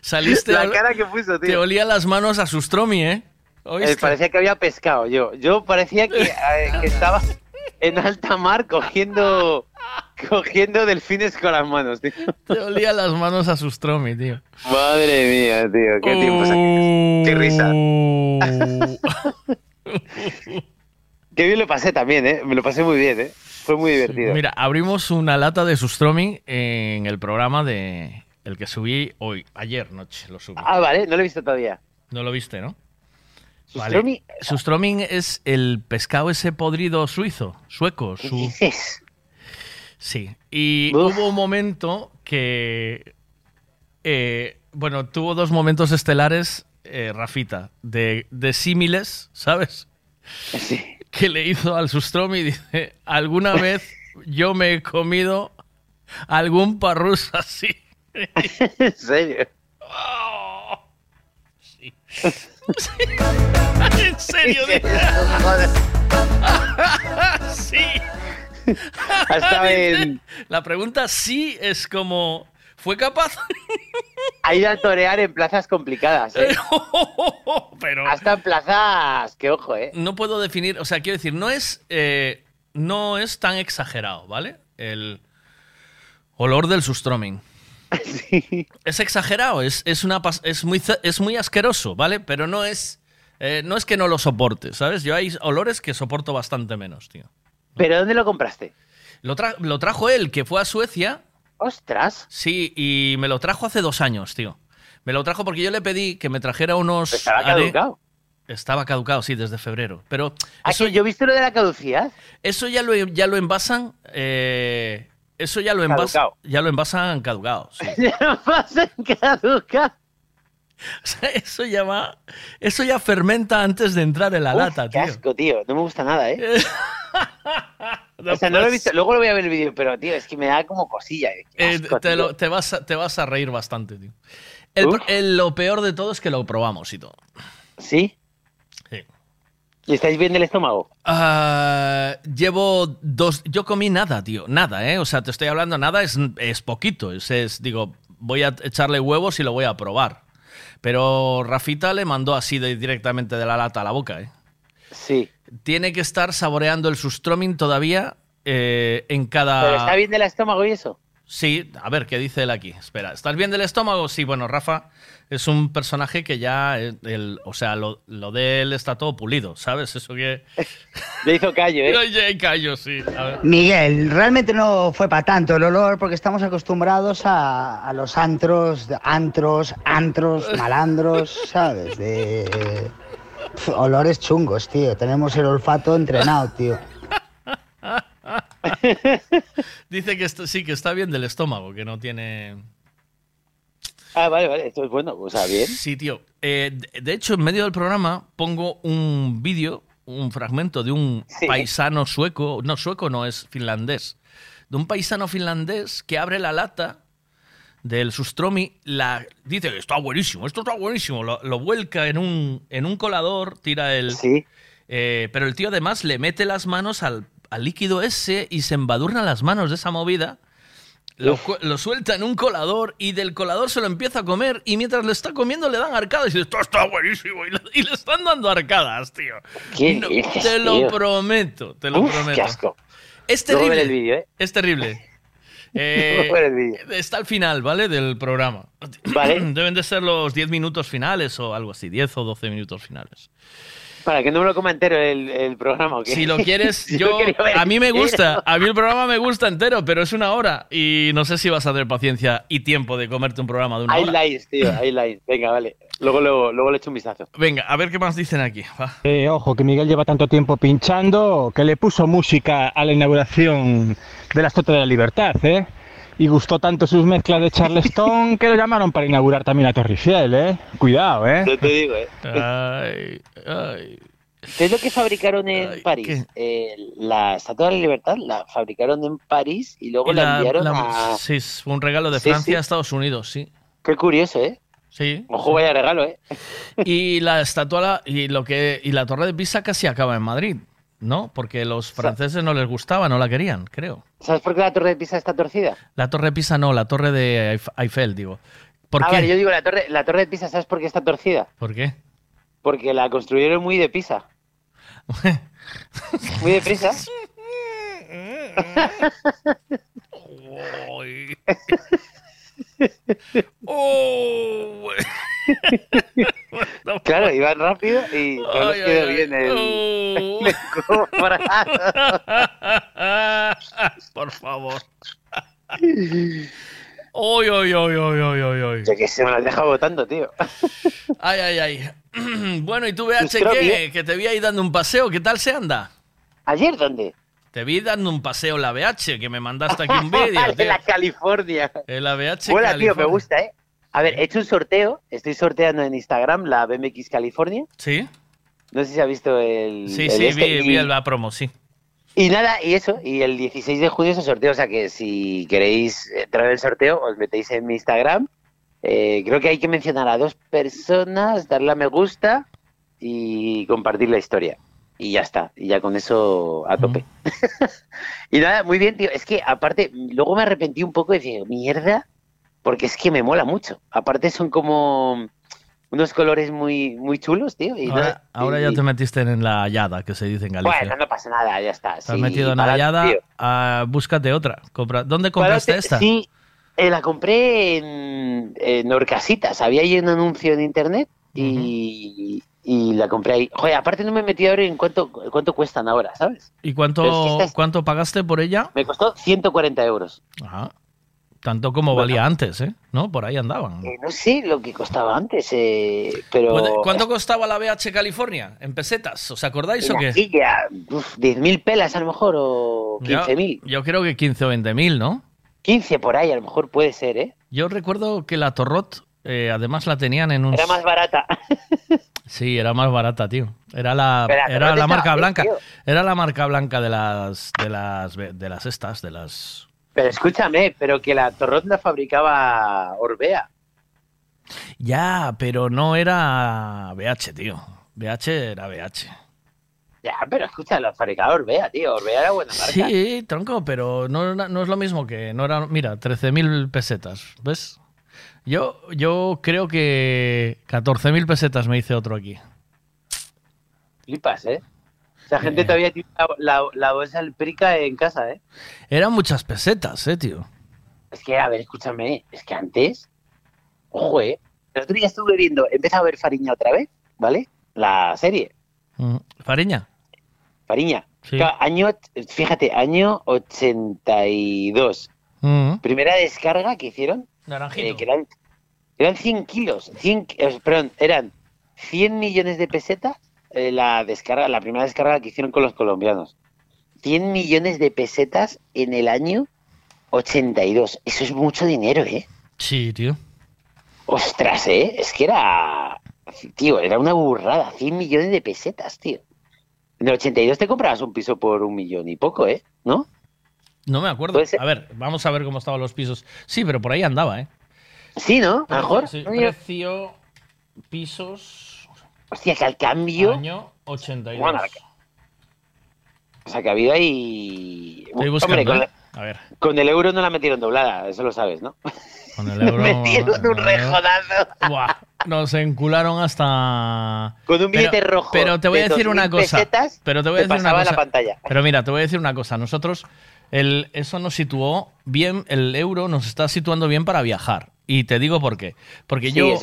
Saliste, La ol- cara que puso, te olía las manos a Sustromi, ¿eh? Eh, parecía que había pescado yo. Yo parecía que, eh, que estaba en alta mar cogiendo cogiendo delfines con las manos, tío. Te olía las manos a Sustromi, tío. Madre mía, tío, qué tiempos aquellos. Qué risa. Qué bien lo pasé también, ¿eh? Me lo pasé muy bien, ¿eh? Fue muy divertido. Mira, abrimos una lata de Sustromi en el programa de el que subí hoy, ayer noche lo subí. Ah, vale, no lo he visto todavía. No lo viste, ¿no? Vale. Sustroming es el pescado ese podrido suizo, sueco. ¿Qué Su... dices? Sí, y hubo un momento que. eh, bueno, tuvo dos momentos estelares, eh, Rafita, de, de símiles, ¿sabes? Que le hizo al Sustromi y dice: ¿Alguna vez yo me he comido algún parrus así? ¿En serio? Sí. en serio, sí. Hasta Dice, en- La pregunta sí es como. ¿Fue capaz? Ha ido a torear en plazas complicadas, ¿eh? Pero. Hasta en plazas. Que ojo, ¿eh? No puedo definir. O sea, quiero decir, no es. eh, no es tan exagerado, ¿vale? El olor del sustroming. Es exagerado, es, es, una, es, muy, es muy asqueroso, ¿vale? Pero no es. eh, no es que no lo soporte, ¿sabes? Yo hay olores que soporto bastante menos, tío. ¿Pero dónde lo compraste? Lo, tra- lo trajo él, que fue a Suecia. ¡Ostras! Sí, y me lo trajo hace dos años, tío. Me lo trajo porque yo le pedí que me trajera unos. Estaba are- caducado. Estaba caducado, sí, desde febrero. Pero. ¿Ah, que yo he visto lo de la caducidad? Eso ya lo, ya lo envasan. eh, eso ya lo envasan. Caducado. Ya lo envasan caducado. sí. Ya pasa en caduca. O sea, eso ya va. Eso ya fermenta antes de entrar en la Uf, lata, qué tío. asco, tío. No me gusta nada, ¿eh? o sea, no lo he visto. Luego lo voy a ver el vídeo, pero, tío, es que me da como cosilla. ¿eh? Eh, te, lo- vas a, te vas a reír bastante, tío. El, Uf. el- lo peor de todo es que lo probamos y todo. Sí. ¿Y estáis bien del estómago? Ah, llevo dos. Yo comí nada, tío. Nada, ¿eh? O sea, te estoy hablando, nada es, es poquito. Es, es, digo, voy a echarle huevos y lo voy a probar. Pero Rafita le mandó así de, directamente de la lata a la boca, ¿eh? Sí. Tiene que estar saboreando el sustroming todavía eh, en cada. ¿Pero está bien del estómago y eso? Sí, a ver, ¿qué dice él aquí? Espera, ¿estás bien del estómago? Sí, bueno, Rafa es un personaje que ya, eh, el, o sea, lo, lo de él está todo pulido, ¿sabes? Eso que... Le hizo callo, ¿eh? Oye, callo, sí. A ver. Miguel, realmente no fue para tanto el olor porque estamos acostumbrados a, a los antros, antros, antros, malandros, ¿sabes? De olores chungos, tío. Tenemos el olfato entrenado, tío. Dice que esto- sí, que está bien del estómago, que no tiene... Ah, vale, vale. Esto es bueno. O sea, bien. Sí, tío. Eh, de, hecho, en medio del programa pongo un vídeo, un fragmento de un paisano sueco, no sueco, no es finlandés, de un paisano finlandés que abre la lata del sustromi, la, dice que está buenísimo, esto está buenísimo, lo, lo vuelca en un, en un colador, tira el... Sí. Eh, pero el tío además le mete las manos al, al líquido ese y se embadurna las manos de esa movida. Lo, lo suelta en un colador y del colador se lo empieza a comer y mientras lo está comiendo le dan arcadas y esto está buenísimo y le, y le están dando arcadas, tío. ¿Qué No, dices, te lo tío? prometo, te lo Uf, prometo. qué asco. Es terrible. ver el vídeo, ¿eh? Es terrible. Eh, está al final, ¿vale? Del programa. Vale. Deben de ser los 10 minutos finales o algo así, 10 o 12 minutos finales. Para que no me lo coma entero el, el programa, ¿o qué? Si lo quieres, Si yo, lo a mí me gusta, a mí el programa me gusta entero, pero es una hora y no sé si vas a tener paciencia y tiempo de comerte un programa de una hora. Highlights, tío, highlights. Venga, vale. Luego, luego, luego le echo un vistazo. Venga, a ver qué más dicen aquí. va. Eh, ojo, que Miguel lleva tanto tiempo pinchando que le puso música a la inauguración de la Estatua de la Libertad, ¿eh? Y gustó tanto sus mezclas de Charleston que lo llamaron para inaugurar también a Torre Eiffel, ¿eh? Cuidado, ¿eh? Yo te digo, ¿eh? Ay, ay. ¿Qué es lo que fabricaron en París? Eh, la Estatua de la Libertad la fabricaron en París y luego Y la, la- enviaron la- a... Sí, es un regalo de Sí, Francia sí. a Estados Unidos, sí. Qué curioso, ¿eh? Sí. Ojo, vaya regalo, ¿eh? Y la estatua la- y lo que y la torre de Pisa casi acaba en Madrid, ¿no? Porque los franceses no les gustaba, no la querían, creo. ¿Sabes por qué la Torre de Pisa está torcida? La torre de Pisa no, la torre de Eif- Eiffel, digo. ¿Por ah, qué? vale, yo digo la torre, la torre de Pisa, ¿sabes por qué está torcida? ¿Por qué? Porque la construyeron muy de Pisa. muy deprisa. Oh, claro, iban rápido y no les Ay, quedó ay, bien el, oh. el. Por favor. Oy, oy, oy, oy, oy, oy, oy. Yo que se me las deja votando, tío. Ay, ay, ay. Bueno, ¿y tú, BH, qué? Que te vi ahí dando un paseo. ¿Qué tal se anda? ¿Ayer dónde? Te vi dando un paseo en la BH, que me mandaste aquí un vídeo, de tío. la California. En la BH Mola, tío, me gusta, ¿eh? A ver, he hecho un sorteo. Estoy sorteando en Instagram la BMX California. ¿Sí? No sé si ha visto el. Sí, el sí, este, vi, y- vi la promo, sí. Y nada, y eso, y el 16 de junio es el sorteo, o sea que si queréis entrar en el sorteo, os metéis en mi Instagram. Eh, creo que hay que mencionar a dos personas, darle a me gusta y compartir la historia. Y ya está, y ya con eso a tope. y nada, muy bien, tío. Es que aparte, luego me arrepentí un poco y dije, mierda, porque es que me mola mucho. Aparte son como unos colores muy, muy chulos, tío. Y Ahora, nada, ahora y- ya te metiste en la hallada, que se dice en Galicia. Bueno, no pasa nada, ya está. Te has metido en la hallada, ah, búscate otra. Compra... ¿Dónde compraste esta? Sí, eh, la compré en, en Orcasitas. Había ahí un anuncio en internet y, y la compré ahí. Joder, aparte no me metido ahora en cuánto, cuánto cuestan ahora, ¿sabes? ¿Y es cuánto, que esta es- cuánto pagaste por ella? Me costó 140 euros. Ajá. Tanto como valía antes, ¿eh? ¿No? Por ahí andaban. Eh, no sé lo que costaba antes, eh, pero... ¿Puede- ¿Cuánto costaba la BH California? ¿En pesetas? ¿Os acordáis o qué? ya, uf, 10.000 pelas a lo mejor o Yo- 15.000. Yo, creo que 15 o 20 mil, ¿no? 15 por ahí a lo mejor puede ser, ¿eh? Yo recuerdo que la Torrot, eh, además la tenían en un... Era más barata. Sí, era más barata, tío. Era la, era la marca blanca. tío. Era la marca blanca de las, de las, de las estas, de las... Pero escúchame, pero que la Torrot la fabricaba Orbea. Ya, pero no era BH, tío. BH era BH. Ya, pero escucha, la fabricaba Orbea, tío. Orbea era buena marca. Sí, tronco, pero no, no es lo mismo que no era. Mira, 13.000 pesetas, ¿ves? Yo, yo creo que 14.000 pesetas me hice otro aquí. Flipas, ¿eh? Esa gente todavía tiene la, la, la bolsa del Prica en casa, ¿eh? Eran muchas pesetas, eh, tío. Es que, a ver, escúchame, es que antes, ojo, ¿eh? El otro día estuve viendo, empezado a ver Fariña otra vez, ¿vale? La serie, Mm, Fariña. Fariña. Sí. Año, fíjate, año 82. Mm. Primera descarga que hicieron, Naranjito. eh, que eran, eran 100 kilos, 100, ki- eh, perdón, eran 100 millones de pesetas eh, la descarga, la primera descarga que hicieron con los colombianos. 100 millones de pesetas en el año 82. Eso es mucho dinero, ¿eh? Sí, tío. Ostras, ¿eh? Es que era... Tío, era una burrada. 100 millones de pesetas, tío. En el 82 te comprabas un piso por un millón y poco, ¿eh? ¿No? No me acuerdo. Puede ser. A ver, vamos a ver cómo estaban los pisos. Sí, pero por ahí andaba, ¿eh? Sí, ¿no? A lo mejor. Sí, precio, pisos, Hostia, que al cambio... año 82. Bueno, O sea, que ha habido ahí... Estoy buscando, Hombre, con, ¿eh? A ver, con el euro no la metieron doblada, eso lo sabes, ¿no? con el euro... metieron un rejodazo. Buah, nos encularon hasta... Con un billete Pero- rojo Pero te voy a de decir una 2.000 cosa. pesetas, pero te voy a decir una cosa. la pantalla. Pero mira, te voy a decir una cosa. Nosotros, el, eso nos situó bien, el euro nos está situando bien para viajar. Y te digo por qué. Porque Sí, yo,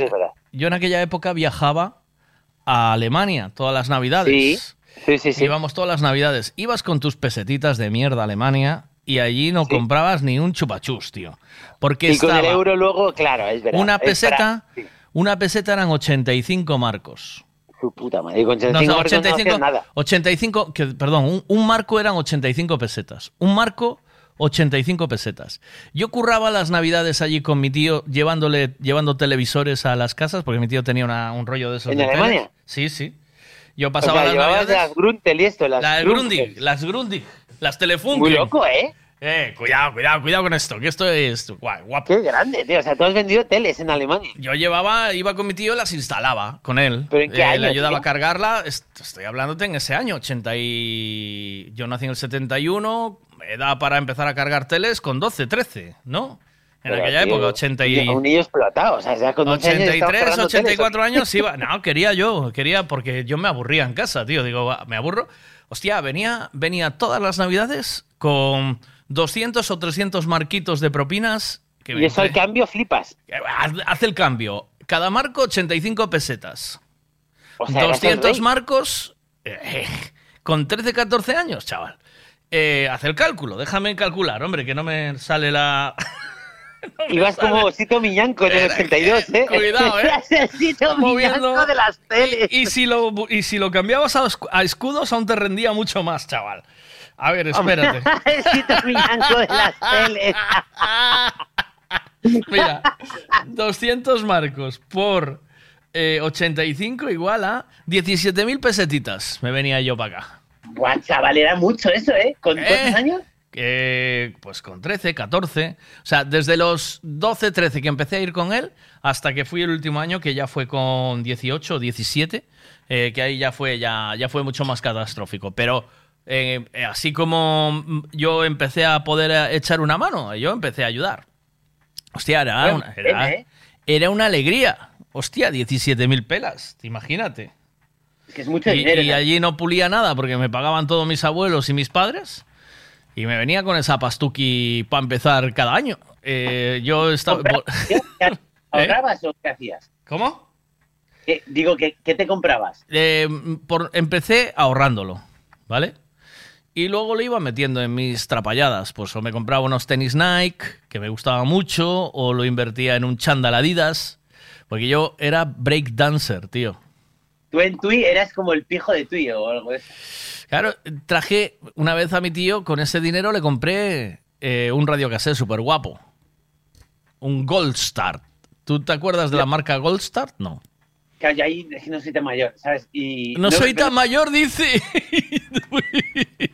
yo en aquella época viajaba a Alemania todas las navidades. Sí, sí, sí. sí. Íbamos todas las navidades. Ibas con tus pesetitas de mierda a Alemania y allí no comprabas ni un chupachus, tío. Porque y con el estaba euro luego, claro, es verdad. una es peseta, sí, una peseta eran 85 marcos. Su puta madre. Con No, 85 no, marcos no 85, hacías nada. 85 que, perdón, un, un marco eran 85 pesetas. Un marco, 85 pesetas. Yo curraba las navidades allí con mi tío llevándole, llevando televisores a las casas, porque mi tío tenía una- un rollo de esos. ¿En de Alemania? Sí, sí. Yo O pasaba sea, las navidades... las Gruntel y esto, las Las. Grundig, las Grundig, las Telefunken. Muy loco, ¿eh? Eh, cuidado, cuidado, cuidado con esto, que esto es guay, guapo. Qué grande, tío. O sea, tú has vendido teles en Alemania. Yo llevaba, iba con mi tío, las instalaba con él. ¿Pero en qué Eh, año, Le ayudaba tío? a cargarla. Est- Estoy hablándote en ese año, 80 y... Yo nací en el 71, edad para empezar a cargar teles con 12, 13, ¿no? En Pero, aquella tío, época, 80 y... Un niño explotado. O sea, ya con 11 años estabas 83, cargando teles, 84 ¿o qué? años iba. No, quería yo, quería porque yo me aburría en casa, tío. Digo, me aburro. Hostia, venía, venía todas las navidades con 200 o 300 marquitos de propinas. Que Y eso al cambio flipas. Haz, haz el cambio. Cada marco 85 pesetas. O sea, eras el 200 rey. marcos eh, con 13, 14 años, chaval. Eh, haz el cálculo, déjame calcular, hombre, que no me sale la... Ibas como Sito Miñanco en el 82, ¿eh? Cuidado, ¿eh? Eras el Sito Miñanco de las teles. Y si lo, y si lo cambiabas a escudos, aún te rendía mucho más, chaval. A ver, espérate. El Tito Miñanco de las teles. Mira, 200 marcos por eh, 85 igual a 17.000 pesetitas. Me venía yo para acá. Buah, chaval, era mucho eso, ¿eh? ¿Con cuántos años? Eh, pues con 13, 14. O sea, desde los 12, 13 que empecé a ir con él hasta que fui el último año, que ya fue con 18 o 17, eh, que ahí ya fue, ya, ya fue mucho más catastrófico. Pero eh, así como mm, yo empecé a poder eh, echar una mano, yo empecé a ayudar. Hostia, era, Bueno, una, era, ¿eh? era una alegría. Hostia, 17.000 pelas, imagínate. Que es mucho Y, dinero. y allí no pulía nada porque me pagaban todos mis abuelos y mis padres. Y me venía con esa pastuqui para empezar cada año. Eh, yo estaba. ¿Ahorrabas o qué hacías? ¿Cómo? ¿Qué- digo, ¿qué, ¿qué te comprabas? Por, empecé ahorrándolo, ¿vale? Y luego lo iba metiendo en mis trapalladas. Pues o me compraba unos tenis Nike, que me gustaban mucho, o lo invertía en un chándal Adidas. Porque yo era breakdancer, tío. Tú en Tui eras como el pijo de Tui o algo de eso. Claro, traje una vez a mi tío, con ese dinero le compré eh, un radiocassette súper guapo. Un Gold Start. ¿Tú te acuerdas de la marca Gold Start? No. Claro, yo ahí es que no soy tan mayor, ¿sabes? Y No, soy pero- tan mayor, dice.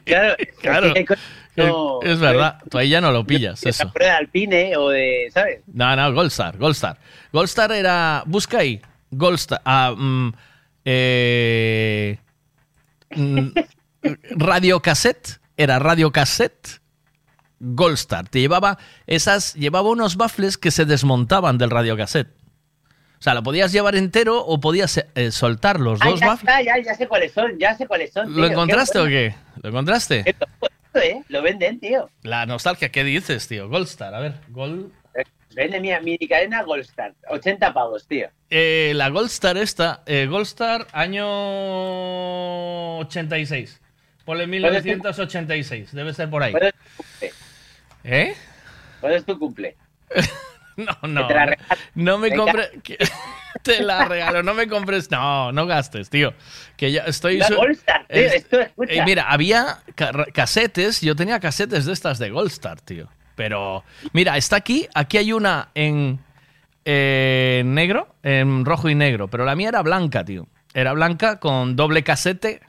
Claro, Claro. es no- verdad, tú ahí ya no lo pillas, de eso. la prueba de alpine o de, ¿sabes? No, no, Gold Star, Gold Star. Gold Star era. Busca ahí. Gold Star. ah, mm, eh, mm, radiocassette. Era radiocassette. Gold Star. Te llevaba esas. Llevaba unos baffles que se desmontaban del radiocassette. O sea, lo podías llevar entero o podías eh, soltar los Ah, dos ya, baffles. ya, ya sé cuáles son, ya sé cuáles son. ¿Lo tío, encontraste o qué? ¿Lo encontraste? Esto, ¿eh? Lo venden, tío. La nostalgia, ¿qué dices, tío? Gold Star, a ver. Gold. Vende mi, mi cadena Goldstar. 80 pavos, tío. Eh, la Gold Star esta, eh, Gold Star año 86. Ponle 1986, debe ser por ahí. ¿Cuándo es tu cumple? ¿Eh? ¿Cuándo es tu cumple? No, no. te la regalo. No me compres. Te la regalo, no me compres. No, no gastes, tío. Que ya estoy. La Gold Star, tío, es- esto, escucha. Eh, mira, había ca- casetes, yo tenía casetes de estas de Gold Star, tío. Pero, mira, está aquí, aquí hay una en eh, negro, en rojo y negro, pero la mía era blanca, tío. Era blanca con doble casete,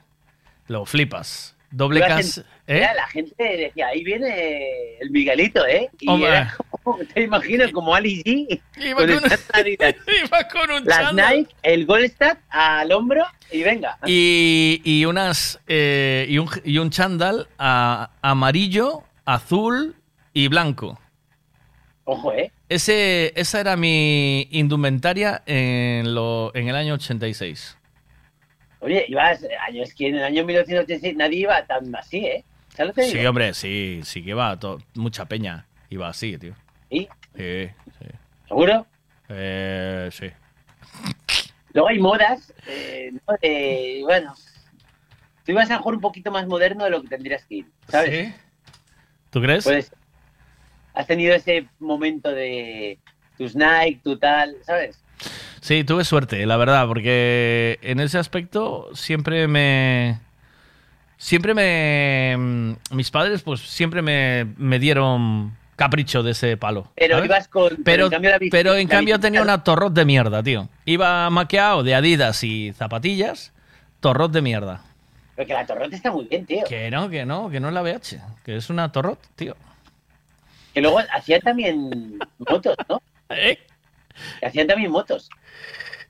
lo flipas. Doble casete. Mira, la gente decía, ahí viene el Miguelito, ¿eh? Y Hombre. era como, te imaginas, como Ali G. Iba con, Adidas. Iba con un Las chándal. Nike, el Goldstar al hombro y venga. Y, y unas eh, y, un, y un chándal a- amarillo, azul y blanco. Ojo, ¿eh? Ese, esa era mi indumentaria en, lo, en el año 86. Oye, ibas, años que en el año 1986 nadie iba tan así, ¿eh? ¿Sabes lo que Sí, hombre, sí, sí que to- mucha peña. Iba así, tío. ¿Sí? Sí, sí. ¿Seguro? Eh, sí. Luego hay modas, eh, bueno, tú ibas a mejor un poquito más moderno de lo que tendrías que ir, ¿sabes? ¿Tú crees? Pues, has tenido ese momento de tus Nike, tu tal, ¿sabes? Sí, tuve suerte, la verdad, porque en ese aspecto siempre me... Siempre me... mm, Mis padres pues siempre me, me dieron capricho de ese palo. Pero ibas con... Pero, en cambio la pero en la cambio tenía una torrot de mierda, tío. Iba maqueado de Adidas y zapatillas, torrot de mierda. Porque la torrota está muy bien, tío. Que no, que no, que no es la BH, que es una torrot, tío. Que luego hacían también motos, ¿no? ¿Eh? Que hacían también motos.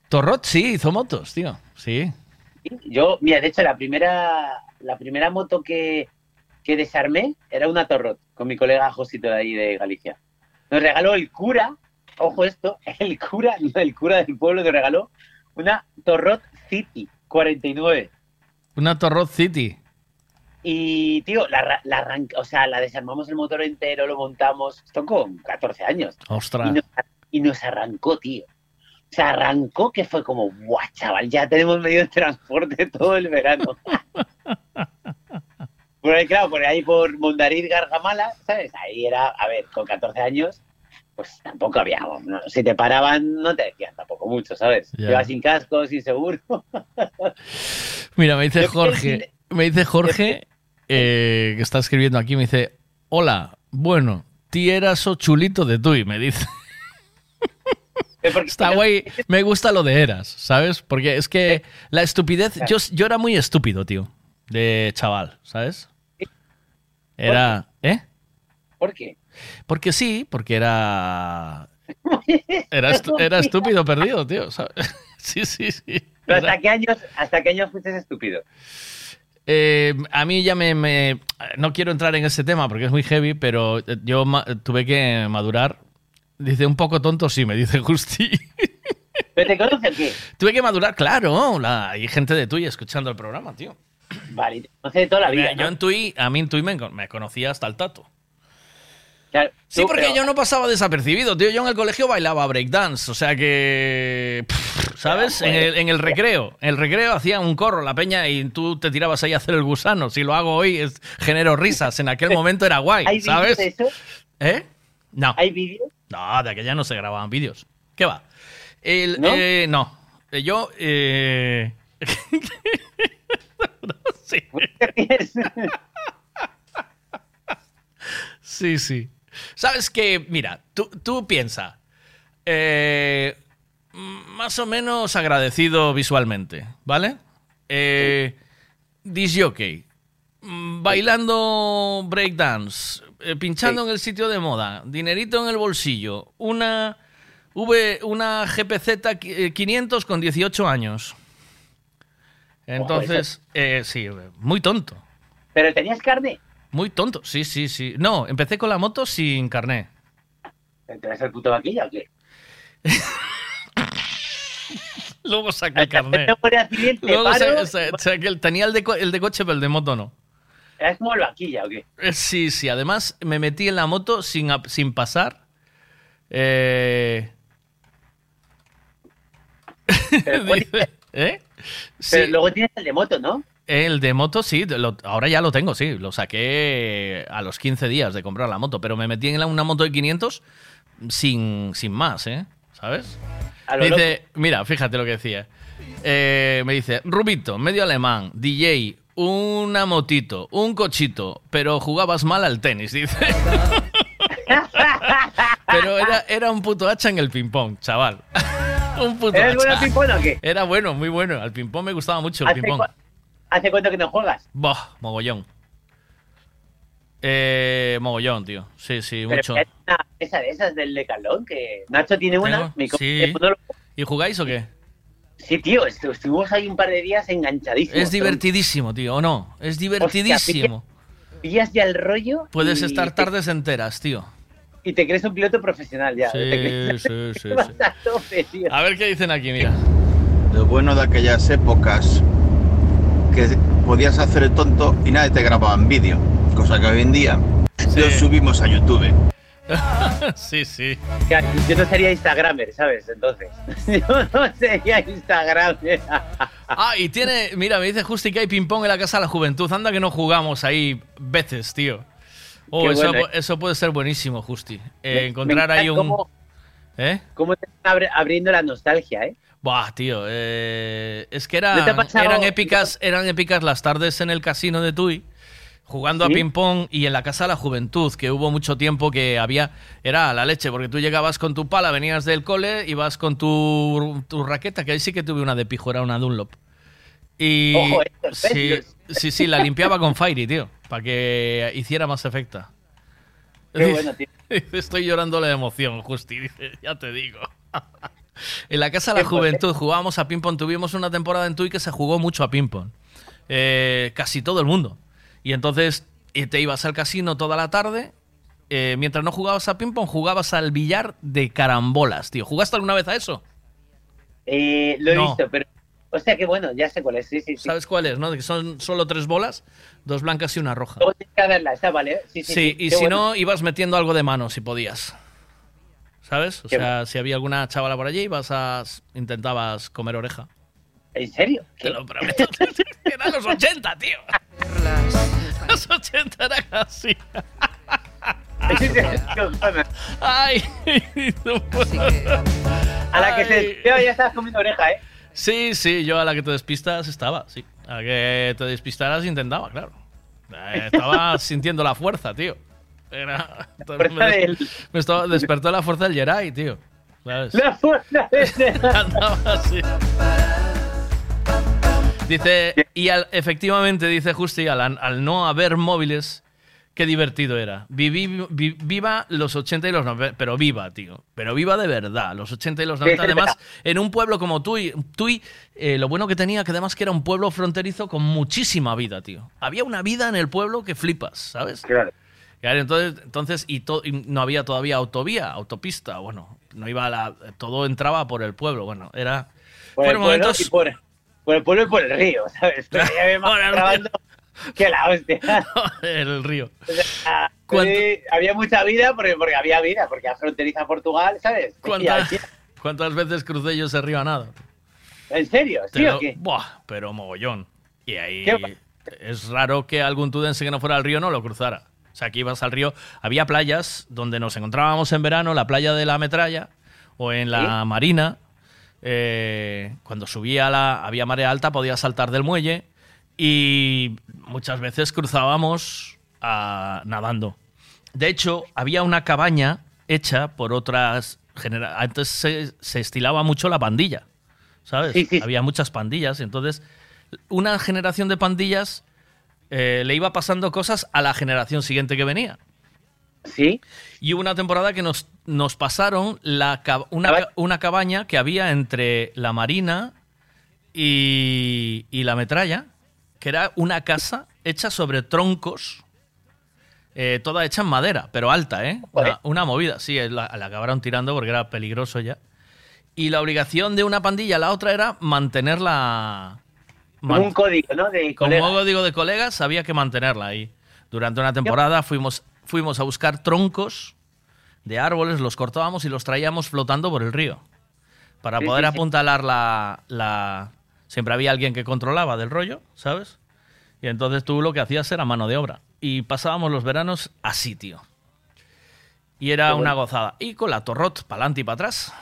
Torrot sí, hizo motos, tío. Sí. Yo, mira, de hecho, la primera, la primera moto que, que desarmé era una Torrot, con mi colega Josito de ahí de Galicia. Nos regaló el cura, ojo esto, el cura, no, el cura del pueblo nos regaló una Torrot City 49. Una Torrot City. Y, tío, la, la arranca- o sea, la desarmamos el motor entero, lo montamos, esto con 14 años. Ostras. Y nos, y nos arrancó, tío. Se arrancó que fue como, guau, chaval, ya tenemos medio de transporte todo el verano. por ahí, claro, por ahí por Mondariz, Gargamala, ¿sabes? Ahí era, a ver, con 14 años, pues tampoco había, no, si te paraban no te decían tampoco mucho, ¿sabes? Ya. Ibas sin casco, sin seguro. Mira, me dice Jorge, me dice Jorge eh, que está escribiendo aquí, me dice, hola, bueno, ti eras o chulito de Tui, me dice. Está guay, me gusta lo de eras, ¿sabes? Porque es que la estupidez, yo, yo era muy estúpido, tío, de chaval, ¿sabes? Era, ¿eh? ¿Por qué? Porque sí, porque era... Era, era estúpido perdido, tío. ¿sabes? Sí, sí, sí. Pero ¿hasta qué años, hasta qué años fuiste estúpido? Eh, a mí ya me, me- No quiero entrar en ese tema porque es muy heavy, pero yo tuve que madurar. Dice, un poco tonto, sí, me dice Justi. ¿Pero te conoce qué? tuve que madurar, claro. La, hay gente de Tui escuchando el programa, tío. Vale, te conoce de toda la vida, Yo ¿no? en Tui, a mí en Tui me, me conocía hasta el tato. Claro, Sí, tú, porque pero- yo no pasaba desapercibido, tío. Yo en el colegio bailaba breakdance, o sea que. pff, ¿Sabes? En el, en el recreo. En el recreo hacía un corro la peña y tú te tirabas ahí a hacer el gusano. Si lo hago hoy, es, genero risas. En aquel momento era guay, ¿Hay ¿sabes? vídeos de eso? ¿Eh? No. ¿Hay vídeos? No, de aquella no se grababan vídeos. ¿Qué va? El, ¿No? eh, no. Eh, Yo. eh, sí. Sí, sí. Sabes que, mira, tú, tú piensa, eh, más o menos agradecido visualmente, ¿vale? Eh, disjockey, mm, bailando breakdance, eh, pinchando en el sitio de moda, dinerito en el bolsillo, una, v, una GPZ qui- eh, 500 con 18 años. Entonces, eh, sí, muy tonto. ¿Pero tenías carne? Muy tonto, sí, sí, sí. No, empecé con la moto sin carné. ¿Te vas al puto vaquilla o qué? Luego saqué el accidente, Luego saqué el- tenía el de, el de coche, pero el de moto no. ¿Es como el vaquilla o qué? Eh, Sí, sí. Además, me metí en la moto sin, sin pasar. Eh... ¿Eh? Sí. Pero luego tienes el de moto, ¿no? El de moto, sí, lo- ahora ya lo tengo, sí. Lo saqué a los 15 días de comprar la moto, pero me metí en la- una moto de 500 sin, sin más, ¿eh? ¿Sabes? Me dice, mira, fíjate lo que decía. Eh, me dice, Rubito, medio alemán, DJ, una motito, un cochito, pero jugabas mal al tenis, dice. pero era, era un puto hacha en el ping-pong, chaval. un puto ¿Eres bueno al ping-pong o qué? Era bueno, muy bueno. Al ping-pong me gustaba mucho el ¿Hace, ping-pong. ¿Hace cuánto que no juegas? Buah, mogollón. Eh, mogollón, tío. Sí, sí, Pero mucho. una esa de esas del Decalón que Nacho tiene una. ¿Tengo? mi Sí. ¿Y jugáis o qué? Sí, tío, estu- estuvimos ahí un par de días enganchadísimos. Es divertidísimo, tío, ¿o no? Es divertidísimo. Pillas ya el rollo. Puedes y- estar tardes enteras, tío. Y te crees un piloto profesional ya. Sí, Te crees- sí, sí, a tope, tío. A ver qué dicen aquí, mira. Lo bueno de aquellas épocas que podías hacer el tonto y nadie te grababa en vídeo, cosa que hoy en día lo subimos a YouTube. sí, sí. Yo no sería Instagramer, ¿sabes? Entonces. Yo no sería Instagramer. Ah, y tiene, mira, me dice Justi que hay ping-pong en la Casa de la Juventud. Anda que no jugamos ahí veces, tío. Oh, Qué eso, bueno, pu- eso puede ser buenísimo, Justi. Eh, encontrar ahí un... cómo- ¿Eh? ¿Cómo te están abri- abriendo la nostalgia, eh? Buah, tío, eh, es que ¿No te ha eran, eran épicas, eran épicas las tardes en el casino de Tui, jugando a ¿Sí? ping pong y en la casa de la juventud, que hubo mucho tiempo que había, era la leche, porque tú llegabas con tu pala, venías del cole, ibas con tu, tu raqueta, que ahí sí que tuve una de pijo, era una Dunlop. Y Ojo, estos sí, sí, sí, la limpiaba con Fairy, tío, para que hiciera más efecto. Qué bueno, tío. Estoy llorando la emoción, Justi, dice, ya te digo. En la Casa de la. Juventud jugábamos a ping-pong. Tuvimos una temporada en Tui que se jugó mucho a ping-pong. Eh, casi todo el mundo. Y entonces eh, te ibas al casino toda la tarde. eh, mientras no jugabas a ping-pong, jugabas al billar de carambolas, tío. ¿Jugaste alguna vez a eso? Eh, lo he No. visto, pero. Hostia, qué bueno, ya sé cuál es. Sí, sí, sí. ¿Sabes cuál es? ¿No? Que son solo tres bolas, dos blancas y una roja. Luego tienes que verla, está vale. Sí, sí, Sí, y qué si bueno. no, ibas metiendo algo de mano si podías. ¿Sabes? O Qué sea, si había alguna chavala por allí, ibas a, intentabas comer oreja. ¿En serio? Te lo prometo. Eran los 80, tío. Los 80 era casi. Ay, A la que se despidió ya estabas comiendo oreja, ¿eh? Sí, sí, yo a la que te despistas estaba, sí. A la que te despistaras intentaba, claro. Eh, Estaba sintiendo la fuerza, tío. Era, fuerza me, des- del- me estaba- despertó la fuerza del Jedi, tío. ¿Sabes? La fuerza de Andaba así. Dice, y al- efectivamente, dice Justi, al, al no haber móviles, qué divertido era. Viví, vi- viva los 80 y los 90, pero viva, tío. Pero viva de verdad, los 80 y los 90. Sí, es Además, en un pueblo como Tui, Tui eh, lo bueno que tenía, que además que era un pueblo fronterizo con muchísima vida, tío. Había una vida en el pueblo que flipas, ¿sabes? Claro. Claro, entonces, entonces y, to- y no había todavía autovía, autopista, bueno, no iba a la, todo entraba por el pueblo, bueno, era Por fueron momentos por, por el pueblo y por el río, ¿sabes? Pero ya me grabando que la hostia. el río. Ah, ¿Cuánto- sí, había mucha vida porque, porque había vida, porque fronteriza Portugal, ¿sabes? ¿Cuántas, veces crucé yo ese río a nado? ¿En serio? ¿Sí o qué? Buah, pero mogollón. Y ahí ¿Qué? es raro que algún tudense que no fuera al río no lo cruzara. O sea, que ibas al río. Había playas donde nos encontrábamos en verano, la playa de la Metralla o en la Marina. Eh, cuando subía la, había marea alta, podías saltar del muelle y muchas veces cruzábamos ah, nadando. De hecho, había una cabaña hecha por otras genera Antes se, se estilaba mucho la pandilla, ¿sabes? Había muchas pandillas. Entonces, una generación de pandillas eh, le iba pasando cosas a la generación siguiente que venía. Sí. Y hubo una temporada que nos, nos pasaron la, una, una cabaña que había entre la Marina y, y la Metralla, que era una casa hecha sobre troncos, eh, toda hecha en madera, pero alta, ¿eh? Una, una movida. Sí, la, la acabaron tirando porque era peligroso ya. Y la obligación de una pandilla a la otra era mantenerla. Como un código, ¿no? De Como código de colegas, había que mantenerla ahí. Durante una temporada fuimos, fuimos a buscar troncos de árboles, los cortábamos y los traíamos flotando por el río. Para Sí, poder sí, apuntalar la, la- Siempre había alguien que controlaba del rollo, ¿sabes? Y entonces tú lo que hacías era mano de obra. Y pasábamos los veranos así, tío. Y era una gozada. Y con la torrot para adelante y para atrás.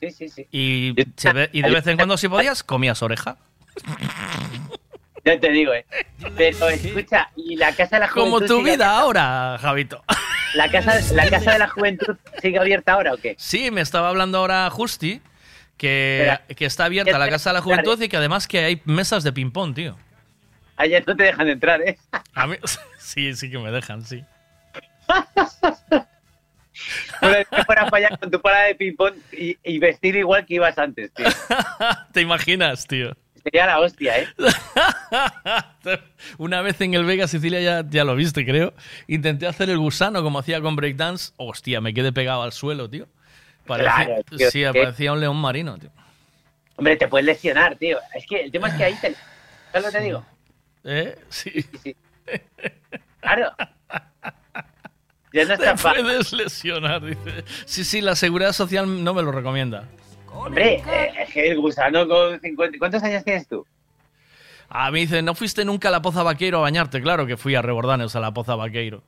Sí, sí, sí. Y de vez en cuando, si podías, comías oreja. Ya te digo, ¿eh? Pero escucha, y la Casa de la Juventud... Como tu vida ahora, Javito. ¿La casa, ¿La Casa de la Juventud sigue abierta ahora o qué? Sí, me estaba hablando ahora Justi que, Espera. que está abierta la Casa de la Juventud y que además que hay mesas de ping-pong, tío. Allá no te dejan entrar, ¿eh? A mí, sí, sí que me dejan, sí. Pero que fuera para allá con tu parada de ping-pong y, y vestir igual que ibas antes, tío. ¿Te imaginas, tío? Sería la hostia, ¿eh? Una vez en el Vega Sicilia, ya, ya lo viste, creo. Intenté hacer el gusano como hacía con breakdance. Hostia, me quedé pegado al suelo, tío. Parecía, Claro, tío, sí, que- parecía un león marino, tío. Hombre, te puedes lesionar, tío. Es que el tema es que ahí te... ¿Sabes lo que te digo? ¿Eh? Sí. Claro. Ya no Te está fácil. puedes lesionar, dice. Sí, sí, la seguridad social no me lo recomienda. Hombre, eh, es que el gusano con 50... ¿Cuántos años tienes tú? A mí dice, ¿no fuiste nunca a la Poza Vaqueiro a bañarte? Claro que fui a Rebordanes a la Poza Vaqueiro.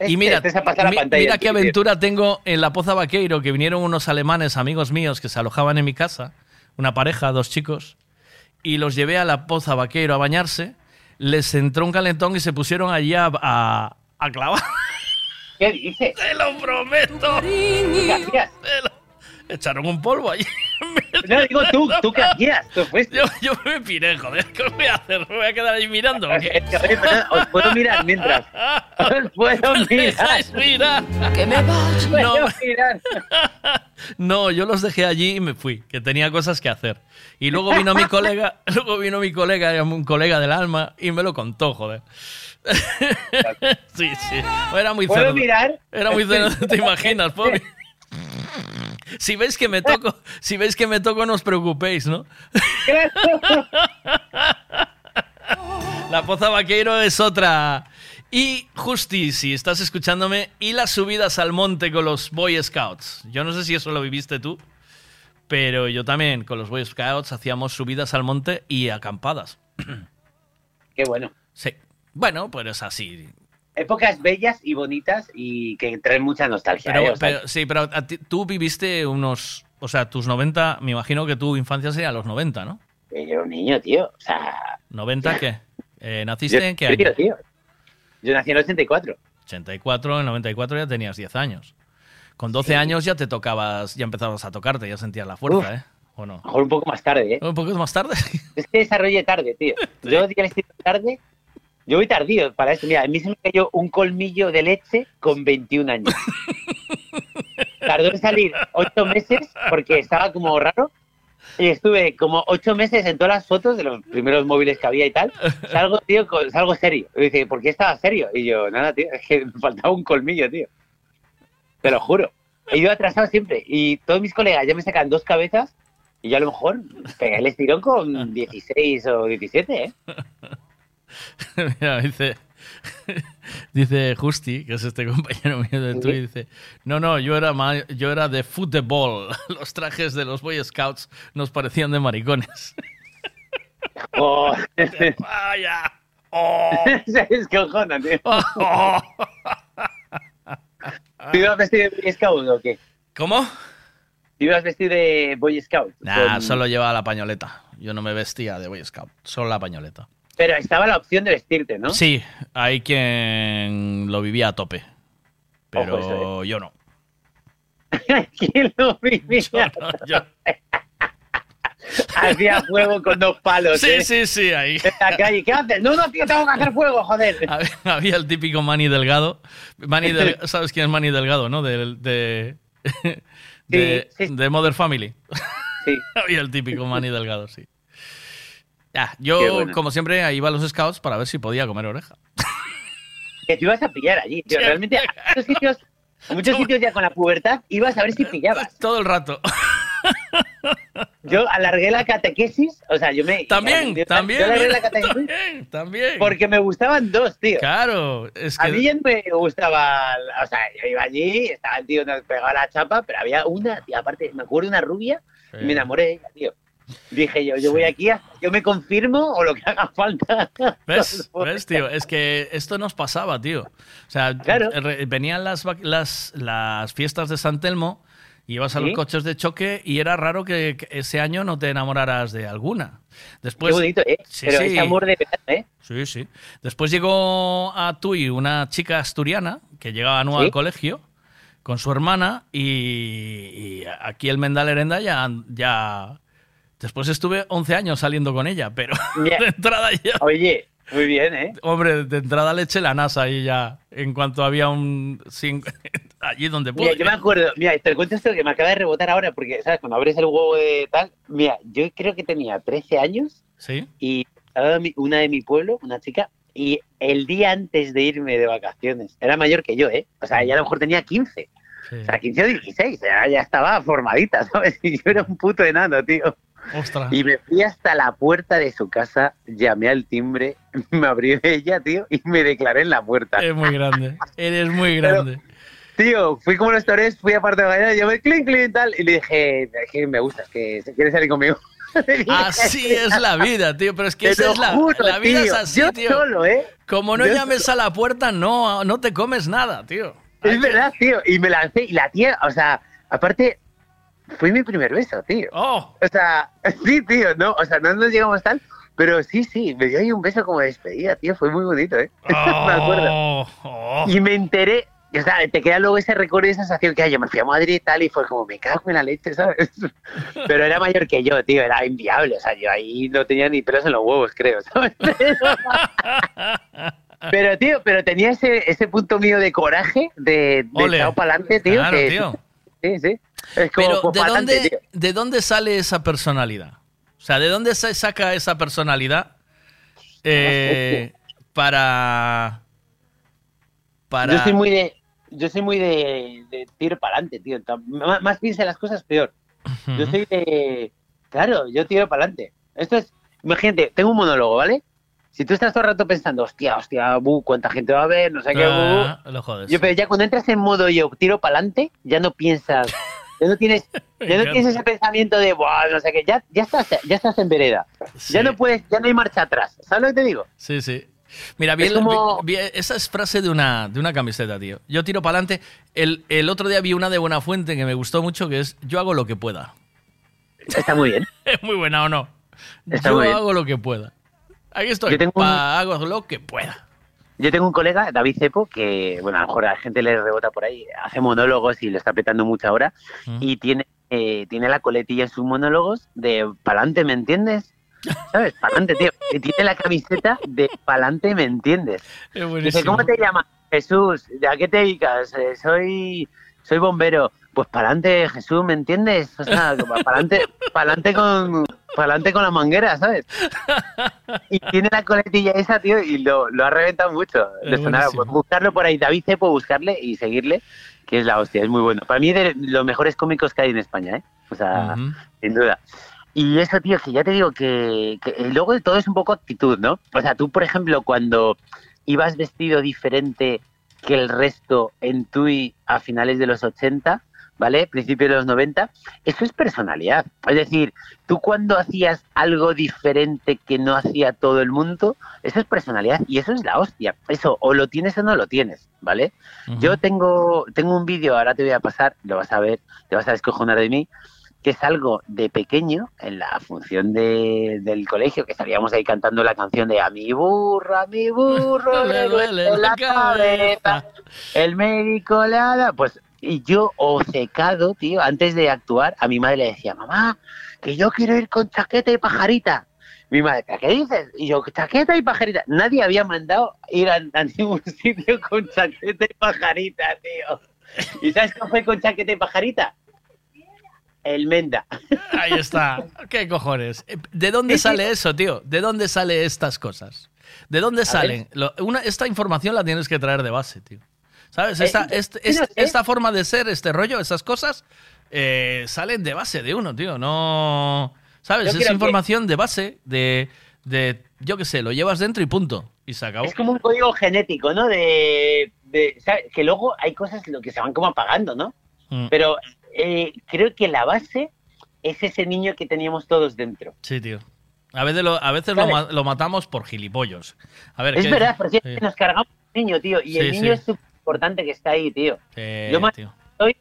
Y que mira, te mi- pantalla, mira qué aventura tengo en la Poza Vaqueiro, que vinieron unos alemanes, amigos míos, que se alojaban en mi casa, una pareja, dos chicos, y los llevé a la Poza Vaqueiro a bañarse, les entró un calentón y se pusieron allí a, a, a clavar. ¿Qué dices? ¡Te lo prometo! ¿Qué hacías? Echaron un polvo allí. No, digo tú, ¿tú qué hacías? ¿Tú fuiste? Yo, yo me piré, joder, ¿qué voy a hacer? ¿Me voy a quedar ahí mirando? o qué? Os puedo mirar mientras. Os puedo ¿Me mirar. mirar? Que me. No, Puedo mirar. No, yo los dejé allí y me fui, que tenía cosas que hacer. Y luego vino mi colega, luego vino mi colega, era un colega del alma, y me lo contó, joder. Sí, sí. Era muy ¿Puedo cerdo. mirar? Era muy cerdo, te imaginas, pobre. Si veis que me toco, si veis que me toco, no os preocupéis, ¿no? La Poza Vaqueiro es otra. Y Justi, si estás escuchándome, y las subidas al monte con los Boy Scouts. Yo no sé si eso lo viviste tú, pero yo también con los Boy Scouts hacíamos subidas al monte y acampadas. Qué bueno. Sí. Bueno, pues es así. Épocas bellas y bonitas y que traen mucha nostalgia. Pero, ¿eh? O sea, pero- sí, pero a ti- tú viviste unos. O sea, tus 90, me imagino que tu infancia sería los 90, ¿no? yo era un niño, tío. O sea, ¿90 qué? Eh, ¿Naciste Yo- en qué año? tío, tío. Yo nací en el 84. 84, en 94 ya tenías 10 años. Con 12 años ya te tocabas, ya empezabas a tocarte, ya sentías la fuerza, Uf. ¿eh? ¿O no? A lo mejor un poco más tarde, ¿eh? Un poco más tarde. Es que desarrollé tarde, tío. Yo el estilo tarde. Yo voy tardío para eso. Mira, a mí se me cayó un colmillo de leche con 21 años. Tardó en salir 8 meses porque estaba como raro. Y estuve como 8 meses en todas las fotos de los primeros móviles que había y tal. Salgo, tío, salgo serio. Y dice, ¿por qué estaba serio? Y yo, nada, tío, es que me faltaba un colmillo, tío. Te lo juro. He ido atrasado siempre. Y todos mis colegas ya me sacan dos cabezas. Y yo a lo mejor pegué el estirón con 16 o 17, ¿eh? Mira, dice, dice Justi, que es este compañero mío de Twitter, dice, no, no, yo era, ma- yo era de fútbol. Los trajes de los Boy Scouts nos parecían de maricones. Oh. Vaya. Oh. Se descojona, tío. ¿Tú ibas vestido de Boy Scout o qué? ¿Cómo? ¿Tú ibas vestido de Boy Scout? Nah, Con- solo llevaba la pañoleta. Yo no me vestía de Boy Scout, solo la pañoleta. Pero estaba la opción de vestirte, ¿no? Sí, hay quien lo vivía a tope, pero Ojo, eso, yo no. ¿Quién lo vivía? Hacía fuego con dos palos. Sí, ¿eh? sí, sí, ahí. En la calle, ¿qué haces? No, no, tío, tengo que hacer fuego, joder. Había, el típico Manny Delgado. Manny Del- ¿Sabes quién es Manny Delgado, no? Del- De, de, de Mother Family. Sí. había el típico Manny Delgado, sí. Qué yo, como siempre, iba a los scouts para ver si podía comer oreja. Que te ibas a pillar allí, tío. Realmente, a muchos sitios, a muchos sitios ya con la pubertad ibas a ver si pillabas. Todo el rato. Yo alargué la catequesis, o sea, yo me... También, yo- también, Yo alargué mira, la catequesis también, también. porque me gustaban dos, tío. Claro, es A que... mí ya me gustaba, o sea, yo iba allí, estaba el tío, nos pegaba la chapa, pero había una, tío, aparte, me acuerdo de una rubia, y me enamoré de ella, tío. Dije yo, yo voy aquí, a- yo me confirmo o lo que haga falta. ¿Ves? ¿Ves, tío? Es que esto nos pasaba, tío. O sea, venían las, las, las fiestas de San Telmo, ibas a los coches de choque y era raro que, que ese año no te enamoraras de alguna. Después, Qué bonito, ¿eh? Sí, pero sí. ese amor de verdad, ¿eh? Sí, sí. Después llegó a Tui una chica asturiana que llegaba nueva ¿Sí? al colegio con su hermana y, y aquí el Mendal Herenda ya, ya... Después estuve 11 años saliendo con ella, pero de entrada ya... Oye, muy bien, ¿eh? Hombre, de entrada le eché la NASA ahí ya, en cuanto había un... allí donde pude. Mira, yo me acuerdo, mira, te cuento esto que me acaba de rebotar ahora, porque, ¿sabes? Cuando abres el huevo de tal, mira, yo creo que tenía 13 años Sí. y una de mi pueblo, una chica, y el día antes de irme de vacaciones, era mayor que yo, ¿eh? O sea, ella a lo mejor tenía 15. O sea, 15 o 16, ya, ya estaba formadita, ¿sabes? Y yo era un puto enano, tío. Ostras. Y me fui hasta la puerta de su casa, llamé al timbre, me abrió ella, tío, y me declaré en la puerta. Es muy grande. Eres muy grande. Tío, fui como los torres, fui a parte de mañana, llamé clink, clink, tal, y le dije, que me gustas, que se quiere salir conmigo. Así es la vida, tío. Pero es que Te esa es la, juro, la vida. tío. es así, Yo tío. solo, ¿eh? Como no Yo llames a la puerta, no, no te comes nada, tío. Es verdad, tío. Y me lancé. Y la tía, o sea, aparte, fue mi primer beso, tío. Oh. O sea, sí, tío, no, o sea, no nos llegamos tal, pero sí, sí, me dio ahí un beso como de despedida, tío. Fue muy bonito, ¿eh? me acuerdo. Oh, Y me enteré. O sea, te queda luego ese recuerdo y esa sensación que ay, yo me fui a Madrid y tal, y fue como, me cago en la leche, ¿sabes? Pero era mayor que yo, tío, era inviable. O sea, yo ahí no tenía ni pelos en los huevos, creo, ¿sabes? Pero, tío, pero tenía ese, ese punto mío de coraje, de, de para adelante, tío. Claro, que- tío. Sí, sí. Es como, Pero, ¿de dónde, tío. ¿de dónde sale esa personalidad? O sea, ¿de dónde se saca esa personalidad eh, para... para... Yo soy muy de. Yo soy muy de, de tiro para adelante, tío. Más, piensa las cosas, peor. Yo soy de. Claro, yo tiro para adelante. Esto es. Imagínate, tengo un monólogo, ¿vale? Si tú estás todo el rato pensando, hostia, hostia, bu, cuánta gente va a ver, no sé qué, bu, bu. Ah, lo jodes. Yo, pero ya cuando entras en modo yo tiro para adelante, ya no piensas. Ya no tienes, ya no tienes ese pensamiento de, Buah, no sé qué, ya, ya, estás, ya estás en vereda. Ya no puedes, ya no hay marcha atrás. ¿Sabes lo que te digo? Sí, sí. Mira, vi Es como- esa es frase de una, de una camiseta, tío. Yo tiro para adelante. El, el otro día vi una de Buena Fuente que me gustó mucho, que es yo hago lo que pueda. Está muy bien. ¿Es muy buena o no? Está yo muy bien. hago lo que pueda. Aquí estoy, Yo tengo un- pa- hago lo que pueda. Yo tengo un colega, David Cepo, que, bueno, a lo mejor a la gente le rebota por ahí, hace monólogos y lo está petando mucho ahora, y tiene, eh, tiene la coletilla en sus monólogos de pa'lante, ¿me entiendes? ¿Sabes? Pa'lante, tío. Y tiene la camiseta de pa'lante, ¿me entiendes? Es Dice. ¿cómo te llamas? Jesús, ¿de a qué te dedicas? "Eh, soy, soy bombero. Pues pa'lante, Jesús, ¿me entiendes? O sea, pa'lante, pa'lante con, pa'lante con la manguera, ¿sabes? Y tiene la coletilla esa, tío, y lo, lo ha reventado mucho. Es Le sonaba. Pues buscarlo por ahí, David Cepo, buscarle y seguirle, que es la hostia, es muy bueno. Para mí, de los mejores cómicos que hay en España, ¿eh? O sea, Ujú. sin duda. Y eso, tío, que ya te digo que, que y luego de todo es un poco actitud, ¿no? O sea, tú, por ejemplo, cuando ibas vestido diferente que el resto en Tui a finales de los 80, ¿vale? Principios de los 90, eso es personalidad. Es decir, tú cuando hacías algo diferente que no hacía todo el mundo, eso es personalidad y eso es la hostia. Eso o lo tienes o no lo tienes, ¿vale? Yo tengo, tengo un vídeo, ahora te voy a pasar, lo vas a ver, te vas a descojonar de mí, que es algo de pequeño en la función de, del colegio, que estaríamos ahí cantando la canción de A mi burro, a mi burro, le duele la cabeza, el médico le ha dado-". Pues, y yo, obcecado, tío, antes de actuar, a mi madre le decía, mamá, que yo quiero ir con chaqueta y pajarita. Mi madre, ¿qué dices? Y yo, chaqueta y pajarita. Nadie había mandado ir a, a ningún sitio con chaqueta y pajarita, tío. ¿Y sabes qué fue con chaqueta y pajarita? El Menda. Ahí está. ¿Qué cojones? Eh, ¿De dónde sale eso, tío? ¿De dónde salen estas cosas? ¿De dónde salen? Lo- una, esta información la tienes que traer de base, tío. ¿Sabes? Eh, Esta, este- este- esta forma de ser, este rollo, esas cosas, eh, salen de base de uno, tío. No. ¿Sabes? Yo Es que- información de base, de, de. Yo qué sé, lo llevas dentro y punto. Y se acabó. Es como un código genético, ¿no? De, de- ¿sabes? Que luego hay cosas lo que se van como apagando, ¿no? Mm. Pero eh, creo que la base es ese niño que teníamos todos dentro. Sí, tío. A veces lo, a veces lo, ¿Sabes? ma- lo matamos por gilipollos. A ver, Es ¿qué- verdad, porque sí. nos cargamos un niño, tío. Y el niño sí. es súper importante que está ahí, tío. Yo más tío. estoy,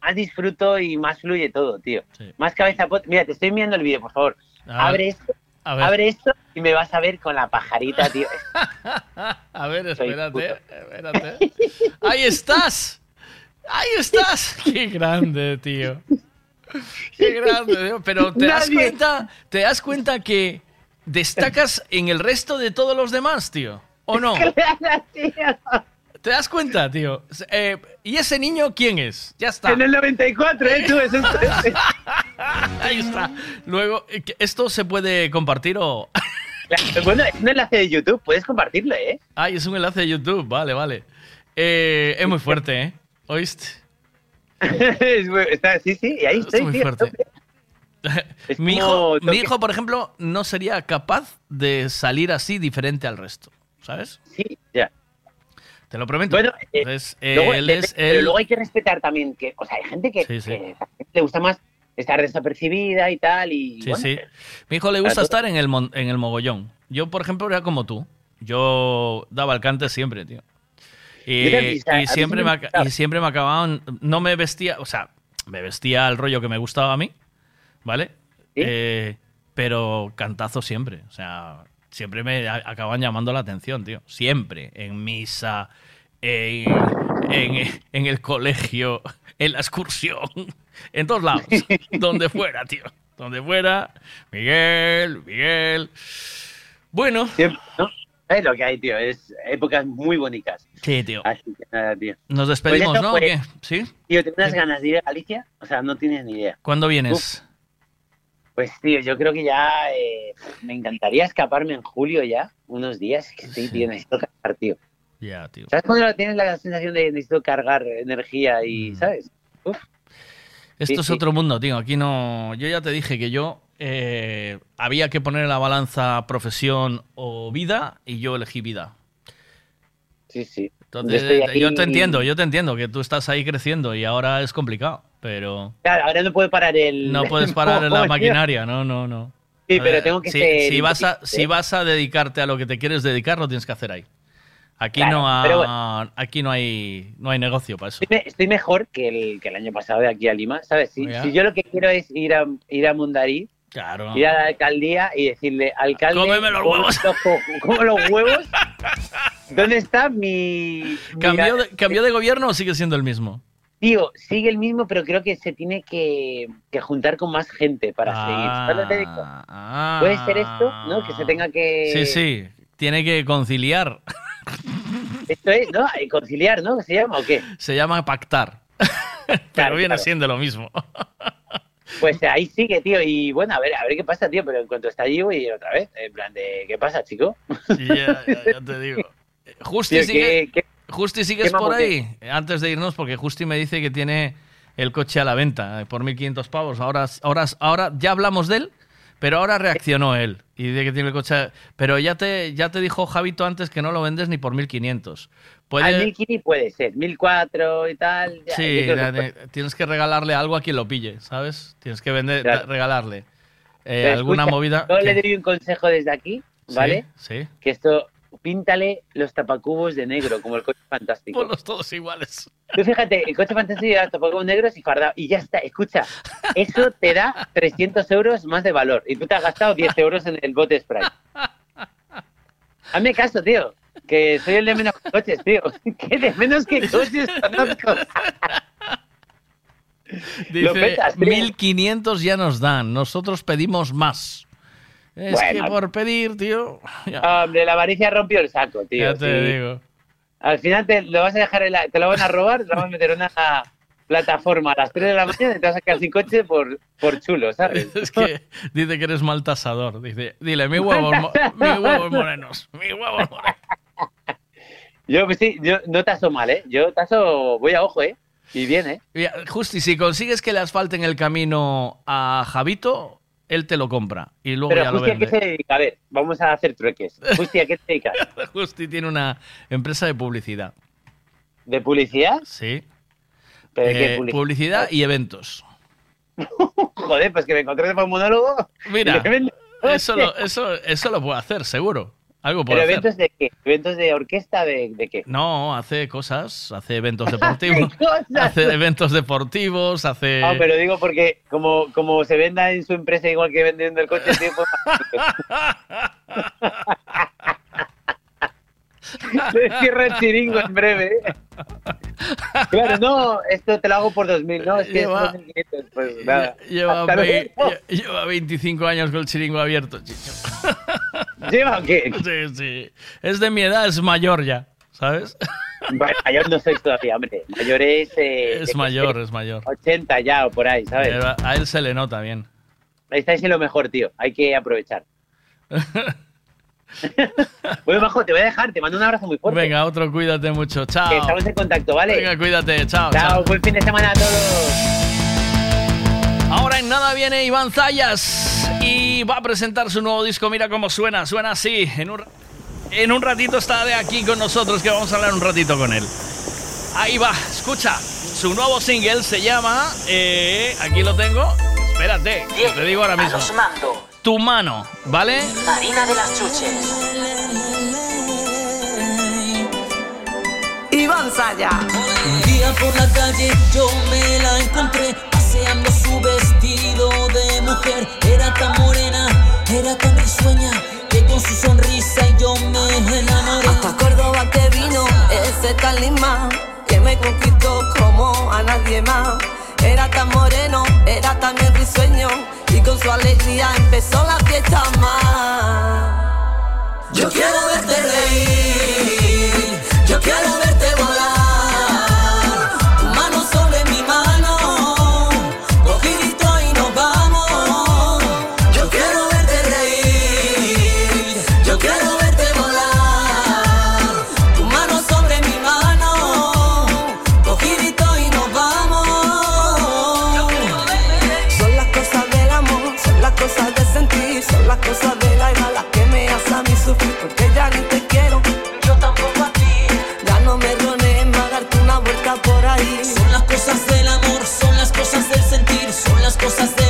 más disfruto y más fluye todo, tío. Más cabeza. Mira, te estoy enviando el vídeo, por favor. Abre esto. Abre esto y me vas a ver con la pajarita, tío. A ver, espérate, espérate. Ahí estás. Ahí estás. Qué grande, tío. Qué grande, tío. Pero te das cuenta, te das cuenta que destacas en el resto de todos los demás, tío. ¿O no? Claro, tío. ¿Te das cuenta, tío? Eh, ¿Y ese niño quién es? Ya está. En el 94, ¿eh? Tú, es- Ahí está. Luego, eh, ¿esto se puede compartir o...? Bueno, es un enlace de YouTube, puedes compartirlo, ¿eh? Ay, es un enlace de YouTube, vale, vale. Eh, es muy fuerte, ¿eh? ¿Oíste? Es muy- está- sí, sí, y ahí Es estoy, muy tío. fuerte. mi, hijo, mi hijo, por ejemplo, no sería capaz de salir así diferente al resto, ¿sabes? Sí, ya. Te lo prometo. Bueno, eh, Entonces, luego, él de- es... pero él- luego hay que respetar también que, o sea, hay gente que, Sí, sí. que le gusta más estar desapercibida y tal, y Sí, bueno, sí. Mi hijo le gusta todo. estar en el, mon- en el mogollón. Yo, por ejemplo, era como tú. Yo daba el cante siempre, tío. Y, siempre me, y siempre me acababan... No me vestía... O sea, me vestía el rollo que me gustaba a mí, ¿vale? Eh, pero cantazo siempre. O sea, siempre me acaban llamando la atención, tío. Siempre. En misa, en, en, en el colegio, en la excursión, en todos lados. donde fuera, tío. Donde fuera. Miguel, Miguel. Bueno. siempre, ¿no? Es lo que hay, tío, es épocas muy bonitas. Sí, tío. Así que nada, tío. Nos despedimos, Pues eso, ¿no? ¿O pues, qué? ¿Sí? Tío, ¿te unas ganas de ir a Galicia? O sea, no tienes ni idea. ¿Cuándo vienes? Uf. Pues, tío, yo creo que ya eh, me encantaría escaparme en julio ya, unos días. Que sí, tío, necesito cargar, tío. Ya, tío. ¿Sabes cuando tienes la sensación de necesito cargar energía y, ¿sabes? Uf. Esto Sí, es sí. otro mundo, tío. Aquí no. Yo ya te dije que yo eh, había que poner en la balanza profesión o vida y yo elegí vida. Sí, sí. Entonces, Yo eh, yo, te entiendo, yo te entiendo que tú estás ahí creciendo y ahora es complicado, pero Claro, ahora no puedo parar el... no puedes parar la maquinaria, no, no, no. Sí, pero tengo que si, ser si vas a si vas a dedicarte a lo que te quieres dedicar, lo tienes que hacer ahí. Aquí Claro, no ha- pero bueno. aquí no hay no hay negocio para eso. Estoy, me- estoy mejor que el, que el año pasado de aquí a Lima, ¿sabes? Si, yo lo que quiero es ir a, ir a Mundarí, Claro. Ir a la alcaldía y decirle, alcalde, Cómeme los ¿cómo huevos". ¿Cómo los huevos? ¿Dónde está mi...? ¿Cambió de, ¿Cambió de gobierno o sigue siendo el mismo? Tío, sigue el mismo, pero creo que se tiene que, que juntar con más gente para seguir. ¿Sabes lo que te digo? Ah. Puede ser esto, ¿no? Que se tenga que... Sí, sí. Tiene que conciliar. Esto es, ¿no? Eh, Conciliar, ¿no? ¿Se llama o qué? Se llama pactar. Pero viene siendo lo mismo. Pues ahí sigue, tío. Y bueno, a ver, a ver qué pasa, tío. Pero en cuanto está allí, voy otra vez. En plan de, ¿qué pasa, chico? Ya, ya, ya te digo. Justi, Tío, sigue, ¿qué- Justi, ¿sigues por ahí? Antes de irnos, porque Justi me dice que tiene el coche a la venta eh, por 1.500 pavos. Ahora, ahora, ahora ya hablamos de él, pero ahora reaccionó él y dice que tiene el coche. a- Pero ya te, ya te dijo Javito antes que no lo vendes ni por 1.500. Puede, Al 1000 puede ser, 1004 y tal. ya, sí, que tienes que regalarle algo a quien lo pille, ¿sabes? Tienes que vender, Claro. regalarle eh, alguna escucha, movida. Yo que- le doy un consejo desde aquí, ¿vale? Sí. Que esto, píntale los tapacubos de negro, como el coche fantástico. Ponlos todos iguales. Tú fíjate, el coche fantástico lleva tapacubos negros y fardado. Y ya está, escucha, eso te da 300 euros más de valor. Y tú te has gastado 10 euros en el bote spray. Hazme caso, tío. Que soy el de menos coches, tío. Que de menos que coches conozco. Dice, petas, tío. 1500 ya nos dan, nosotros pedimos más. Es que por pedir, tío. ya, Hombre, la avaricia rompió el saco, tío. ya te sí. digo. Al final te lo vas a dejar, en la- te lo van a robar, te lo van a meter en una plataforma a las 3 de la mañana y te vas a quedar sin coche por, por chulo, ¿sabes? Es que dice que eres mal tasador. Dice, dile, mi huevos, mi huevos morenos, mi huevos morenos. Yo, pues sí, yo no taso mal, ¿eh? Yo taso, voy a ojo, ¿eh? Y bien, ¿eh? Justi, si consigues que le asfalten el camino a Javito, él te lo compra y luego Pero ya lo ¿a qué vende. se dedica? A ver, vamos a hacer trueques. Justi, ¿a qué te dedicas? Justi tiene una empresa de publicidad. ¿De publicidad? Sí. ¿Pero qué Eh, publicidad? publicidad y eventos. Joder, pues que me encontré para un monólogo. Mira, eso lo, eso, eso lo puede hacer, seguro. Algo puede ¿Pero hacer. eventos de qué? ¿Eventos de orquesta de, de qué? No, hace cosas, hace eventos deportivos, hace eventos deportivos, hace... No, pero digo porque como, como se venda en su empresa igual que vendiendo el coche, pues... Se cierra el chiringo en breve. ¿eh? Claro, no, esto te lo hago por 2000, no, es que Lleva- es 2500, pues nada. Lleva, lle- lleva 25 años con el chiringo abierto, chicho. ¿Lleva qué? Sí, sí. Es de mi edad, es mayor ya, ¿sabes? Bueno, mayor no sois todavía, hombre. Mayor es... eh, Es mayor, es mayor. 80 ya o por ahí, ¿sabes? Lleva- A él se le nota bien. Ahí estáis en lo mejor, tío. Hay que aprovechar. bueno, Majo, te voy a dejar. Te mando un abrazo muy fuerte. Venga, otro, cuídate mucho. Chao. Que estamos en contacto, ¿vale? Venga, cuídate. Chao. Chao, buen fin de semana a todos. Ahora en nada viene Iván Zayas y va a presentar su nuevo disco. Mira cómo suena, suena así. En un, en un ratito está de aquí con nosotros, que vamos a hablar un ratito con él. Ahí va, escucha. Su nuevo single se llama. eh, aquí lo tengo. Espérate, que te digo ahora mismo. Tu mano, ¿vale? Marina de las Chuches. Iván Saya. Un día por la calle yo me la encontré paseando su vestido de mujer. Era tan morena, era tan risueña que con su sonrisa yo me enamoré. Hasta Córdoba que vino ese talismán que me conquistó como a nadie más. Era tan moreno, era tan risueño y con su alegría empezó la fiesta más. Yo quiero verte reír, cosas de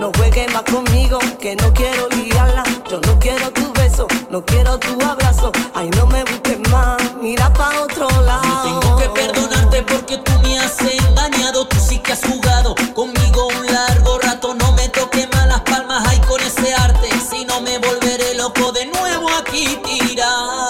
No juegues más conmigo, que no quiero liarla. Yo no quiero tu beso, no quiero tu abrazo. Ay, no me busques más, mira pa' otro lado. Tengo que perdonarte porque tú me has engañado, tú sí que has jugado conmigo un largo rato, no me toques más las palmas, ay con ese arte, si no me volveré loco de nuevo aquí tirado.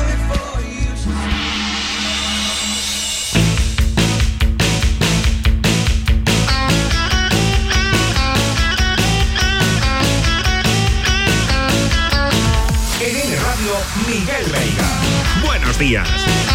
días.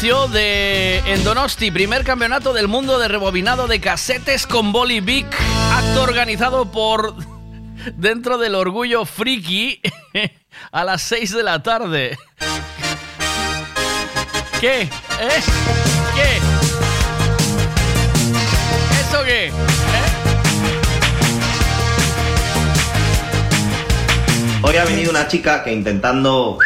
De en Donosti, primer campeonato del mundo de rebobinado de casetes con Boli Big, acto organizado por dentro del orgullo friki a las 6 de la tarde. ¿Qué? ¿Eh? ¿Qué? ¿Eso qué? ¿Eh? Hoy ha venido una chica que intentando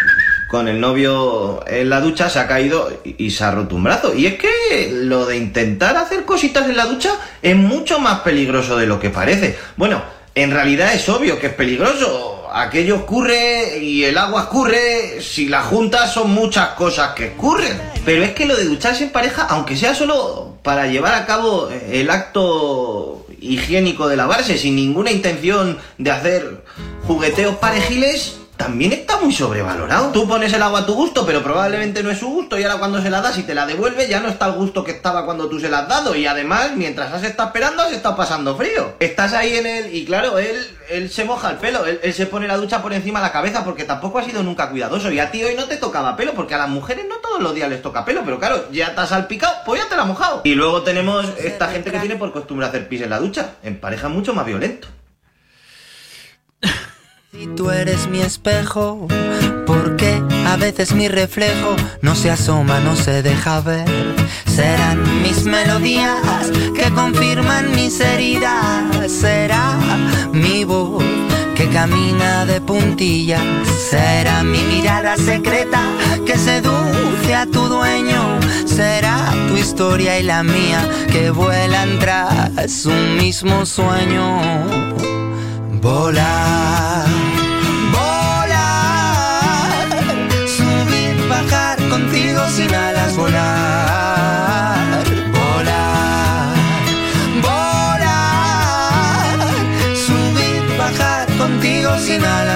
con el novio en la ducha se ha caído y se ha roto un brazo. Y es que lo de intentar hacer cositas en la ducha es mucho más peligroso de lo que parece. Bueno, en realidad es obvio que es peligroso. Aquello escurre y el agua escurre. Si la juntas son muchas cosas que escurren. Pero es que lo de ducharse en pareja, aunque sea solo para llevar a cabo el acto higiénico de lavarse sin ninguna intención de hacer jugueteos parejiles, también está muy sobrevalorado. Tú pones el agua a tu gusto, pero probablemente no es su gusto y ahora cuando se la das y te la devuelve ya no está al gusto que estaba cuando tú se la has dado y además mientras has estado esperando has estado pasando frío. Estás ahí en él y claro, él, él se moja el pelo, él, él se pone la ducha por encima de la cabeza porque tampoco ha sido nunca cuidadoso y a ti hoy no te tocaba pelo porque a las mujeres no todos los días les toca pelo, pero claro, ya te has salpicado, pues ya te la has mojado. Y luego tenemos esta gente que tiene por costumbre hacer pis en la ducha, en pareja mucho más violento. Si tú eres mi espejo, porque a veces mi reflejo no se asoma, no se deja ver. Serán mis melodías que confirman mis heridas. Será mi voz que camina de puntillas. Será mi mirada secreta que seduce a tu dueño. Será tu historia y la mía que vuelan tras un mismo sueño. Volar, volar,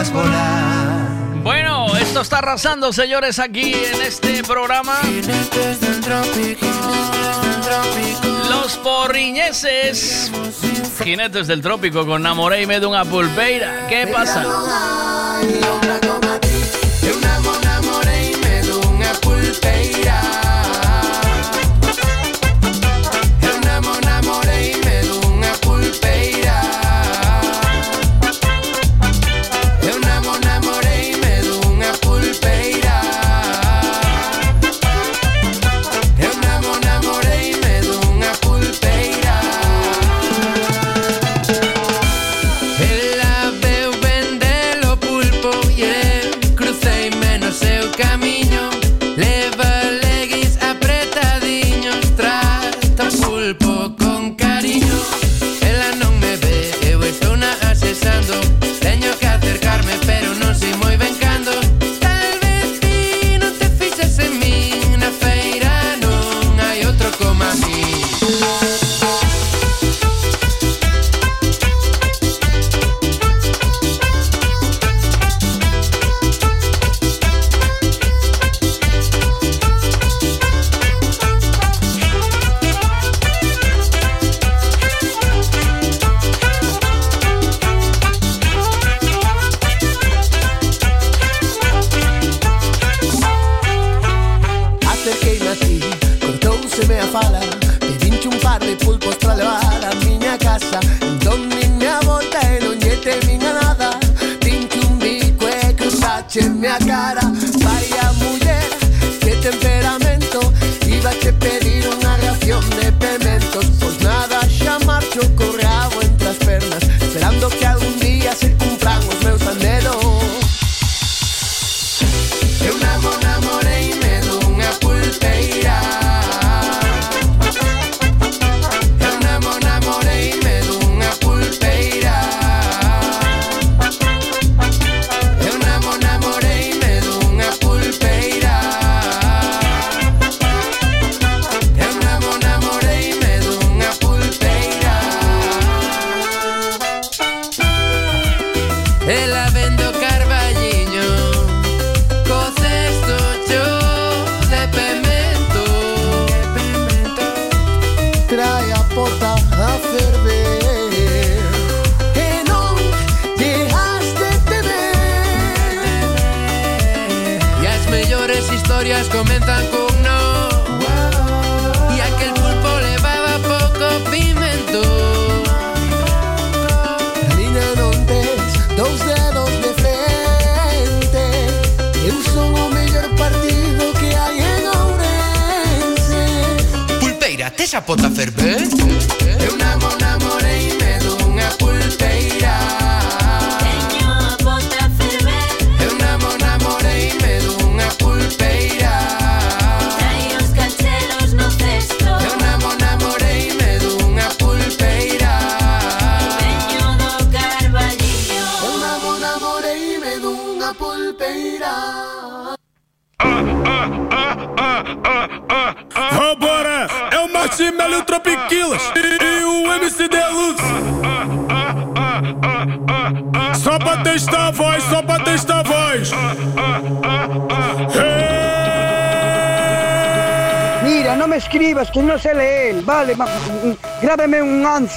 volar. Bueno, esto está arrasando, señores, aquí en este programa. Los porriñeses. Jinetes del trópico con Namoreime de una pulpeira. ¿Qué pasa?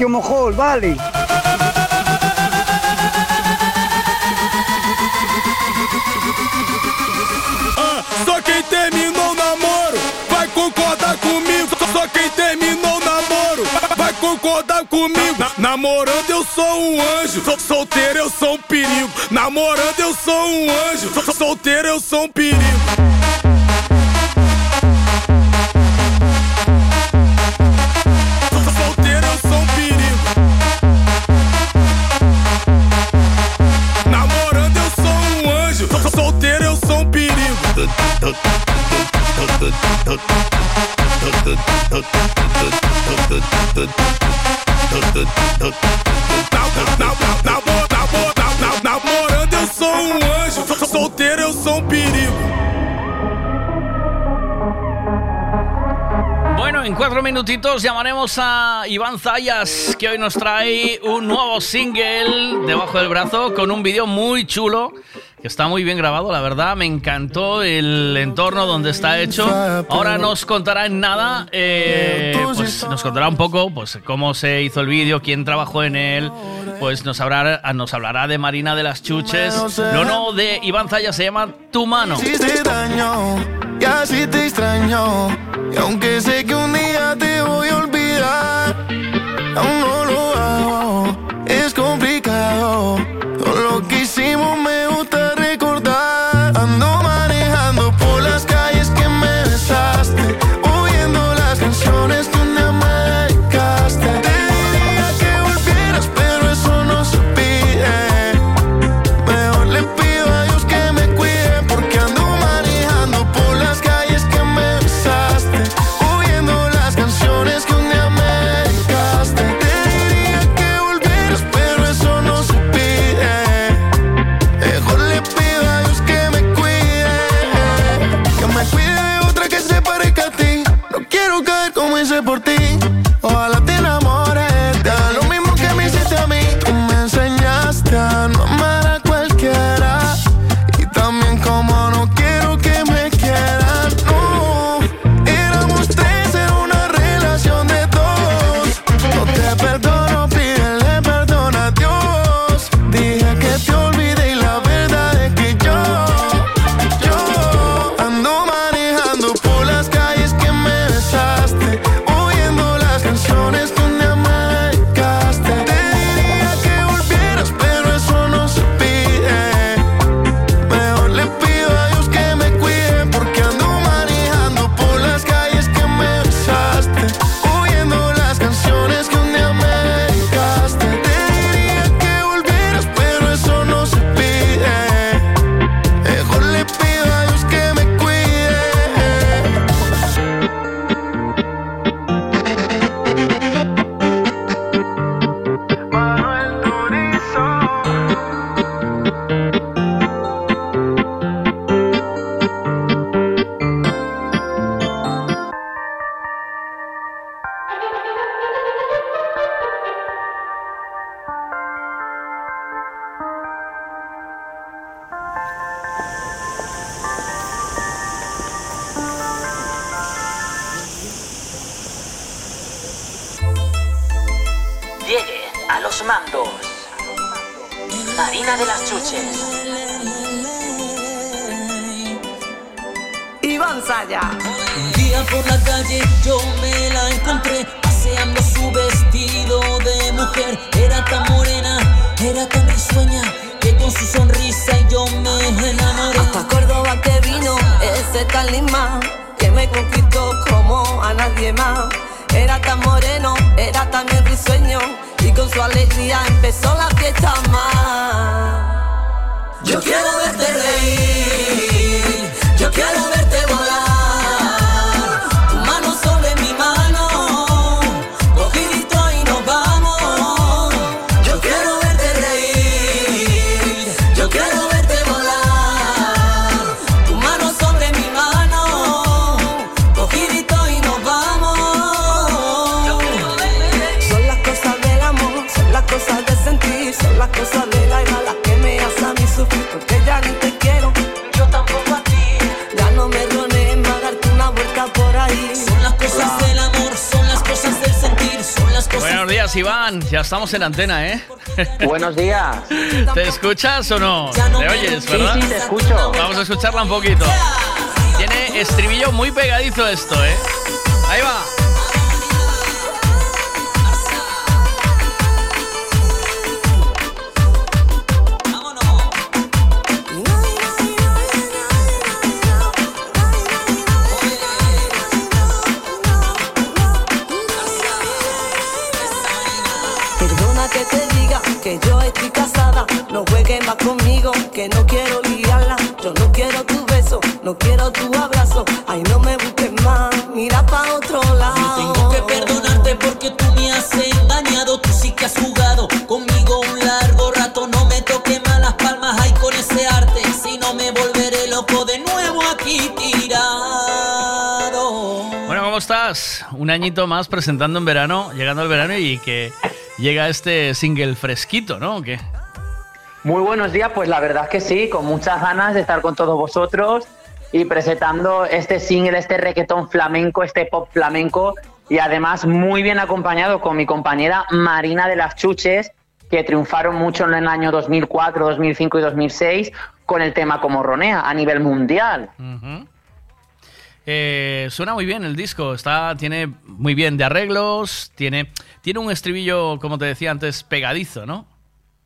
Ignacio Mojol, vale. Ah, só quem terminou o namoro vai concordar comigo. Só quem terminou o namoro vai concordar comigo. Na namorando eu sou um anjo, sou solteiro eu sou um perigo. Namorando eu sou um anjo, sou solteiro eu sou um perigo. cuatro minutitos llamaremos a Iván Zayas, que hoy nos trae un nuevo single debajo del brazo con un vídeo muy chulo. Que está muy bien grabado, la verdad, me encantó el entorno donde está hecho. Ahora nos contará en nada, eh, pues nos contará un poco pues, cómo se hizo el vídeo, quién trabajó en él, pues nos hablará, nos hablará de Marina de las Chuches. Lo no de Iván Zayas se llama Tu Mano. Te extraño, y aunque sé que un día te voy a olvidar. Aún Estamos en antena, ¿eh? Buenos días. ¿Te escuchas o no? ¿Te oyes, Sí, verdad? sí, te escucho. Vamos a escucharla un poquito. Tiene estribillo muy pegadizo esto, ¿eh? Que has jugado conmigo un largo rato. No me toques más las palmas, ay con ese arte, si no me volveré loco de nuevo aquí tirado. Bueno, ¿cómo estás? Un añito más presentando en verano, llegando al verano y que llega este single fresquito, ¿no? ¿O qué? Muy buenos días, pues la verdad es que sí, con muchas ganas de estar con todos vosotros y presentando este single, este reggaetón flamenco, este pop flamenco y además muy bien acompañado con mi compañera Marina de las Chuches, que triunfaron mucho en el año 2004, 2005 y 2006 con el tema como Ronea a nivel mundial. Eh, suena muy bien el disco, está, tiene muy bien de arreglos, tiene, tiene un estribillo, como te decía antes, pegadizo, ¿no?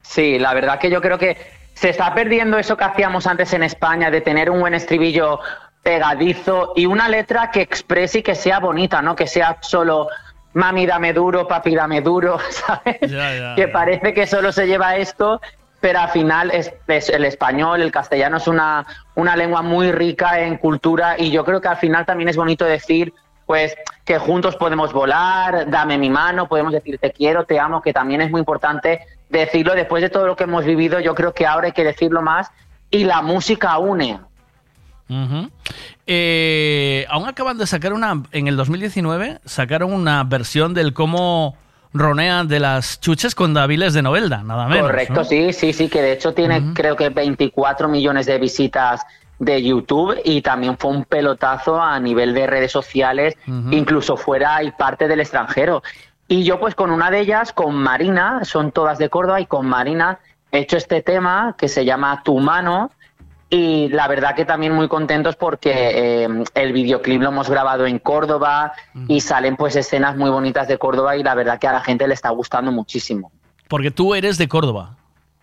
Sí, la verdad que yo creo que se está perdiendo eso que hacíamos antes en España de tener un buen estribillo pegadizo y una letra que exprese y que sea bonita, ¿no? Que sea solo mami dame duro, papi dame duro, ¿sabes? que parece que solo se lleva esto, pero al final es, es el español, el castellano es una, una lengua muy rica en cultura y yo creo que al final también es bonito decir pues que juntos podemos volar, dame mi mano, podemos decir te quiero, te amo, que también es muy importante decirlo después de todo lo que hemos vivido, yo creo que ahora hay que decirlo más y la música une. Eh, aún acaban de sacar una, en el 2019, sacaron una versión del cómo ronean de las chuches con Daviles de Novelda, nada menos. Correcto, ¿no? sí, sí, sí, que de hecho tiene creo que 24 millones de visitas de YouTube y también fue un pelotazo a nivel de redes sociales, incluso fuera y parte del extranjero. Y yo pues con una de ellas, con Marina, son todas de Córdoba, y con Marina he hecho este tema que se llama Tu mano. Y la verdad que también muy contentos porque eh, el videoclip lo hemos grabado en Córdoba y salen pues escenas muy bonitas de Córdoba y la verdad que a la gente le está gustando muchísimo. Porque tú eres de Córdoba,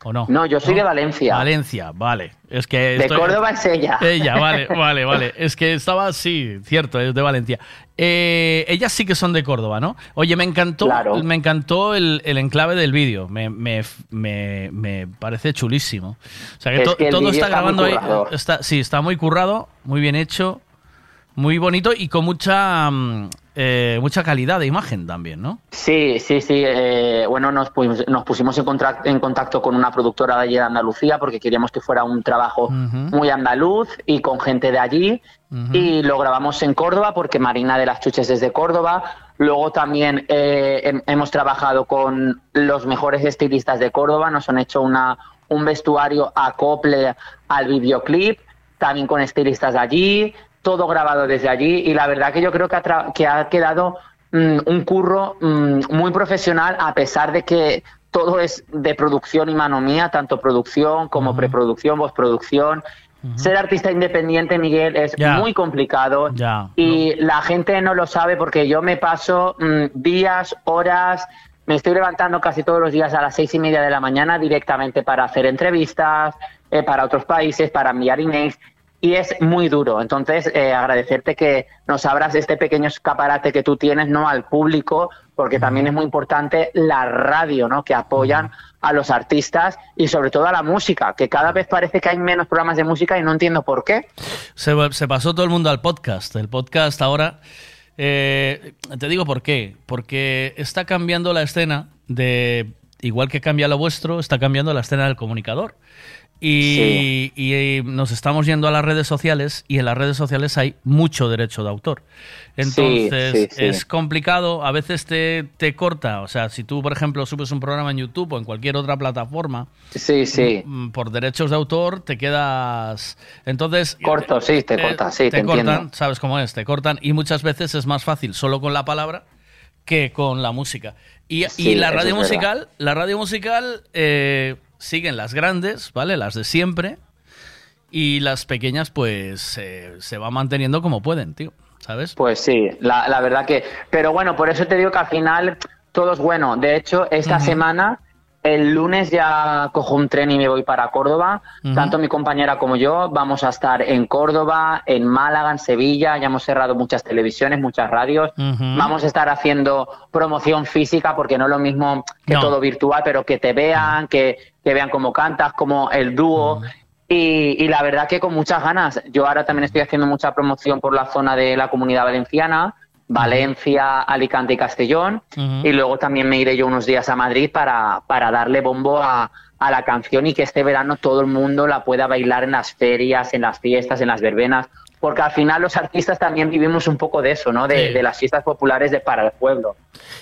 ¿o no? No, yo soy de Valencia. Valencia, vale. Es que De estoy- Córdoba es ella. Ella, vale, vale, vale. Es que estaba, sí, cierto, es de Valencia. Eh, ellas sí que son de Córdoba, ¿no? Oye, me encantó, Claro. me encantó el, el enclave del vídeo. Me, me, me, me parece chulísimo. O sea, que, Es to- que el todo está está grabando ahí. Está, sí, está muy currado, muy bien hecho, muy bonito y con mucha, mm, eh, mucha calidad de imagen también, ¿no? Sí, sí, sí. eh, bueno, nos, nos pusimos en, contacto con una productora de allí de Andalucía porque queríamos que fuera un trabajo muy andaluz y con gente de allí. Y lo grabamos en Córdoba porque Marina de las Chuches es de Córdoba. Luego también eh, hem- hemos trabajado con los mejores estilistas de Córdoba. Nos han hecho una, un vestuario acople al videoclip. También con estilistas de allí. Todo grabado desde allí. Y la verdad que yo creo que ha, que ha quedado mm, un curro mm, muy profesional a pesar de que todo es de producción y mano mía, tanto producción como preproducción, postproducción. Ser artista independiente, Miguel, es muy complicado y la gente no lo sabe porque yo me paso mm, días, horas, me estoy levantando casi todos los días a las seis y media de la mañana directamente para hacer entrevistas eh, para otros países, para enviar emails y es muy duro. Entonces, eh, agradecerte que nos abras este pequeño escaparate que tú tienes, ¿no? Al público, porque también es muy importante la radio, ¿no? Que apoyan a los artistas y sobre todo a la música, que cada vez parece que hay menos programas de música y no entiendo por qué. Se, se pasó todo el mundo al podcast. El podcast ahora. eh, te digo por qué. Porque está cambiando la escena de. Igual que cambia lo vuestro, está cambiando la escena del comunicador. Y, y, eh, nos estamos yendo a las redes sociales y en las redes sociales hay mucho derecho de autor. Entonces sí, sí. es complicado, a veces te, te corta. O sea, si tú, por ejemplo, subes un programa en YouTube o en cualquier otra plataforma, Sí, sí. mm, por derechos de autor te quedas. Entonces. Corto, sí, te eh, corta, sí, te cortan, entiendo. sabes cómo es, te cortan y muchas veces es más fácil solo con la palabra que con la música. Y, y la radio musical, la radio musical eh, siguen las grandes, ¿vale? Las de siempre. Y las pequeñas, pues, eh, se van manteniendo como pueden, tío. ¿Sabes? Pues sí, la, la verdad que... Pero bueno, por eso te digo que al final todo es bueno. De hecho, esta semana, el lunes ya cojo un tren y me voy para Córdoba. Tanto mi compañera como yo vamos a estar en Córdoba, en Málaga, en Sevilla. Ya hemos cerrado muchas televisiones, muchas radios. Vamos a estar haciendo promoción física porque no es lo mismo que No. todo virtual, pero que te vean, que, que vean cómo cantas, como el dúo. Y, y la verdad que con muchas ganas. Yo ahora también estoy haciendo mucha promoción por la zona de la comunidad valenciana, Valencia, Alicante y Castellón. Y luego también me iré yo unos días a Madrid para, para darle bombo a, a la canción y que este verano todo el mundo la pueda bailar en las ferias, en las fiestas, en las verbenas. Porque al final los artistas también vivimos un poco de eso, ¿no? De, Sí. de las fiestas populares de para el pueblo.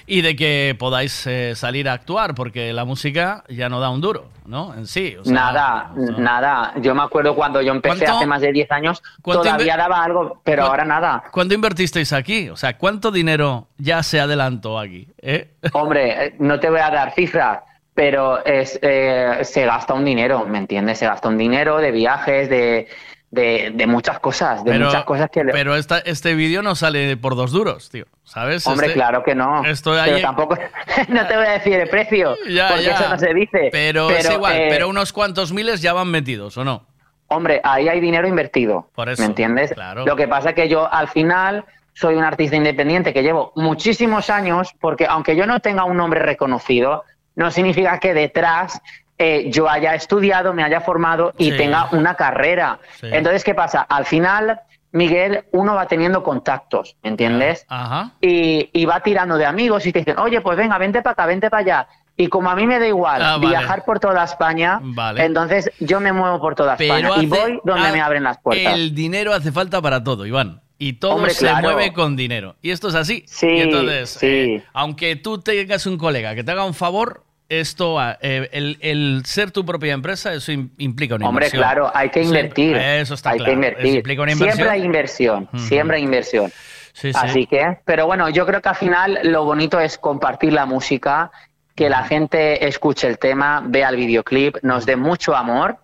Y de que podáis eh, salir a actuar, porque la música ya no da un duro, ¿no? En sí. o sea, nada, nada. Yo me acuerdo cuando yo empecé ¿Cuánto- hace más de 10 años, cuánto todavía daba algo, pero ¿Cuán- ahora nada. ¿Cuándo invertisteis aquí? O sea, ¿cuánto dinero ya se adelantó aquí? eh? Hombre, eh, no te voy a dar cifras, pero es, eh, se gasta un dinero, ¿me entiendes? Se gasta un dinero de viajes, de, de, de muchas cosas, de Pero- muchas cosas que... le- Pero esta, este vídeo no sale por dos duros, tío. ¿Sabes? Hombre, Este- claro que no. Esto pero ahí- tampoco... no te voy a decir el precio, Ya, porque ya. eso no se dice. Pero, es igual, eh, pero unos cuantos miles ya van metidos, ¿o no? Hombre, ahí hay dinero invertido. Por eso, ¿Me entiendes? claro. Lo que pasa es que yo al final soy un artista independiente que llevo muchísimos años, porque aunque yo no tenga un nombre reconocido, no significa que detrás eh, yo haya estudiado, me haya formado y Sí. tenga una carrera. Sí. Entonces, ¿qué pasa? Al final, Miguel, uno va teniendo contactos, ¿me entiendes? Ajá. y, y va tirando de amigos y te dicen, oye, pues venga, vente para acá, vente para allá. Y como a mí me da igual Ah, vale. viajar por toda España, Vale. entonces yo me muevo por toda Pero España y voy donde me abren las puertas. El dinero hace falta para todo, Iván. Y todo Hombre, se claro. mueve con dinero. Y esto es así. Sí, Y entonces, sí. eh, aunque tú tengas un colega que te haga un favor, esto, ah, eh, el, el ser tu propia empresa, eso im- implica una Hombre, inversión. claro, hay que invertir. eso está hay claro. que invertir. Implica una inversión. Siempre hay inversión, siempre hay inversión. Sí, sí. Así que, pero bueno, yo creo que al final lo bonito es compartir la música, que la gente escuche el tema, vea el videoclip, nos dé mucho amor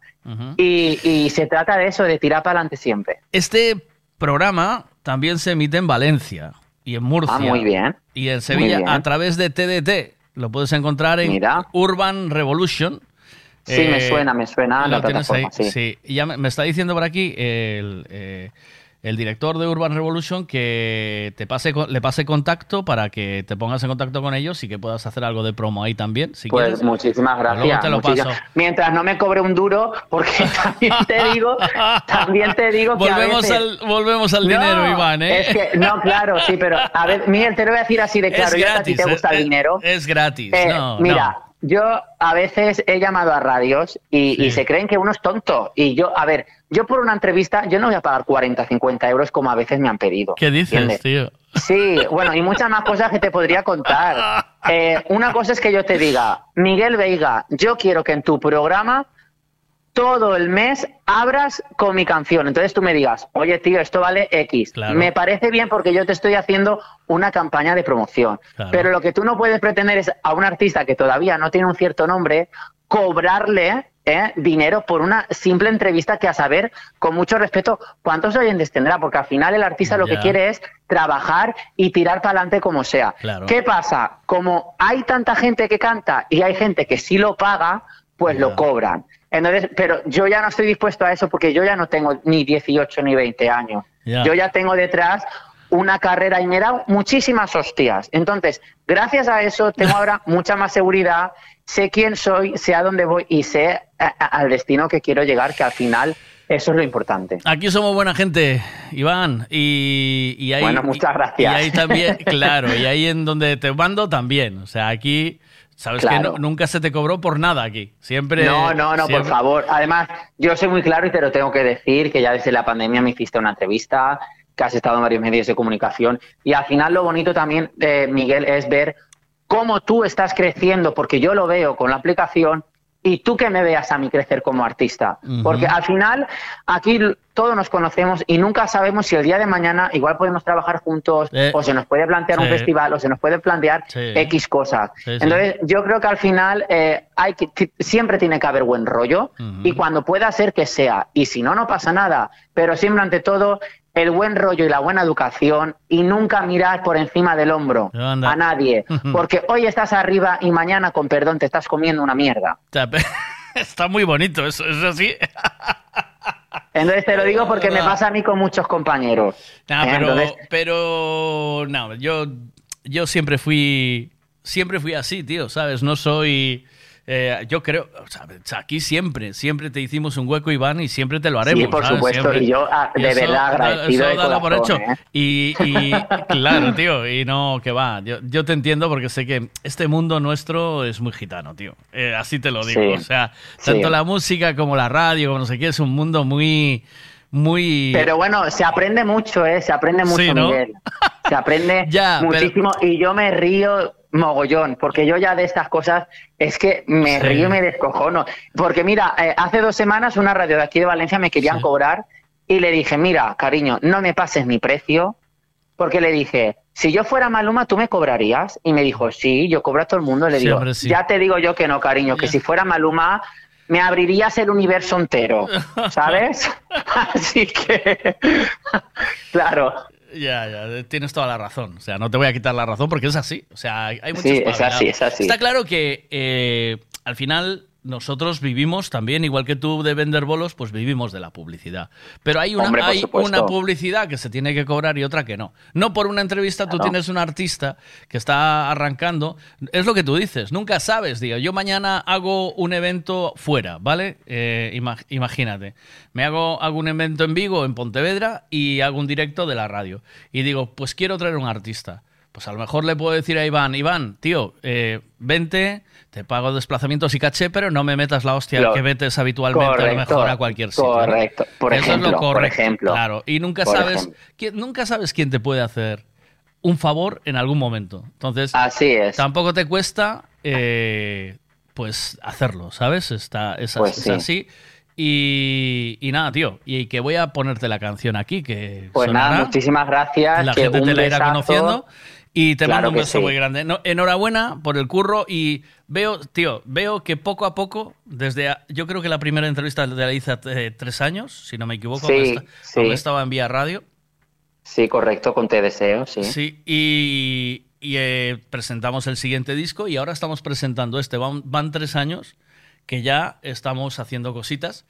y, y se trata de eso, de tirar para adelante siempre. Este programa también se emite en Valencia y en Murcia. Ah, muy bien. Y en Sevilla a través de TDT. Lo puedes encontrar en Mira. Urban Revolution. Sí, me Eh, suena, me suena la plataforma, ahí, sí. Y ya me, me está diciendo por aquí el, eh, el director de Urban Revolution que te pase le pase contacto para que te pongas en contacto con ellos y que puedas hacer algo de promo ahí también. Si Pues quieres. muchísimas gracias. te lo muchísimas- paso. Mientras no me cobre un duro, porque también te digo, también te digo que a Volvemos, veces- al, volvemos al No, dinero, Iván. ¿eh? Es que, no, claro, sí, pero a ver, Miguel, te lo voy a decir así de claro, es que a ti te gusta eh, el dinero. Es gratis. Eh, no, mira, no. yo a veces he llamado a radios y, y se creen que uno es tonto. Y yo, a ver, yo por una entrevista, yo no voy a pagar 40, 50 euros como a veces me han pedido. ¿Qué dices, ¿entiendes? tío? Sí, bueno, y muchas más cosas que te podría contar. Eh, una cosa es que yo te diga, Miguel Veiga, yo quiero que en tu programa todo el mes abras con mi canción. Entonces tú me digas, oye tío, esto vale X. Claro. Me parece bien porque yo te estoy haciendo una campaña de promoción. Claro. Pero lo que tú no puedes pretender es a un artista que todavía no tiene un cierto nombre, cobrarle ¿eh? dinero por una simple entrevista que a saber, con mucho respeto, cuántos oyentes tendrá, porque al final el artista lo que quiere es trabajar y tirar para adelante como sea. Claro. ¿Qué pasa? Como hay tanta gente que canta y hay gente que sí lo paga, pues lo cobran. Entonces, pero yo ya no estoy dispuesto a eso porque yo ya no tengo ni 18 ni 20 años. Yo ya tengo detrás una carrera y me he dado muchísimas hostias. Entonces, gracias a eso tengo ahora mucha más seguridad, sé quién soy, sé a dónde voy y sé a- a- al destino que quiero llegar, que al final eso es lo importante. Aquí somos buena gente, Iván. Y, y ahí, Bueno, muchas gracias. Y ahí también, claro, y ahí en donde te mando también. O sea, aquí, sabes que Claro. no- nunca se te cobró por nada aquí. Siempre. No, no, no, por favor. Además, yo soy muy claro y te lo tengo que decir, que ya desde la pandemia me hiciste una entrevista, que has estado en varios medios de comunicación. Y al final lo bonito también, eh, Miguel, es ver cómo tú estás creciendo, porque yo lo veo con la aplicación y tú que me veas a mí crecer como artista. Porque al final aquí todos nos conocemos y nunca sabemos si el día de mañana igual podemos trabajar juntos Eh, o se nos puede plantear un festival o se nos puede plantear Sí. X cosas. Sí. Entonces, yo creo que al final eh, hay que, ti- siempre tiene que haber buen rollo y cuando pueda ser que sea. Y si no, no pasa nada. Pero siempre, ante todo, el buen rollo y la buena educación y nunca mirar por encima del hombro Anda. a nadie. Porque hoy estás arriba y mañana, con perdón, te estás comiendo una mierda. Está muy bonito, eso es así. Entonces te lo digo porque me pasa a mí con muchos compañeros. Nah, ¿eh? pero, Entonces, pero no, yo, yo siempre fui, siempre fui así, tío, ¿sabes? No soy, eh, yo creo, o sea, aquí siempre, siempre te hicimos un hueco, Iván, y siempre te lo haremos. Sí, por ¿sabes? supuesto, Siempre. y yo, ah, de eso- verdad agradecido eso de por hecho. ¿eh? Y, y claro, tío, y no, que va, yo, yo te entiendo porque sé que este mundo nuestro es muy gitano, tío. Eh, así te lo digo. Sí, O sea, sí. tanto la música como la radio, como no sé qué, es un mundo muy, muy... Pero bueno, se aprende mucho, ¿eh? Se aprende mucho, Sí, ¿no? Miguel. Se aprende Ya, pero- muchísimo y yo me río mogollón, porque yo ya de estas cosas es que me Sí. río y me descojono. Porque mira, eh, hace dos semanas una radio de aquí de Valencia me querían cobrar y le dije, mira, cariño, no me pases mi precio, porque le dije, si yo fuera Maluma, ¿tú me cobrarías? Y me dijo, sí, yo cobro a todo el mundo. Le Sí, digo, hombre, ya te digo yo que no, cariño, que si fuera Maluma, me abrirías el universo entero, ¿sabes? Así que, claro. Ya, ya, tienes toda la razón. O sea, no te voy a quitar la razón porque es así. O sea, hay muchos Sí, es así, es así. Está claro que eh, al final nosotros vivimos también, igual que tú de vender bolos, pues vivimos de la publicidad. Pero hay una, Hombre, hay una publicidad que se tiene que cobrar y otra que no. No por una entrevista tú tienes un artista que está arrancando. Es lo que tú dices, nunca sabes, digo. Yo mañana hago un evento fuera, ¿vale? Eh, ima- imagínate. Me hago, hago un evento en Vigo, en Pontevedra, y hago un directo de la radio. Y digo, pues quiero traer un artista. Pues a lo mejor le puedo decir a Iván, Iván, tío, eh, vente, te pago desplazamientos y caché, pero no me metas la hostia Lo- que metes habitualmente a lo mejor a cualquier sitio. ¿no? correcto. Por Eso ejemplo, es lo por correcto. ejemplo. Claro, y nunca sabes, quién- nunca sabes quién te puede hacer un favor en algún momento. Entonces, Así es. tampoco te cuesta eh, pues hacerlo, ¿sabes? Está, es, Pues es sí. así. Y, y nada, tío. Y que voy a ponerte la canción aquí, que Pues nada, muchísimas gracias. La que gente te la irá conociendo. Y te Claro mando un beso sí. muy grande. No, enhorabuena por el curro y veo, tío, veo que poco a poco, desde, a- yo creo que la primera entrevista la hice hace tres años, si no me equivoco, Sí, sí. estaba en Vía Radio. Sí, correcto, con Te Deseo, sí. Sí, y, y, eh, presentamos el siguiente disco y ahora estamos presentando este. Van, van tres años que ya estamos haciendo cositas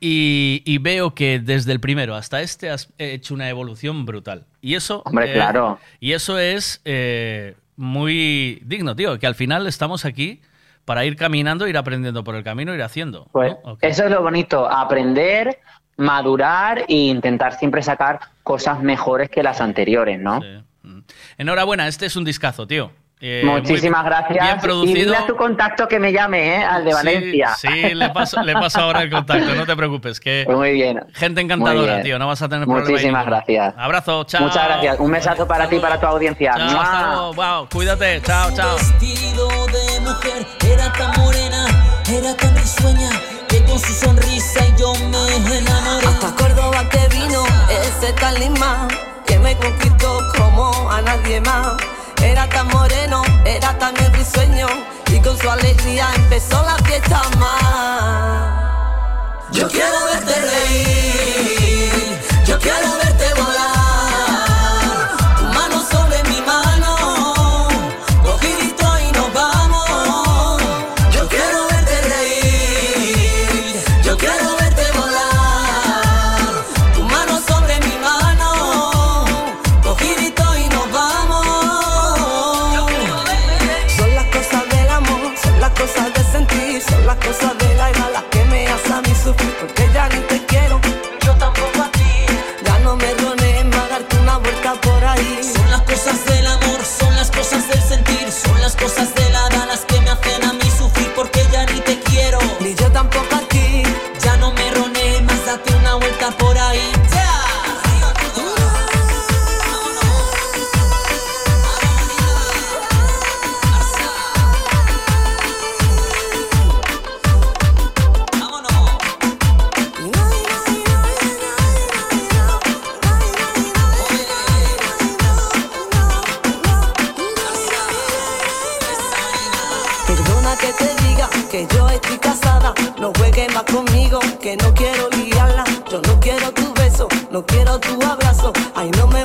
y, y veo que desde el primero hasta este has hecho una evolución brutal. Y eso, Hombre, eh, claro. Y eso es eh, muy digno, tío, que al final estamos aquí para ir caminando, ir aprendiendo por el camino, ir haciendo. Pues eso es lo bonito, aprender, madurar e intentar siempre sacar cosas mejores que las anteriores, ¿no? Enhorabuena, este es un discazo, tío. Eh, Muchísimas muy gracias. Bien Y producido. dile a tu contacto que me llame, ¿eh? Al de Sí, Valencia. Sí, le paso, le paso ahora el contacto, no te preocupes. Que Muy bien. Gente encantadora, bien. tío, no vas a tener problema. ahí Muchísimas ninguno. gracias. Abrazo, chao. Muchas gracias. Un besazo para ti y para tu audiencia. Chao, ¡Mua! hasta luego. Wow, cuídate, chao, chao. vestido de mujer era tan morena, era tan risueña que con su sonrisa yo me enamoré. Hasta Córdoba que vino ese talismán que me conquistó como a nadie más. Era tan moreno, era también risueño y con su alegría empezó la fiesta más. Yo quiero verte reír. Son las cosas del amor, son las cosas del sentir, son las cosas de la que no quiero liarla. Yo no quiero tu beso, no quiero tu abrazo. Ay, no me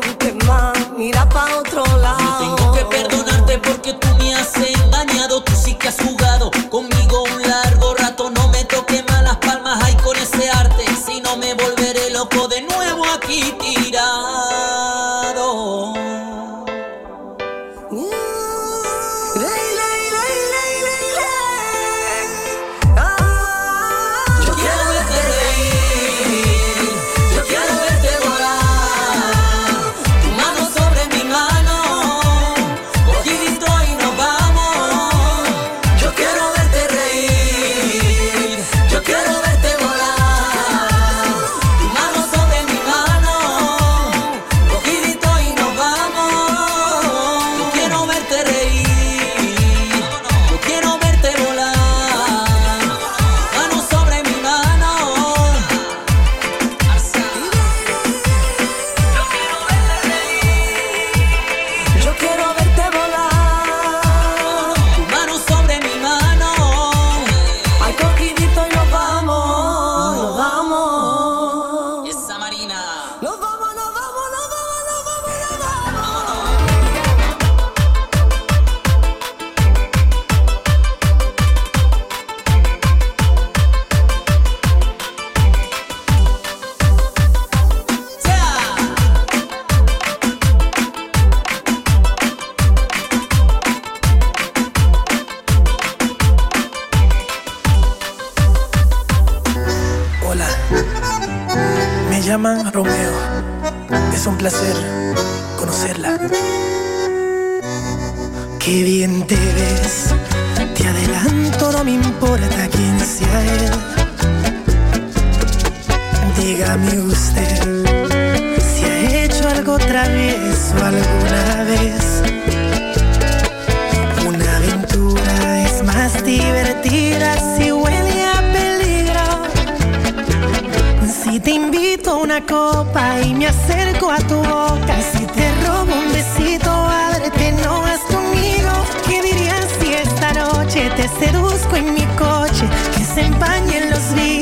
te seduzco en mi coche, que se empañen los vidrios.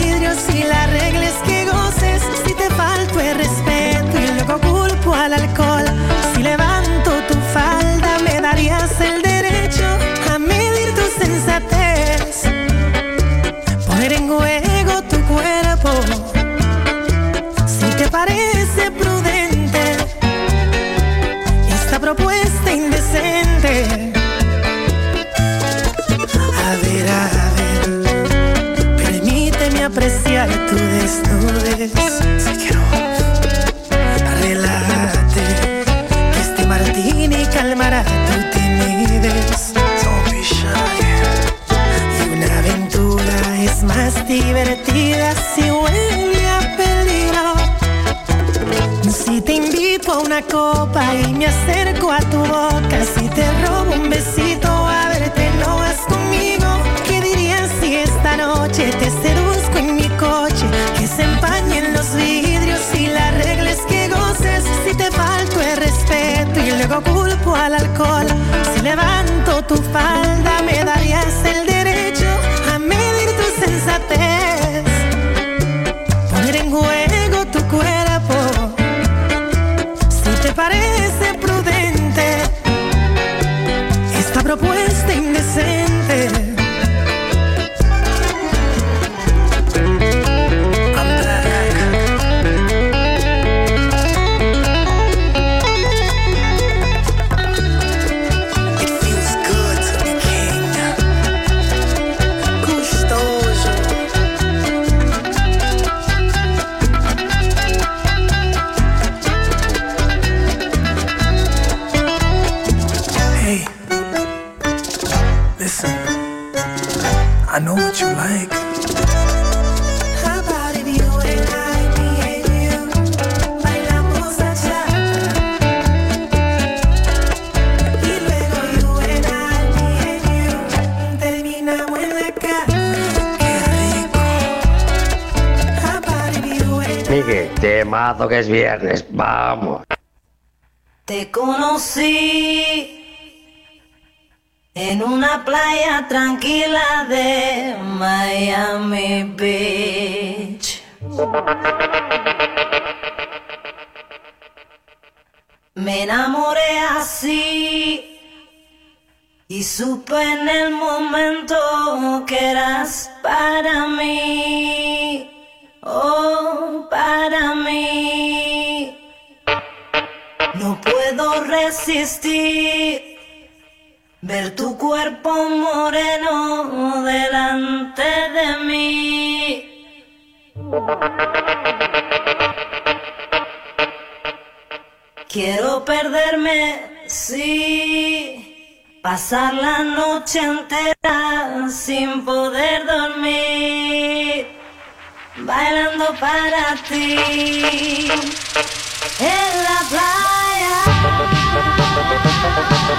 me acerco a tu boca si te robo un besito a verte no vas conmigo. Qué dirías si esta noche te seduzco en mi coche que se empañen los vidrios y la regla es que goces. Si te falto el respeto y luego culpo al alcohol si levanto tu falda que es viernes, vamos. Te conocí en una playa tranquila de Miami Beach. Me enamoré así y supe en el momento que eras para mí. resistir. Ver tu cuerpo moreno delante de mí. Quiero perderme, sí. Pasar la noche entera sin poder dormir. Bailando para ti en la playa.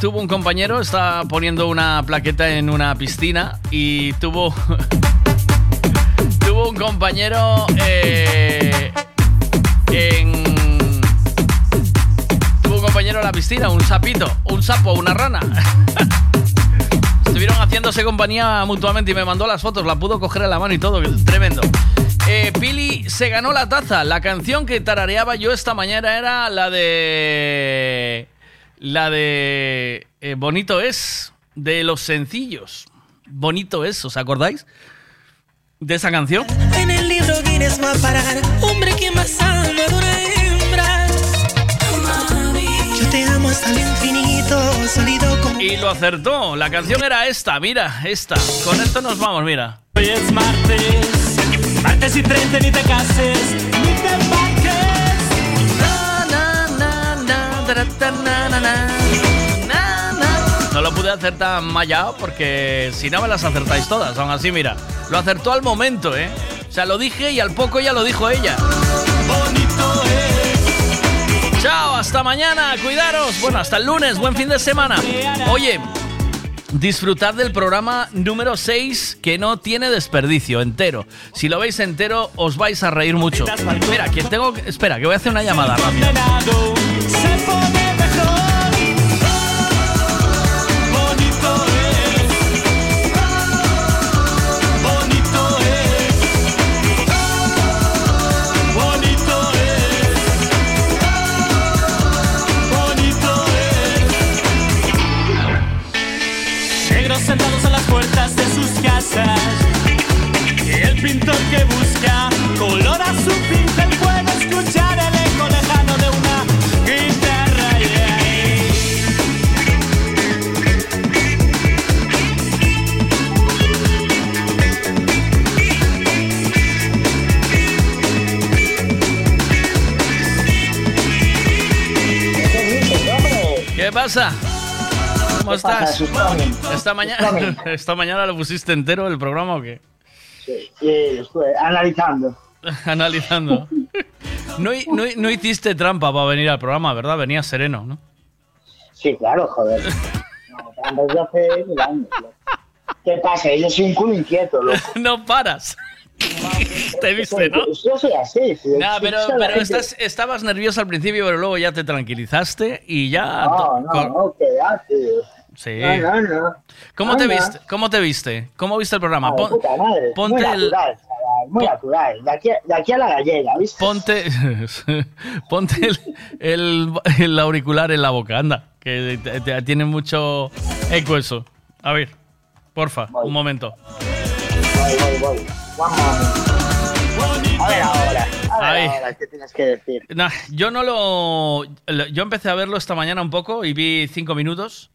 Tuvo un compañero, está poniendo una plaqueta en una piscina y tuvo tuvo un compañero eh, en tuvo un compañero en la piscina, un sapito, un sapo, una rana. Estuvieron haciéndose compañía mutuamente y me mandó las fotos, la pudo coger en la mano y todo, tremendo. Eh, Pili se ganó la taza. La canción que tarareaba yo esta mañana era la de. La de. eh, Bonito es. De los sencillos. Bonito es, ¿os acordáis? De esa canción. En el libro Guinness va a parar Hombre que más ama de una hembra Yo te amo hasta el infinito Sólido como Y lo acertó. La canción era esta, mira, esta. Con esto nos vamos, mira. Hoy es martes, martes y 30 ni te cases, ni te No lo pude hacer tan mallado porque si no me las acertáis todas. Aún así, mira, lo acertó al momento, ¿eh? O sea, lo dije y al poco ya lo dijo ella. Chao, hasta mañana, cuidaros. Bueno, hasta el lunes, buen fin de semana. Oye, disfrutad del programa número 6 que no tiene desperdicio, entero. Si lo veis entero, os vais a reír mucho. Mira, que tengo. que- Espera, que voy a hacer una llamada rápida. Pasa? ¿Cómo ¿Qué pasa, estás? Esta mañana, esta mañana lo pusiste entero el programa o qué? Sí, estuve analizando. Analizando. No, no hi- no hiciste trampa para venir al programa, ¿verdad? Venías sereno, ¿no? Sí, claro, joder. No, hace mil años. ¿Qué pasa? Yo soy un culo inquieto, loco. no paras. Te viste, ¿no? Yo soy así. sí. Nah, pero, pero estás, estabas nervioso al principio, pero luego ya te tranquilizaste y ya. No, no, no, que va, tío. Sí. No, no, no. ¿Cómo te viste? ¿Cómo te viste? ¿Cómo viste el programa? Ah, Pon- puta madre. ponte muy el- natural, chaval, muy natural. De aquí, de aquí a la gallega, ¿viste? Ponte, ponte el, el- el auricular en la boca, anda, que te- te- tiene mucho eco eso. A ver, porfa, un momento. Voy, voy, voy. Moment. A ver ahora. A ver ahora, ¿qué tienes que decir? Nah, yo no lo, Yo empecé a verlo esta mañana un poco y vi cinco minutos,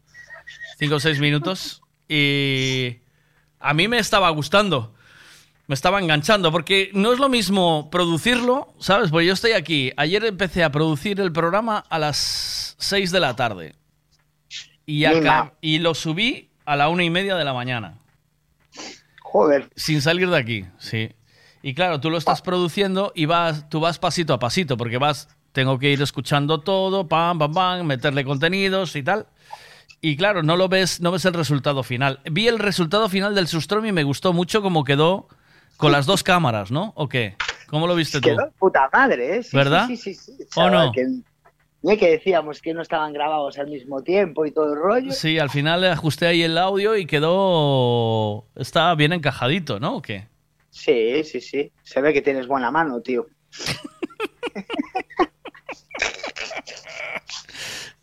cinco o seis minutos, y a mí me estaba gustando. Me estaba enganchando, porque no es lo mismo producirlo, ¿sabes? Porque yo estoy aquí. Ayer empecé a producir el programa a las 6 de la tarde. Y, acá, y lo subí a la una y media de la mañana. Joder. Sin salir de aquí, sí. Y claro, tú lo estás produciendo y vas, tú vas pasito a pasito, porque vas, tengo que ir escuchando todo, pam, pam, pam, meterle contenidos y tal. Y claro, no lo ves, no ves el resultado final. Vi el resultado final del Sustrom y me gustó mucho cómo quedó con las dos cámaras, ¿no? ¿O qué? ¿Cómo lo viste tú? Quedó puta madre, ¿eh? Sí, ¿Verdad? Sí, sí, sí. sí, ¿O no? Que, ni que decíamos que no estaban grabados al mismo tiempo y todo el rollo. Sí, al final le ajusté ahí el audio y quedó. Está bien encajadito, ¿no? ¿O qué? Sí, sí, sí. Se ve que tienes buena mano, tío.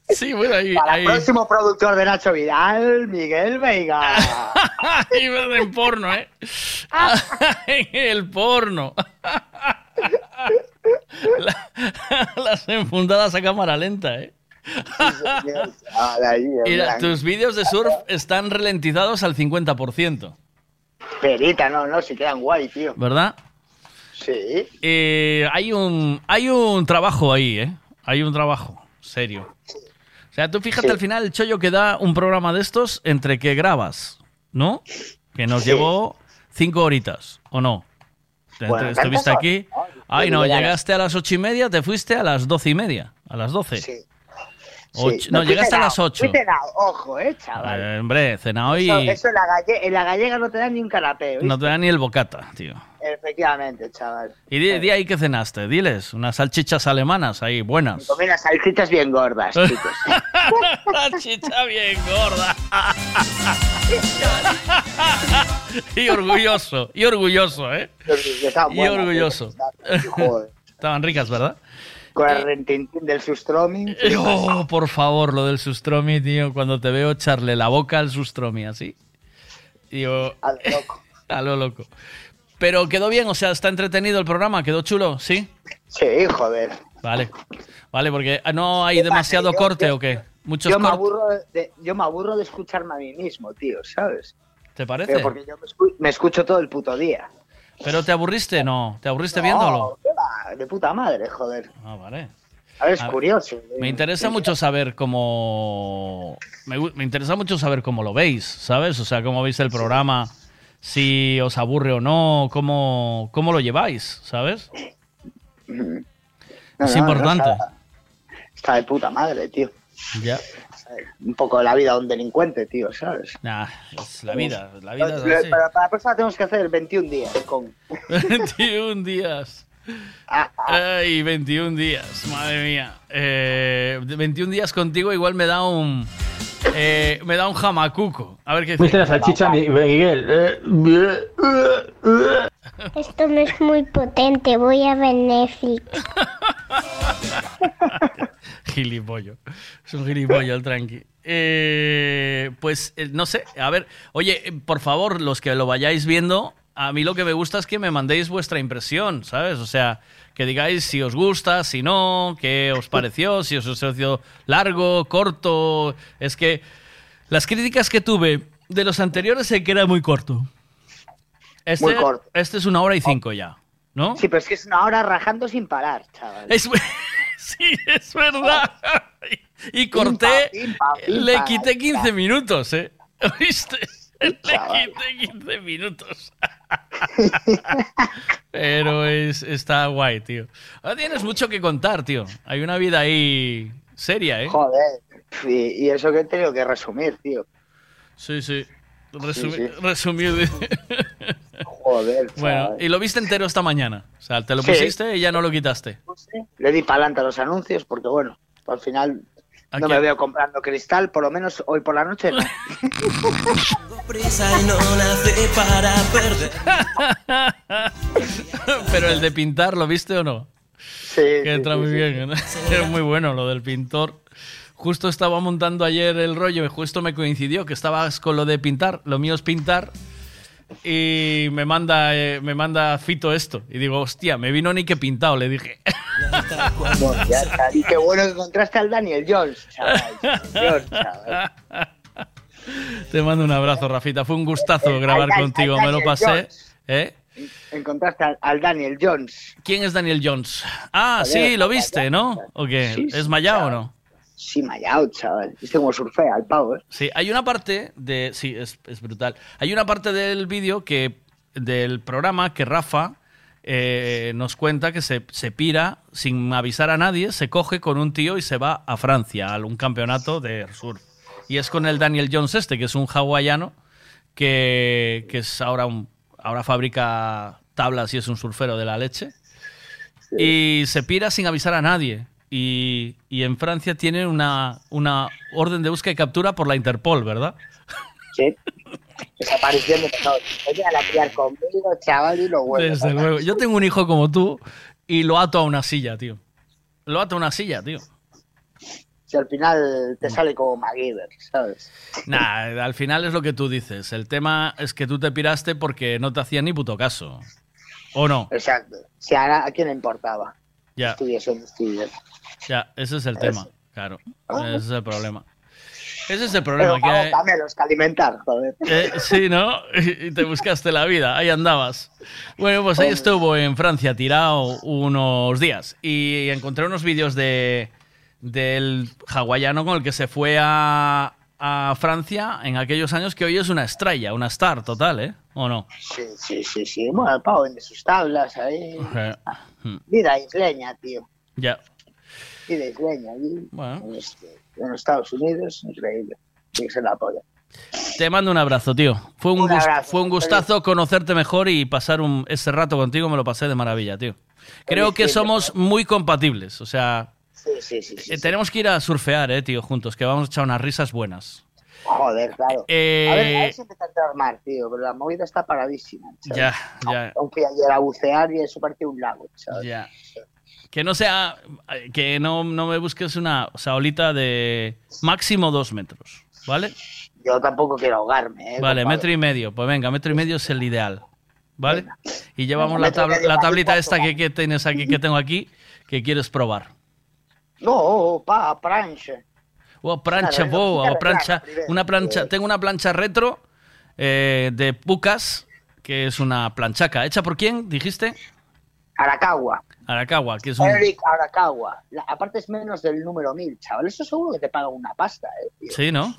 Sí, bueno, ahí. Para ahí. el próximo productor de Nacho Vidal, Miguel Veiga. Iba en porno, ¿eh? el porno. La- las enfundadas a cámara lenta, ¿eh? Mira, tus vídeos de surf están ralentizados al 50%, Perita, no, no, se quedan guay, tío. ¿verdad? Sí. Eh, hay, un, hay un trabajo ahí, ¿eh? Hay un trabajo serio. O sea, tú fíjate Sí. al final el chollo que da un programa de estos entre que grabas, ¿no? Que nos Sí. llevó cinco horitas, ¿o no? Bueno, te- estuviste aquí. Ay, no, llegaste a las ocho y media, te fuiste a las doce y media. A las doce. Sí. Ocho- Sí. no, llegaste a las ocho. fui cenao, ojo, eh, chaval. Eh, hombre, cenado y Eso, eso en, la galle- en la gallega no te dan ni un canapé, no te da ni el bocata, tío. Efectivamente, chaval. Y di, di ahí que cenaste, diles, unas salchichas alemanas ahí, buenas. Comí unas salchichas bien gordas, chicos. Salchicha bien gorda. y orgulloso, y orgulloso, ¿eh? Estaban Y buenas, orgulloso. Estaban ricas, ¿verdad? Con el rentintín del sustromi. Oh, por favor, lo del sustromi, tío. Cuando te veo echarle la boca al sustromi, así. Digo, A lo loco. a lo loco. Pero quedó bien, o sea, está entretenido el programa, quedó chulo, ¿sí? Sí, joder. Vale. Vale, porque ah, no hay demasiado Yo- corte yo- o qué? Muchos Yo me, aburro de, yo me aburro de escucharme a mí mismo, tío, ¿sabes? ¿Te parece? Pero porque yo me, escu- me escucho todo el puto día. ¿Pero te aburriste? No, ¿te aburriste No, viéndolo? ¿qué va? De puta madre, joder. Ah, vale. A ver, es A ver, curioso. Me interesa mucho saber cómo. Me, interesa mucho saber cómo lo veis, ¿sabes? O sea, cómo veis el programa, si os aburre o no, cómo, cómo lo lleváis, ¿sabes? No, es no, importante. está, está de puta madre, tío. Ya. Un poco la vida de un delincuente, tío, ¿sabes? Nah, es la vida, la vida es Para, así. para la próxima tenemos que hacer 21 días con... 21 días. Ay, 21 días, madre mía. Eh, 21 días contigo igual me da un. eh, me da un jamacuco. A ver qué ¿Viste la salchicha, Mi- Miguel? Esto no es muy potente, voy a ver Netflix. Gilipollo. Es un gilipollo el tranqui. Eh, pues eh, no sé, a ver, oye, eh, por favor, los que lo vayáis viendo, a mí lo que me gusta es que me mandéis vuestra impresión, ¿sabes? O sea, que digáis si os gusta, si no, qué os pareció, si os pareció largo, corto. Es que las críticas que tuve de los anteriores sé que era muy corto. Este, Muy corto. Este es una hora y cinco ya, ¿no? Sí, pero es que es una hora rajando sin parar, chaval. Es, sí, es verdad. Y corté, Pimpa, pimpa, le quité 15 minutos, ¿eh? ¿Oíste? Le quité 15 minutos. Pero es, está guay, tío. Ahora tienes mucho que contar, tío. Hay una vida ahí seria, ¿eh? Joder. Y, y eso que he tenido que resumir, tío. Sí, sí. Resumi- Sí, sí. Resumir. Joder, Bueno, chaval. y lo viste entero esta mañana. O sea, te lo Sí. pusiste y ya no lo quitaste. Le di para adelante a los anuncios porque, bueno, al final ¿A no quién? me veo comprando cristal, por lo menos hoy por la noche no. Pero el de pintar, ¿lo viste o no? Sí. Que entra muy bien. ¿no? Es muy bueno lo del pintor. Justo estaba montando ayer el rollo y justo me coincidió que estabas con lo de pintar. Lo mío es pintar. Y me manda, eh, me manda Fito esto. Y digo, hostia, me vino ni que pintado, le dije. Bueno, ya está. Y qué bueno que encontraste al Daniel Jones, chaval. Jones, chaval. Te mando un abrazo, Rafita. Fue un gustazo grabar al- contigo. al Me lo pasé. ¿Eh? Encontraste al, al Daniel Jones. ¿Quién es Daniel Jones? Ah, sí, lo viste, ¿no? ¿O qué? ¿Es Mayao o no? Sí, Mayao, chaval. Viste cómo surfea el pavo, ¿eh? Sí, hay una parte de. Sí, es, es brutal. Hay una parte del vídeo que. del programa que Rafa eh, nos cuenta que se, se pira sin avisar a nadie, se coge con un tío y se va a Francia, a un campeonato de surf. Y es con el Daniel Jones este, que es un hawaiano que, que es ahora un. ahora fabrica tablas y es un surfero de la leche. Y se pira sin avisar a nadie. Y, y en Francia tienen una, una orden de búsqueda y captura por la Interpol, ¿verdad? Sí. Desaparición de todo. Oye, a la criar conmigo, chaval, y lo bueno. Desde luego. Yo tengo un hijo como tú y lo ato a una silla, tío. Lo ato a una silla, tío. Si al final te sale como MacGyver, ¿sabes? Nah, al final es lo que tú dices. El tema es que tú te piraste porque no te hacían ni puto caso. ¿O no? Exacto. Si a, a quién le importaba. Ya, Estudies o no estudies. Ya, ese es el tema. Claro, Ah. ese es el problema. Ese es el Pero problema. vamos, Que, dame los que alimentar, joder. Eh, sí, ¿no? Y te buscaste la vida, ahí andabas. Bueno, pues ahí estuvo en Francia tirado unos días y encontré unos vídeos de, del hawaiano con el que se fue a, a Francia en aquellos años que hoy es una estrella, una star total, ¿eh? ¿O no? Sí, sí, sí, sí. Bueno, el pavo vende sus tablas ahí. Vida isleña, tío. Ya. Vida isleña. allí, Bueno. en, este- en Estados Unidos, increíble. Que ser la polla. Te mando un abrazo, tío. Fue un, Un gust- abrazo, fue un gustazo conocerte mejor y pasar un, ese rato contigo. Me lo pasé de maravilla, tío. Creo que Feliz de somos muy compatibles. O sea, Sí, sí, eh, sí. tenemos que ir a surfear, eh, tío, juntos, que vamos a echar unas risas buenas. Joder, claro. Eh, A ver, a ver si empieza a entrar mar, tío, pero la movida está paradísima. ¿sabes? Ya, ya, Aunque ayer a bucear y eso parecía un lago, ¿sabes? ya. Que no sea, que no, no me busques una o sea, olita de máximo dos metros, ¿vale? Yo tampoco quiero ahogarme, ¿eh? Vale, compadre. metro y medio. Pues venga, metro y medio es el ideal. ¿Vale? Y llevamos la, tabla- la tablita esta que, que tienes aquí, que tengo aquí, que quieres probar. No, pa, prancha. O plancha, boa, o plancha, una plancha, tengo una plancha retro eh, de Pucas, que es una planchaca. ¿Hecha por quién? ¿Dijiste? Arakawa. Arakawa, que es un... Eric Arakawa. La- aparte es menos del número 1000, chaval. Eso seguro que te paga una pasta, ¿eh? tío. Sí, ¿no?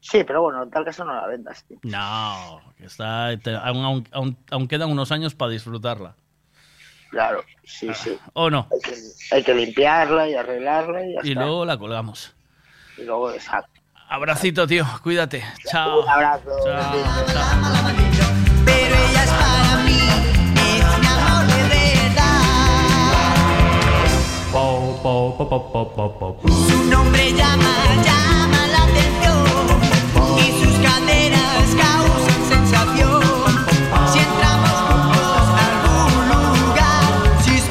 Sí, pero bueno, en tal caso no la vendas, tío. No, que está, te- aún, aún- quedan unos años para disfrutarla. Claro, sí, sí. ¿O no? Hay que, hay que limpiarla y arreglarla y ya Y está. luego la colgamos. Y luego, exacto. Abracito, tío. Cuídate. Chao. Un abrazo. Chao. Su nombre llama, llama la atención y sus caderas causan sensación. Si entramos juntos a algún lugar, she's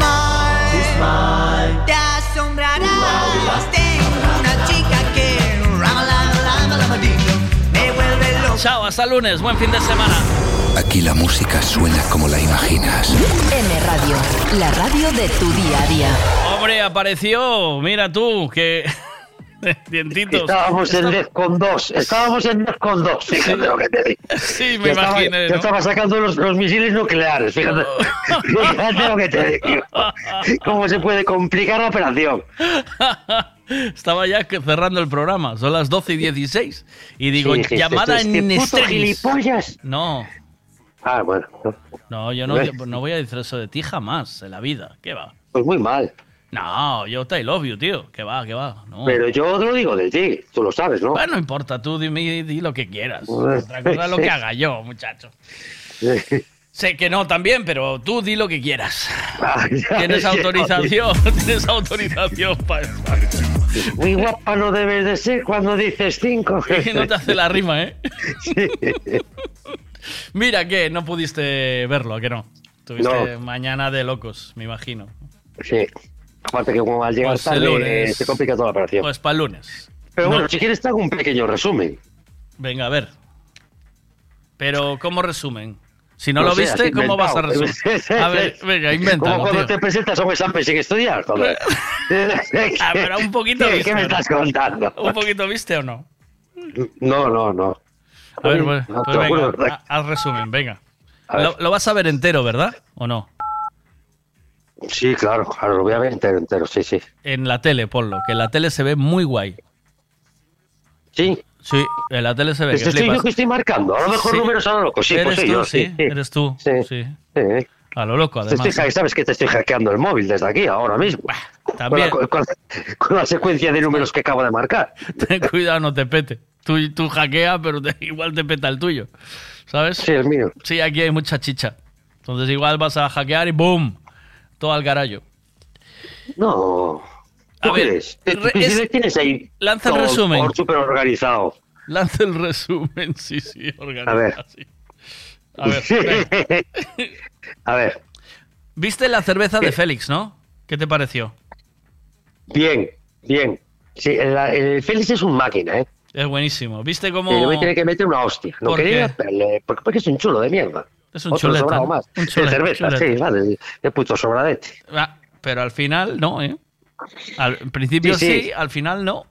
mine, te asombrarás. Tengo una chica que rama la la me vuelve loco. Chao, hasta lunes. Buen fin de semana. Aquí la música suena como la imaginas. M Radio, la radio de tu día a día. Hombre, apareció. Mira tú, que. Dientitos. Estábamos en 10 con 2. Estábamos en 10 con 2. Fíjate lo que te digo. Sí, me Ya estaba- ¿no? estaba sacando los, los misiles nucleares. Fíjate. fíjate lo que te digo. Cómo se puede complicar la operación. Estaba ya cerrando el programa. Son las 12 y 16. Y digo, Sí, dijiste, llamada "Este en extremis. gilipollas". No, Ah, bueno. no, yo no, no voy a decir eso de ti jamás en la vida. ¿Qué va? Pues muy mal. No, yo te love you, tío. ¿Qué va, qué va? No. Pero yo lo digo de ti. Tú lo sabes, ¿no? Bueno, no importa, tú dime, di lo que quieras. Otra cosa es lo que haga yo, muchacho. Sé que no también, pero tú di lo que quieras. Tienes ya, autorización, tienes autorización para Muy guapa no debes de ser cuando dices 5. Y no te hace la rima, ¿eh? Mira que no pudiste verlo, ¿a que no? Tuviste No. mañana de locos, me imagino. Sí. Aparte que como al llegar Pues el tarde lunes. eh, se complica toda la operación. Pues para el lunes. Pero No. bueno, si quieres te hago un pequeño resumen. Venga, a ver. Pero, ¿cómo resumen? Si no, No lo viste, ¿cómo vas a resumir? A ver, venga, Como invéntalo, cuando tío. te presentas a un examen sin estudiar, joder. Ah, pero un poquito ¿Qué, viste. qué me estás contando? ¿Un poquito viste o no? No, no, no. A ver, pues, No, pues venga, ha- haz resumen, venga. Lo, lo vas a ver entero, ¿verdad? ¿O no? Sí, claro, claro, lo voy a ver entero, entero, sí, sí. En la tele, ponlo, que en la tele se ve muy guay. ¿Sí? Sí, en la tele se ve Pues que estoy yo que estoy marcando. A lo mejor Sí. números a lo loco. Sí, eres pues sí, tú, yo, sí, sí, sí. eres tú. Sí. Sí. A lo loco, Te además. estoy- sabes que te estoy hackeando el móvil desde aquí, ahora mismo. también. Con la, con la- con la secuencia de números que acabo de marcar. Ten cuidado, no te pete. Tú, tú hackea, pero te- igual te peta el tuyo. ¿Sabes? Sí, el mío. Sí, aquí hay mucha chicha. Entonces igual vas a hackear y ¡boom! Todo al garallo. No. A ¿Tú ver, es- tienes ahí lanza el resumen. todo súper organizado. Lanza el resumen, sí, sí, organiza. A ver. sí. A ver. A ver, ¿Viste la cerveza de Félix, no? ¿Qué te pareció? bien, bien. Sí, el, el Félix es un máquina, ¿eh? Es buenísimo. ¿Viste cómo...? Le voy a tener que meter una hostia. No ¿Por quería, qué? porque, porque es un chulo de mierda. Es un chuleta, ¿no? más. Un de chule- cerveza, chuleta. sí, vale. De puto sobradete. Ah, pero al final no, ¿eh? Al principio sí, Sí, sí. al final no.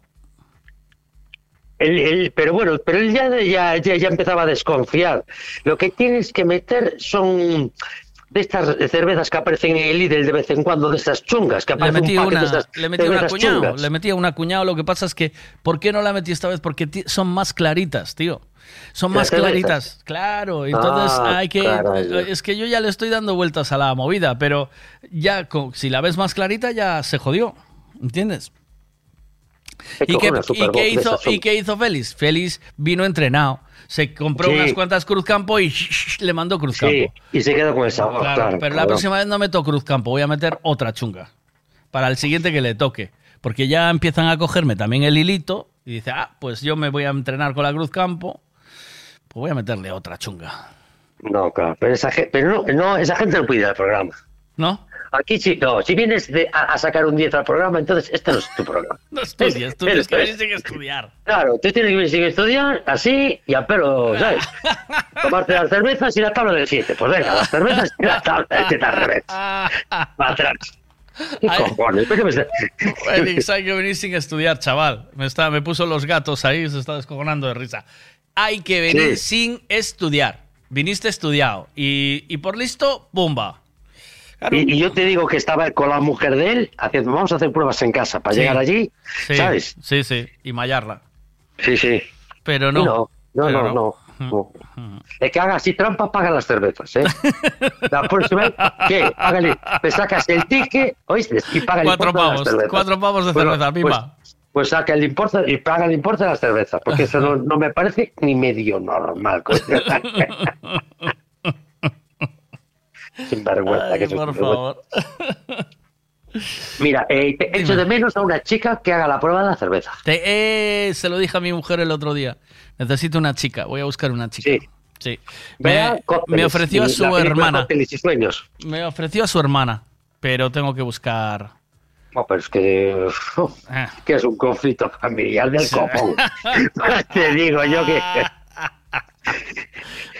Él- pero bueno, pero él ya, ya, ya, ya empezaba a desconfiar. Lo que tienes que meter son de estas cervezas que aparecen en el Lidl de vez en cuando, de estas chungas, que Le aparece metí un una, de estas le metí una cuñado, chungas. le metí una cuñado. Lo que pasa es que, ¿por qué no la metí esta vez? Porque son más claritas, tío. Son ¿Las más cervezas? claritas, claro. Entonces Ah, hay que, caray. es que yo ya le estoy dando vueltas a la movida, pero ya con- si la ves más clarita ya se jodió, ¿entiendes? ¿Y qué, y hizo. ¿Y qué hizo Félix? Félix vino entrenado, se compró Sí. unas cuantas Cruzcampo y le mandó Cruzcampo. Sí, y se queda con el sabor, Claro, claro. pero la próxima vez no meto Cruzcampo, voy a meter otra chunga. Para el siguiente que le toque. Porque ya empiezan a cogerme también el hilito y dice, ah, pues yo me voy a entrenar con la Cruzcampo, pues voy a meterle otra chunga. No, claro, pero, esa, pero no, no, esa gente no puede ir al programa. ¿No? Aquí sí, no, si vienes de- a, a sacar un 10 al programa, entonces este no es tu programa. No estudias, tú tienes que venir sin estudiar. Claro, tú tienes que venir sin estudiar, así, y a pelo, ¿sabes? Tomarte las cervezas y la tabla del 7. Pues venga, las cervezas y la tabla del 7 al revés. Para atrás. ¿Qué cojones? ¿Por qué me está- Félix, hay que venir sin estudiar, chaval. Me, está, me puso los gatos ahí, se está descojonando de risa. Hay que venir sin estudiar. Viniste estudiado. Y, y por listo, ¡pumba! Y, y yo te digo que estaba con la mujer de él haciendo, vamos a hacer pruebas en casa para Sí. llegar allí, Sí, ¿sabes? Sí, sí, y mallarla. Sí, sí. Pero no. No, no, Pero no, no. no. El que haga así trampa paga las cervezas, ¿eh? La próxima vez, ¿qué? Págale, te sacas el ticket, ¿oíste? Y paga el Cuatro importe de las pavos, cervezas. cuatro pavos de Bueno, cerveza, pues-. Pues saca el importe y paga el importe de las cervezas, porque eso no, no me parece ni medio normal. Sin vergüenza Ay, que soy por favor. Mira, eh, te echo de menos a una chica que haga la prueba de la cerveza. Te- eh, se lo dije a mi mujer el otro día. Necesito una chica. Voy a buscar una chica. Sí. Vea Me, cócteles me ofreció a su hermana. Cócteles y sueños. Me ofreció a su hermana. Pero tengo que buscar. No, pero es que, uf, que es un conflicto familiar del Sí. copón. Te digo yo que...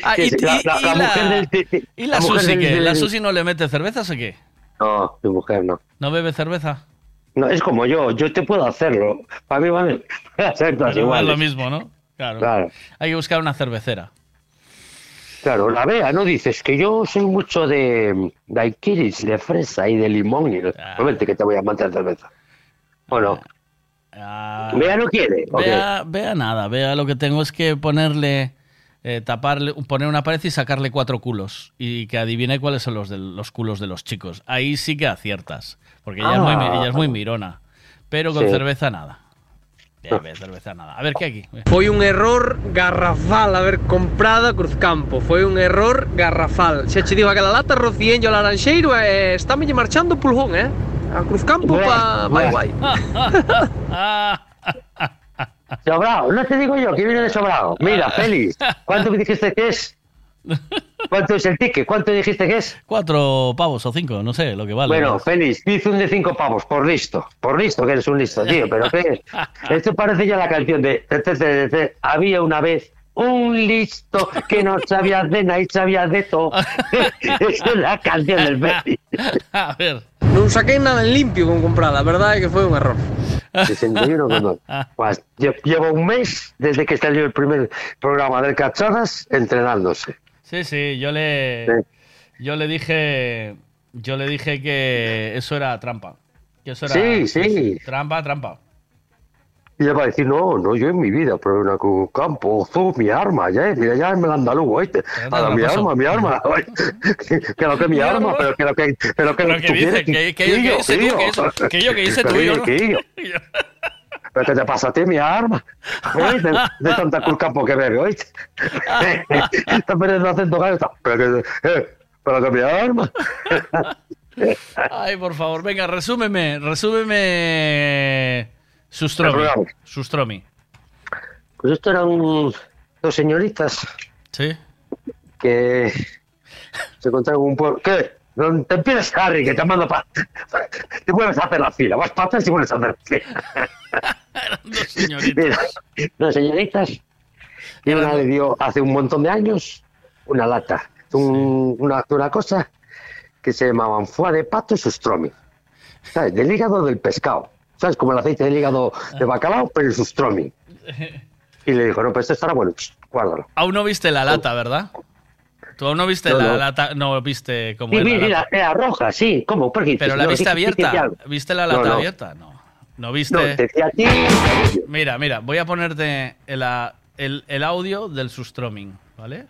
Ah, y, la, y- la- y la la- mujer del... de- de- ¿Y la, mujer Susi qué? ¿La Susi no le mete cervezas o qué? No, mi mujer no. ¿No bebe cerveza? No, es como yo, yo te puedo hacerlo. Para mí van a ser todas Pero es iguales. lo mismo, ¿no? Claro. Claro. Hay que buscar una cervecera. Claro, la vea, ¿no? Dices que yo soy mucho de daiquiris, de fresa y de limón. Y Ah. no vente que te voy a mantener cerveza. Bea no quiere. ¿o qué? Vea, vea nada, vea lo que tengo es que ponerle, eh, taparle, poner una pared y sacarle cuatro culos y que adivine cuáles son los, de, los culos de los chicos. Ahí sí que aciertas, porque ella, es, muy, Ah. ella es muy mirona, pero con Sí. cerveza nada. Bebe cerveza nada. A ver, ¿qué aquí? Foi un error garrafal haber comprado a Cruzcampo. Foi un error garrafal. Xa che digo, aquela lata rocienlle o laranxeiro e está me marchando pulgón, eh? A Cruzcampo pa vai guai. Sobrado, no te digo yo que viene de sobrado. Mira, Félix, ¿cuánto me dijiste que es? ¿Cuánto es el ticket? ¿Cuánto dijiste que es? Cuatro pavos o cinco, no sé lo que vale. Bueno, Félix, dice un de cinco pavos, por listo. Por listo, que eres un listo, tío. Pero ¿qué? Esto parece ya la canción de... Había una vez un listo que no sabía de nada y sabía de todo. Esa es la canción del Félix. A ver. Non saquei nada en limpio con comprada, a verdade é que foi un error. 61 con Pues lle- llevo un mes desde que salió el primer programa del Cachadas entrenándose. Sí, sí, yo le, yo le dije, yo le dije que eso era trampa. Que eso era Sí, sí. trampa, trampa. Y le va a decir, no, no, yo en mi vida, pero una cu- campo, tú, mi arma, ya, mira, ya me la andalugo, ¿oíste? anda, A la, mi paso. arma, mi arma, que lo que es mi arma, pero que lo que, pero que Pero lo que tú dice, quieres, que- que yo- que tú, que eso- que yo que hice tú, yo yo, no. que yo. Pero que te pasa a ti mi arma, oíste, de tanta campo que bebe, oíste. Está perdiendo acento gallo, está, pero que, eh, pero que mi arma. Ay, por favor, venga, resúmeme, resúmeme El Sustromi. Sustromi. Pues esto eran dos señoritas. Sí. Que se encontraron en un pueblo. ¿Qué? No te empieces, Harry, que te mando para. Te vuelves a hacer la fila. Vas para atrás y vuelves a hacer la fila. Dos señoritas. Mira, dos señoritas. Y una le dio hace un montón de años una lata. un- una, una cosa que se llamaban foie de pato y sustromi. ¿Sabes? Del hígado del pescado. ¿Sabes? Como el aceite del hígado de bacalao, pero el sustromi. Y le dijo, no, pues esto estará bueno, guárdalo. Aún no viste la lata, ¿verdad? Tú aún no viste No, la no. lata, no viste cómo Sí, es la mira, lata. era roja, sí. ¿Cómo? ¿Por qué? Pero la No, viste dije- dije abierta. ¿Viste la lata abierta? No. ¿No viste? No, te decía a ti. Mira, mira, voy a ponerte el, el- el audio del sustroming, ¿vale?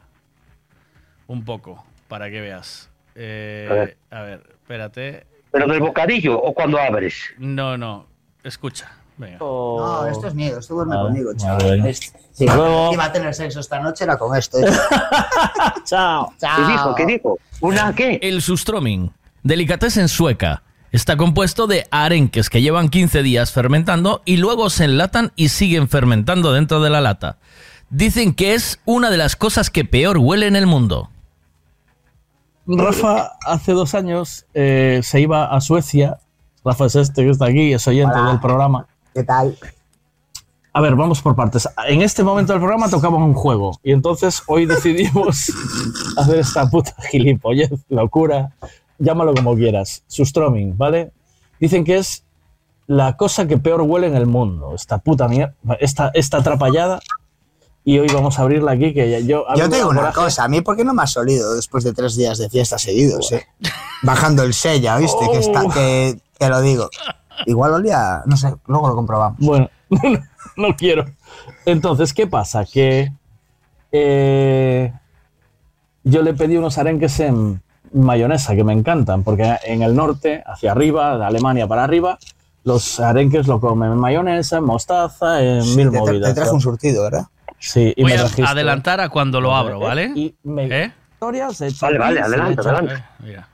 Un poco, para que veas. Eh, A ver. a ver, espérate. ¿Pero del bocadillo o cuando abres? No, no, escucha. Venga. No, esto es mío, esto duerme Vale, conmigo, chaval. Si luego. iba a tener sexo esta noche era con esto. Chao. Chao. ¿Qué dijo? ¿Qué dijo? ¿Una qué? El sustroming, delicatessen sueca, está compuesto de arenques que llevan 15 días fermentando y luego se enlatan y siguen fermentando dentro de la lata. Dicen que es una de las cosas que peor huele en el mundo. Rafa hace dos años eh, se iba a Suecia. Rafa es este que está aquí, es oyente Hola. del programa. ¿Qué tal? A ver, vamos por partes. En este momento del programa tocamos un juego y entonces hoy decidimos hacer esta puta gilipollez, locura, llámalo como quieras, sustroming, ¿vale? Dicen que es la cosa que peor huele en el mundo, esta puta mierda, esta, esta atrapallada y hoy vamos a abrirla aquí que yo... Yo te digo una coraje. cosa, a mí ¿por qué no me has olido después de tres días de fiesta seguidos, eh? Bajando el sella, ¿viste? Que está, que te lo digo. Igual olía, no sé, luego lo comprobamos. Bueno, no quiero. Entonces, ¿qué pasa? Que eh, yo le pedí unos arenques en mayonesa que me encantan, porque en el norte, hacia arriba, de Alemania para arriba, los arenques lo comen en mayonesa, en mostaza, en Sí, mil te, te- movidas. te traje ¿no? un surtido, ¿verdad? Sí, y Voy me a adelantar a cuando lo abro, ¿vale? Y me- ¿Eh? Vale, vale, adelante, de adelante. Eh, Mira,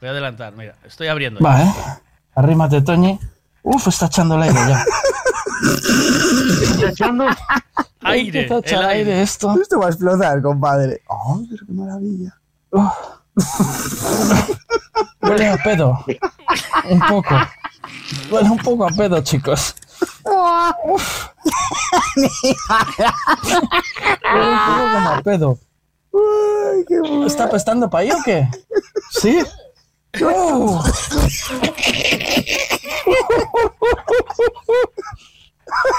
voy a adelantar, mira, estoy abriendo. Va, ¿eh? Arrímate, Toñi. Uf, está echando el aire ya. ¿Está echando? Aire, el esto. Esto va a explotar, compadre. ¡Ay, pero qué maravilla! Huele a pedo. Un poco. Huele un poco a pedo, chicos. Uf. Huele un poco como a pedo. ¿Está apestando para ahí o qué? ¿Sí?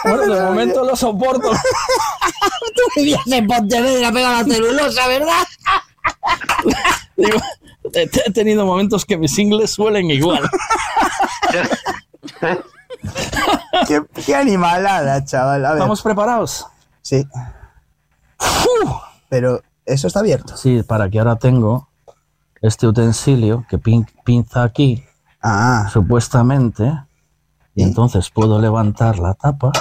Bueno, de momento lo soporto. Tú vivías en Pontevedra pegado a la celulosa, ¿verdad? Digo, he he tenido momentos que mis ingles huelen igual. qué, qué animalada, chaval. A ver. ¿Estamos preparados? Sí. Pero eso está abierto. Sí, para que ahora tengo este utensilio que pin- pinza aquí, Ah, supuestamente, y entonces puedo levantar la tapa.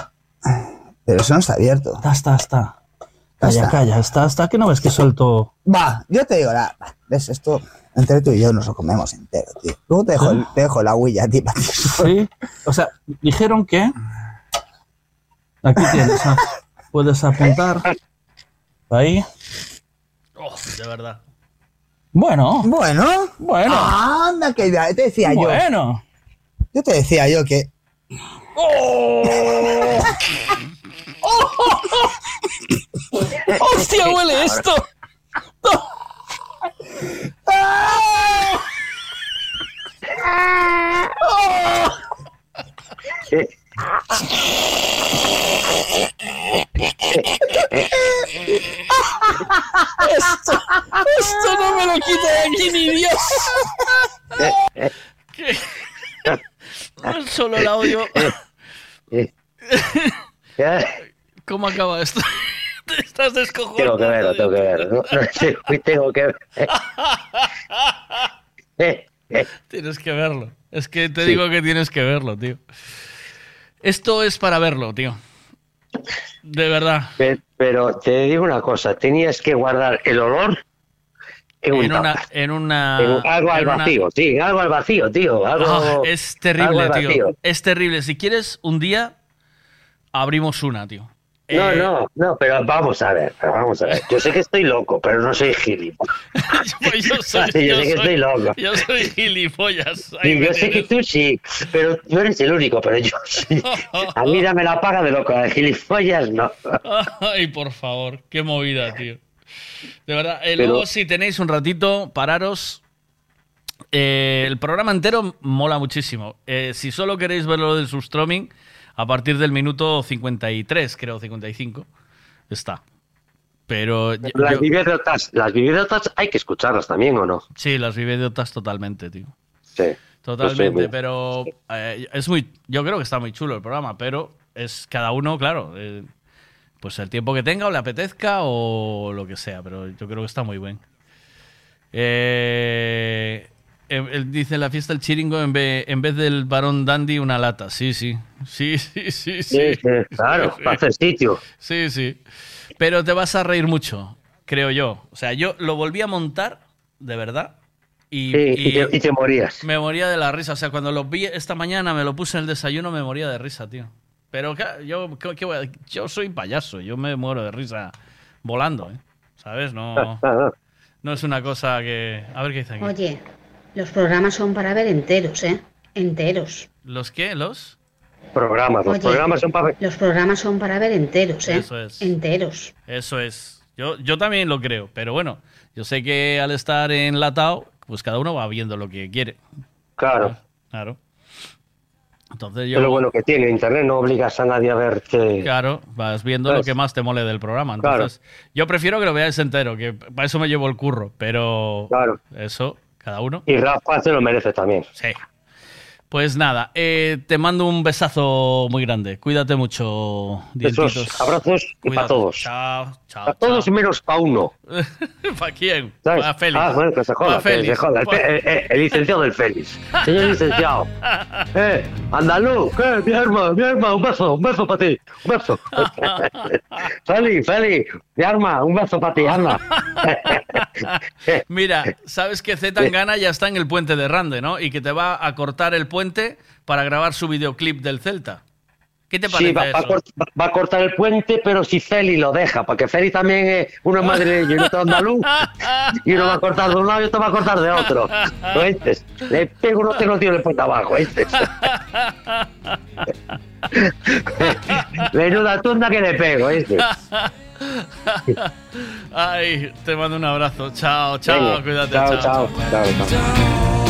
pero eso no está abierto. Está, está, está. Calla, está. calla, está, está, que no ves que suelto. Va, yo te digo, la, ves, esto entre tú y yo nos lo comemos entero, tío. Luego te dejo, te dejo la huilla, tío. para ti. Sí, o sea, dijeron que. Aquí tienes, ah, puedes apuntar. Ahí. Oh, de verdad. Bueno, Bueno, bueno, anda, que ya te decía yo. bueno. Yo te decía yo que. ¡Hostia, huele esto! ¿Qué? Esto, esto no me lo quita de aquí ni Dios. ¿Qué? Solo el audio. ¿Cómo acaba esto? Te estás descojonando. Tengo que verlo, tengo que verlo. No, no sé, tengo que ver. Eh. Tienes que verlo. Es que te Sí. digo que tienes que verlo, tío. Esto es para verlo, tío. De verdad. Pe- Pero te digo una cosa, tenías que guardar el olor en, un En una, en una. En algo al en una- vacío, sí, algo al vacío, tío. Algo, Ah, es terrible, algo al tío. vacío. Es terrible. Si quieres, un día abrimos una, tío. No, Eh, no, no, pero vamos a ver, pero vamos a ver. Yo sé que estoy loco, pero no soy gilipollas. Pues yo soy, Yo yo sé que soy- estoy loco. Yo soy gilipollas. Yo sé que tú sí, pero tú eres el único, pero yo sí. A mí dame la paga de loco, de gilipollas no. Ay, por favor, qué movida, tío. De verdad, eh, Pero- luego si tenéis un ratito, pararos. Eh, el programa entero mola muchísimo. Eh, si solo queréis ver lo del substroming, a partir del minuto 53, creo, 55, está. Pero yo- Las vivedotas, las vivedotas hay que escucharlas también, ¿o no? sí, las vivedotas totalmente, tío. Sí. Totalmente, Pues sí, pero eh, es muy, yo creo que está muy chulo el programa, pero es cada uno, claro, eh, pues el tiempo que tenga o le apetezca o lo que sea, pero yo creo que está muy bien. Eh, él, él dice en la fiesta el chiringo en vez, en vez del varón dandy una lata, sí, sí, sí, sí, sí, sí. Sí, sí, claro, para hacer sitio. Sí, sí. Pero te vas a reír mucho, creo yo. O sea, yo lo volví a montar, de verdad. Y, Sí, y te- y te morías. Me moría de la risa. O sea, cuando lo vi esta mañana, me lo puse en el desayuno, me moría de risa, tío. Pero yo, ¿qué- qué voy a- yo soy payaso, yo me muero de risa volando, ¿eh? ¿Sabes? No, no es una cosa que... A ver qué dice aquí. Oye, los programas son para ver enteros, ¿eh? Enteros. ¿Los qué? ¿Los? Programas, los Oye, programas son para... Los programas son para ver enteros, ¿eh? Eso es. Enteros. Eso es. Yo, yo también lo creo, pero bueno, yo sé que al estar enlatado, pues cada uno va viendo lo que quiere. Claro. Claro. Entonces Es yo... lo bueno que tiene Internet, no obligas a nadie a verte. Claro, vas viendo lo que más te mole del programa. Entonces, yo prefiero que lo veáis entero, que para eso me llevo el curro, pero Claro. eso, cada uno. Y Rafa se lo merece también. Sí. Pues nada, eh, te mando un besazo muy grande. Cuídate mucho, Besos, dientitos. abrazos y para todos. Chao, chao. A todos menos para uno. ¿Para quién? ¿sabes? Para Félix. Ah, bueno, que se joda, Pa' que se Félix. joda. El, eh, eh, el licenciado del Félix. Señor licenciado. Eh, andaluz, ¿qué? Mi arma, mi arma, un beso, un beso para ti, un beso. Félix, Félix, mi arma, un beso para ti, anda. Mira, sabes que Z Tangana ya está en el puente de Rande, ¿no? Y que te va a cortar el puente para grabar su videoclip del Celta. ¿Qué te parece Sí, va, va a eso? cort- va- a cortar el puente, pero si Félix lo deja, porque Félix también es uno es madrileño y otro andaluz, y uno va a cortar de un lado y otro va a cortar de otro. ¿Oíste? Le pego uno te lo tiro de puesta abajo, ¿oíste? Menuda tunda que le pego, ¿oíste? Ay, te mando un abrazo. Chao, chao, Venga, cuídate. Chao. chao, chao. chao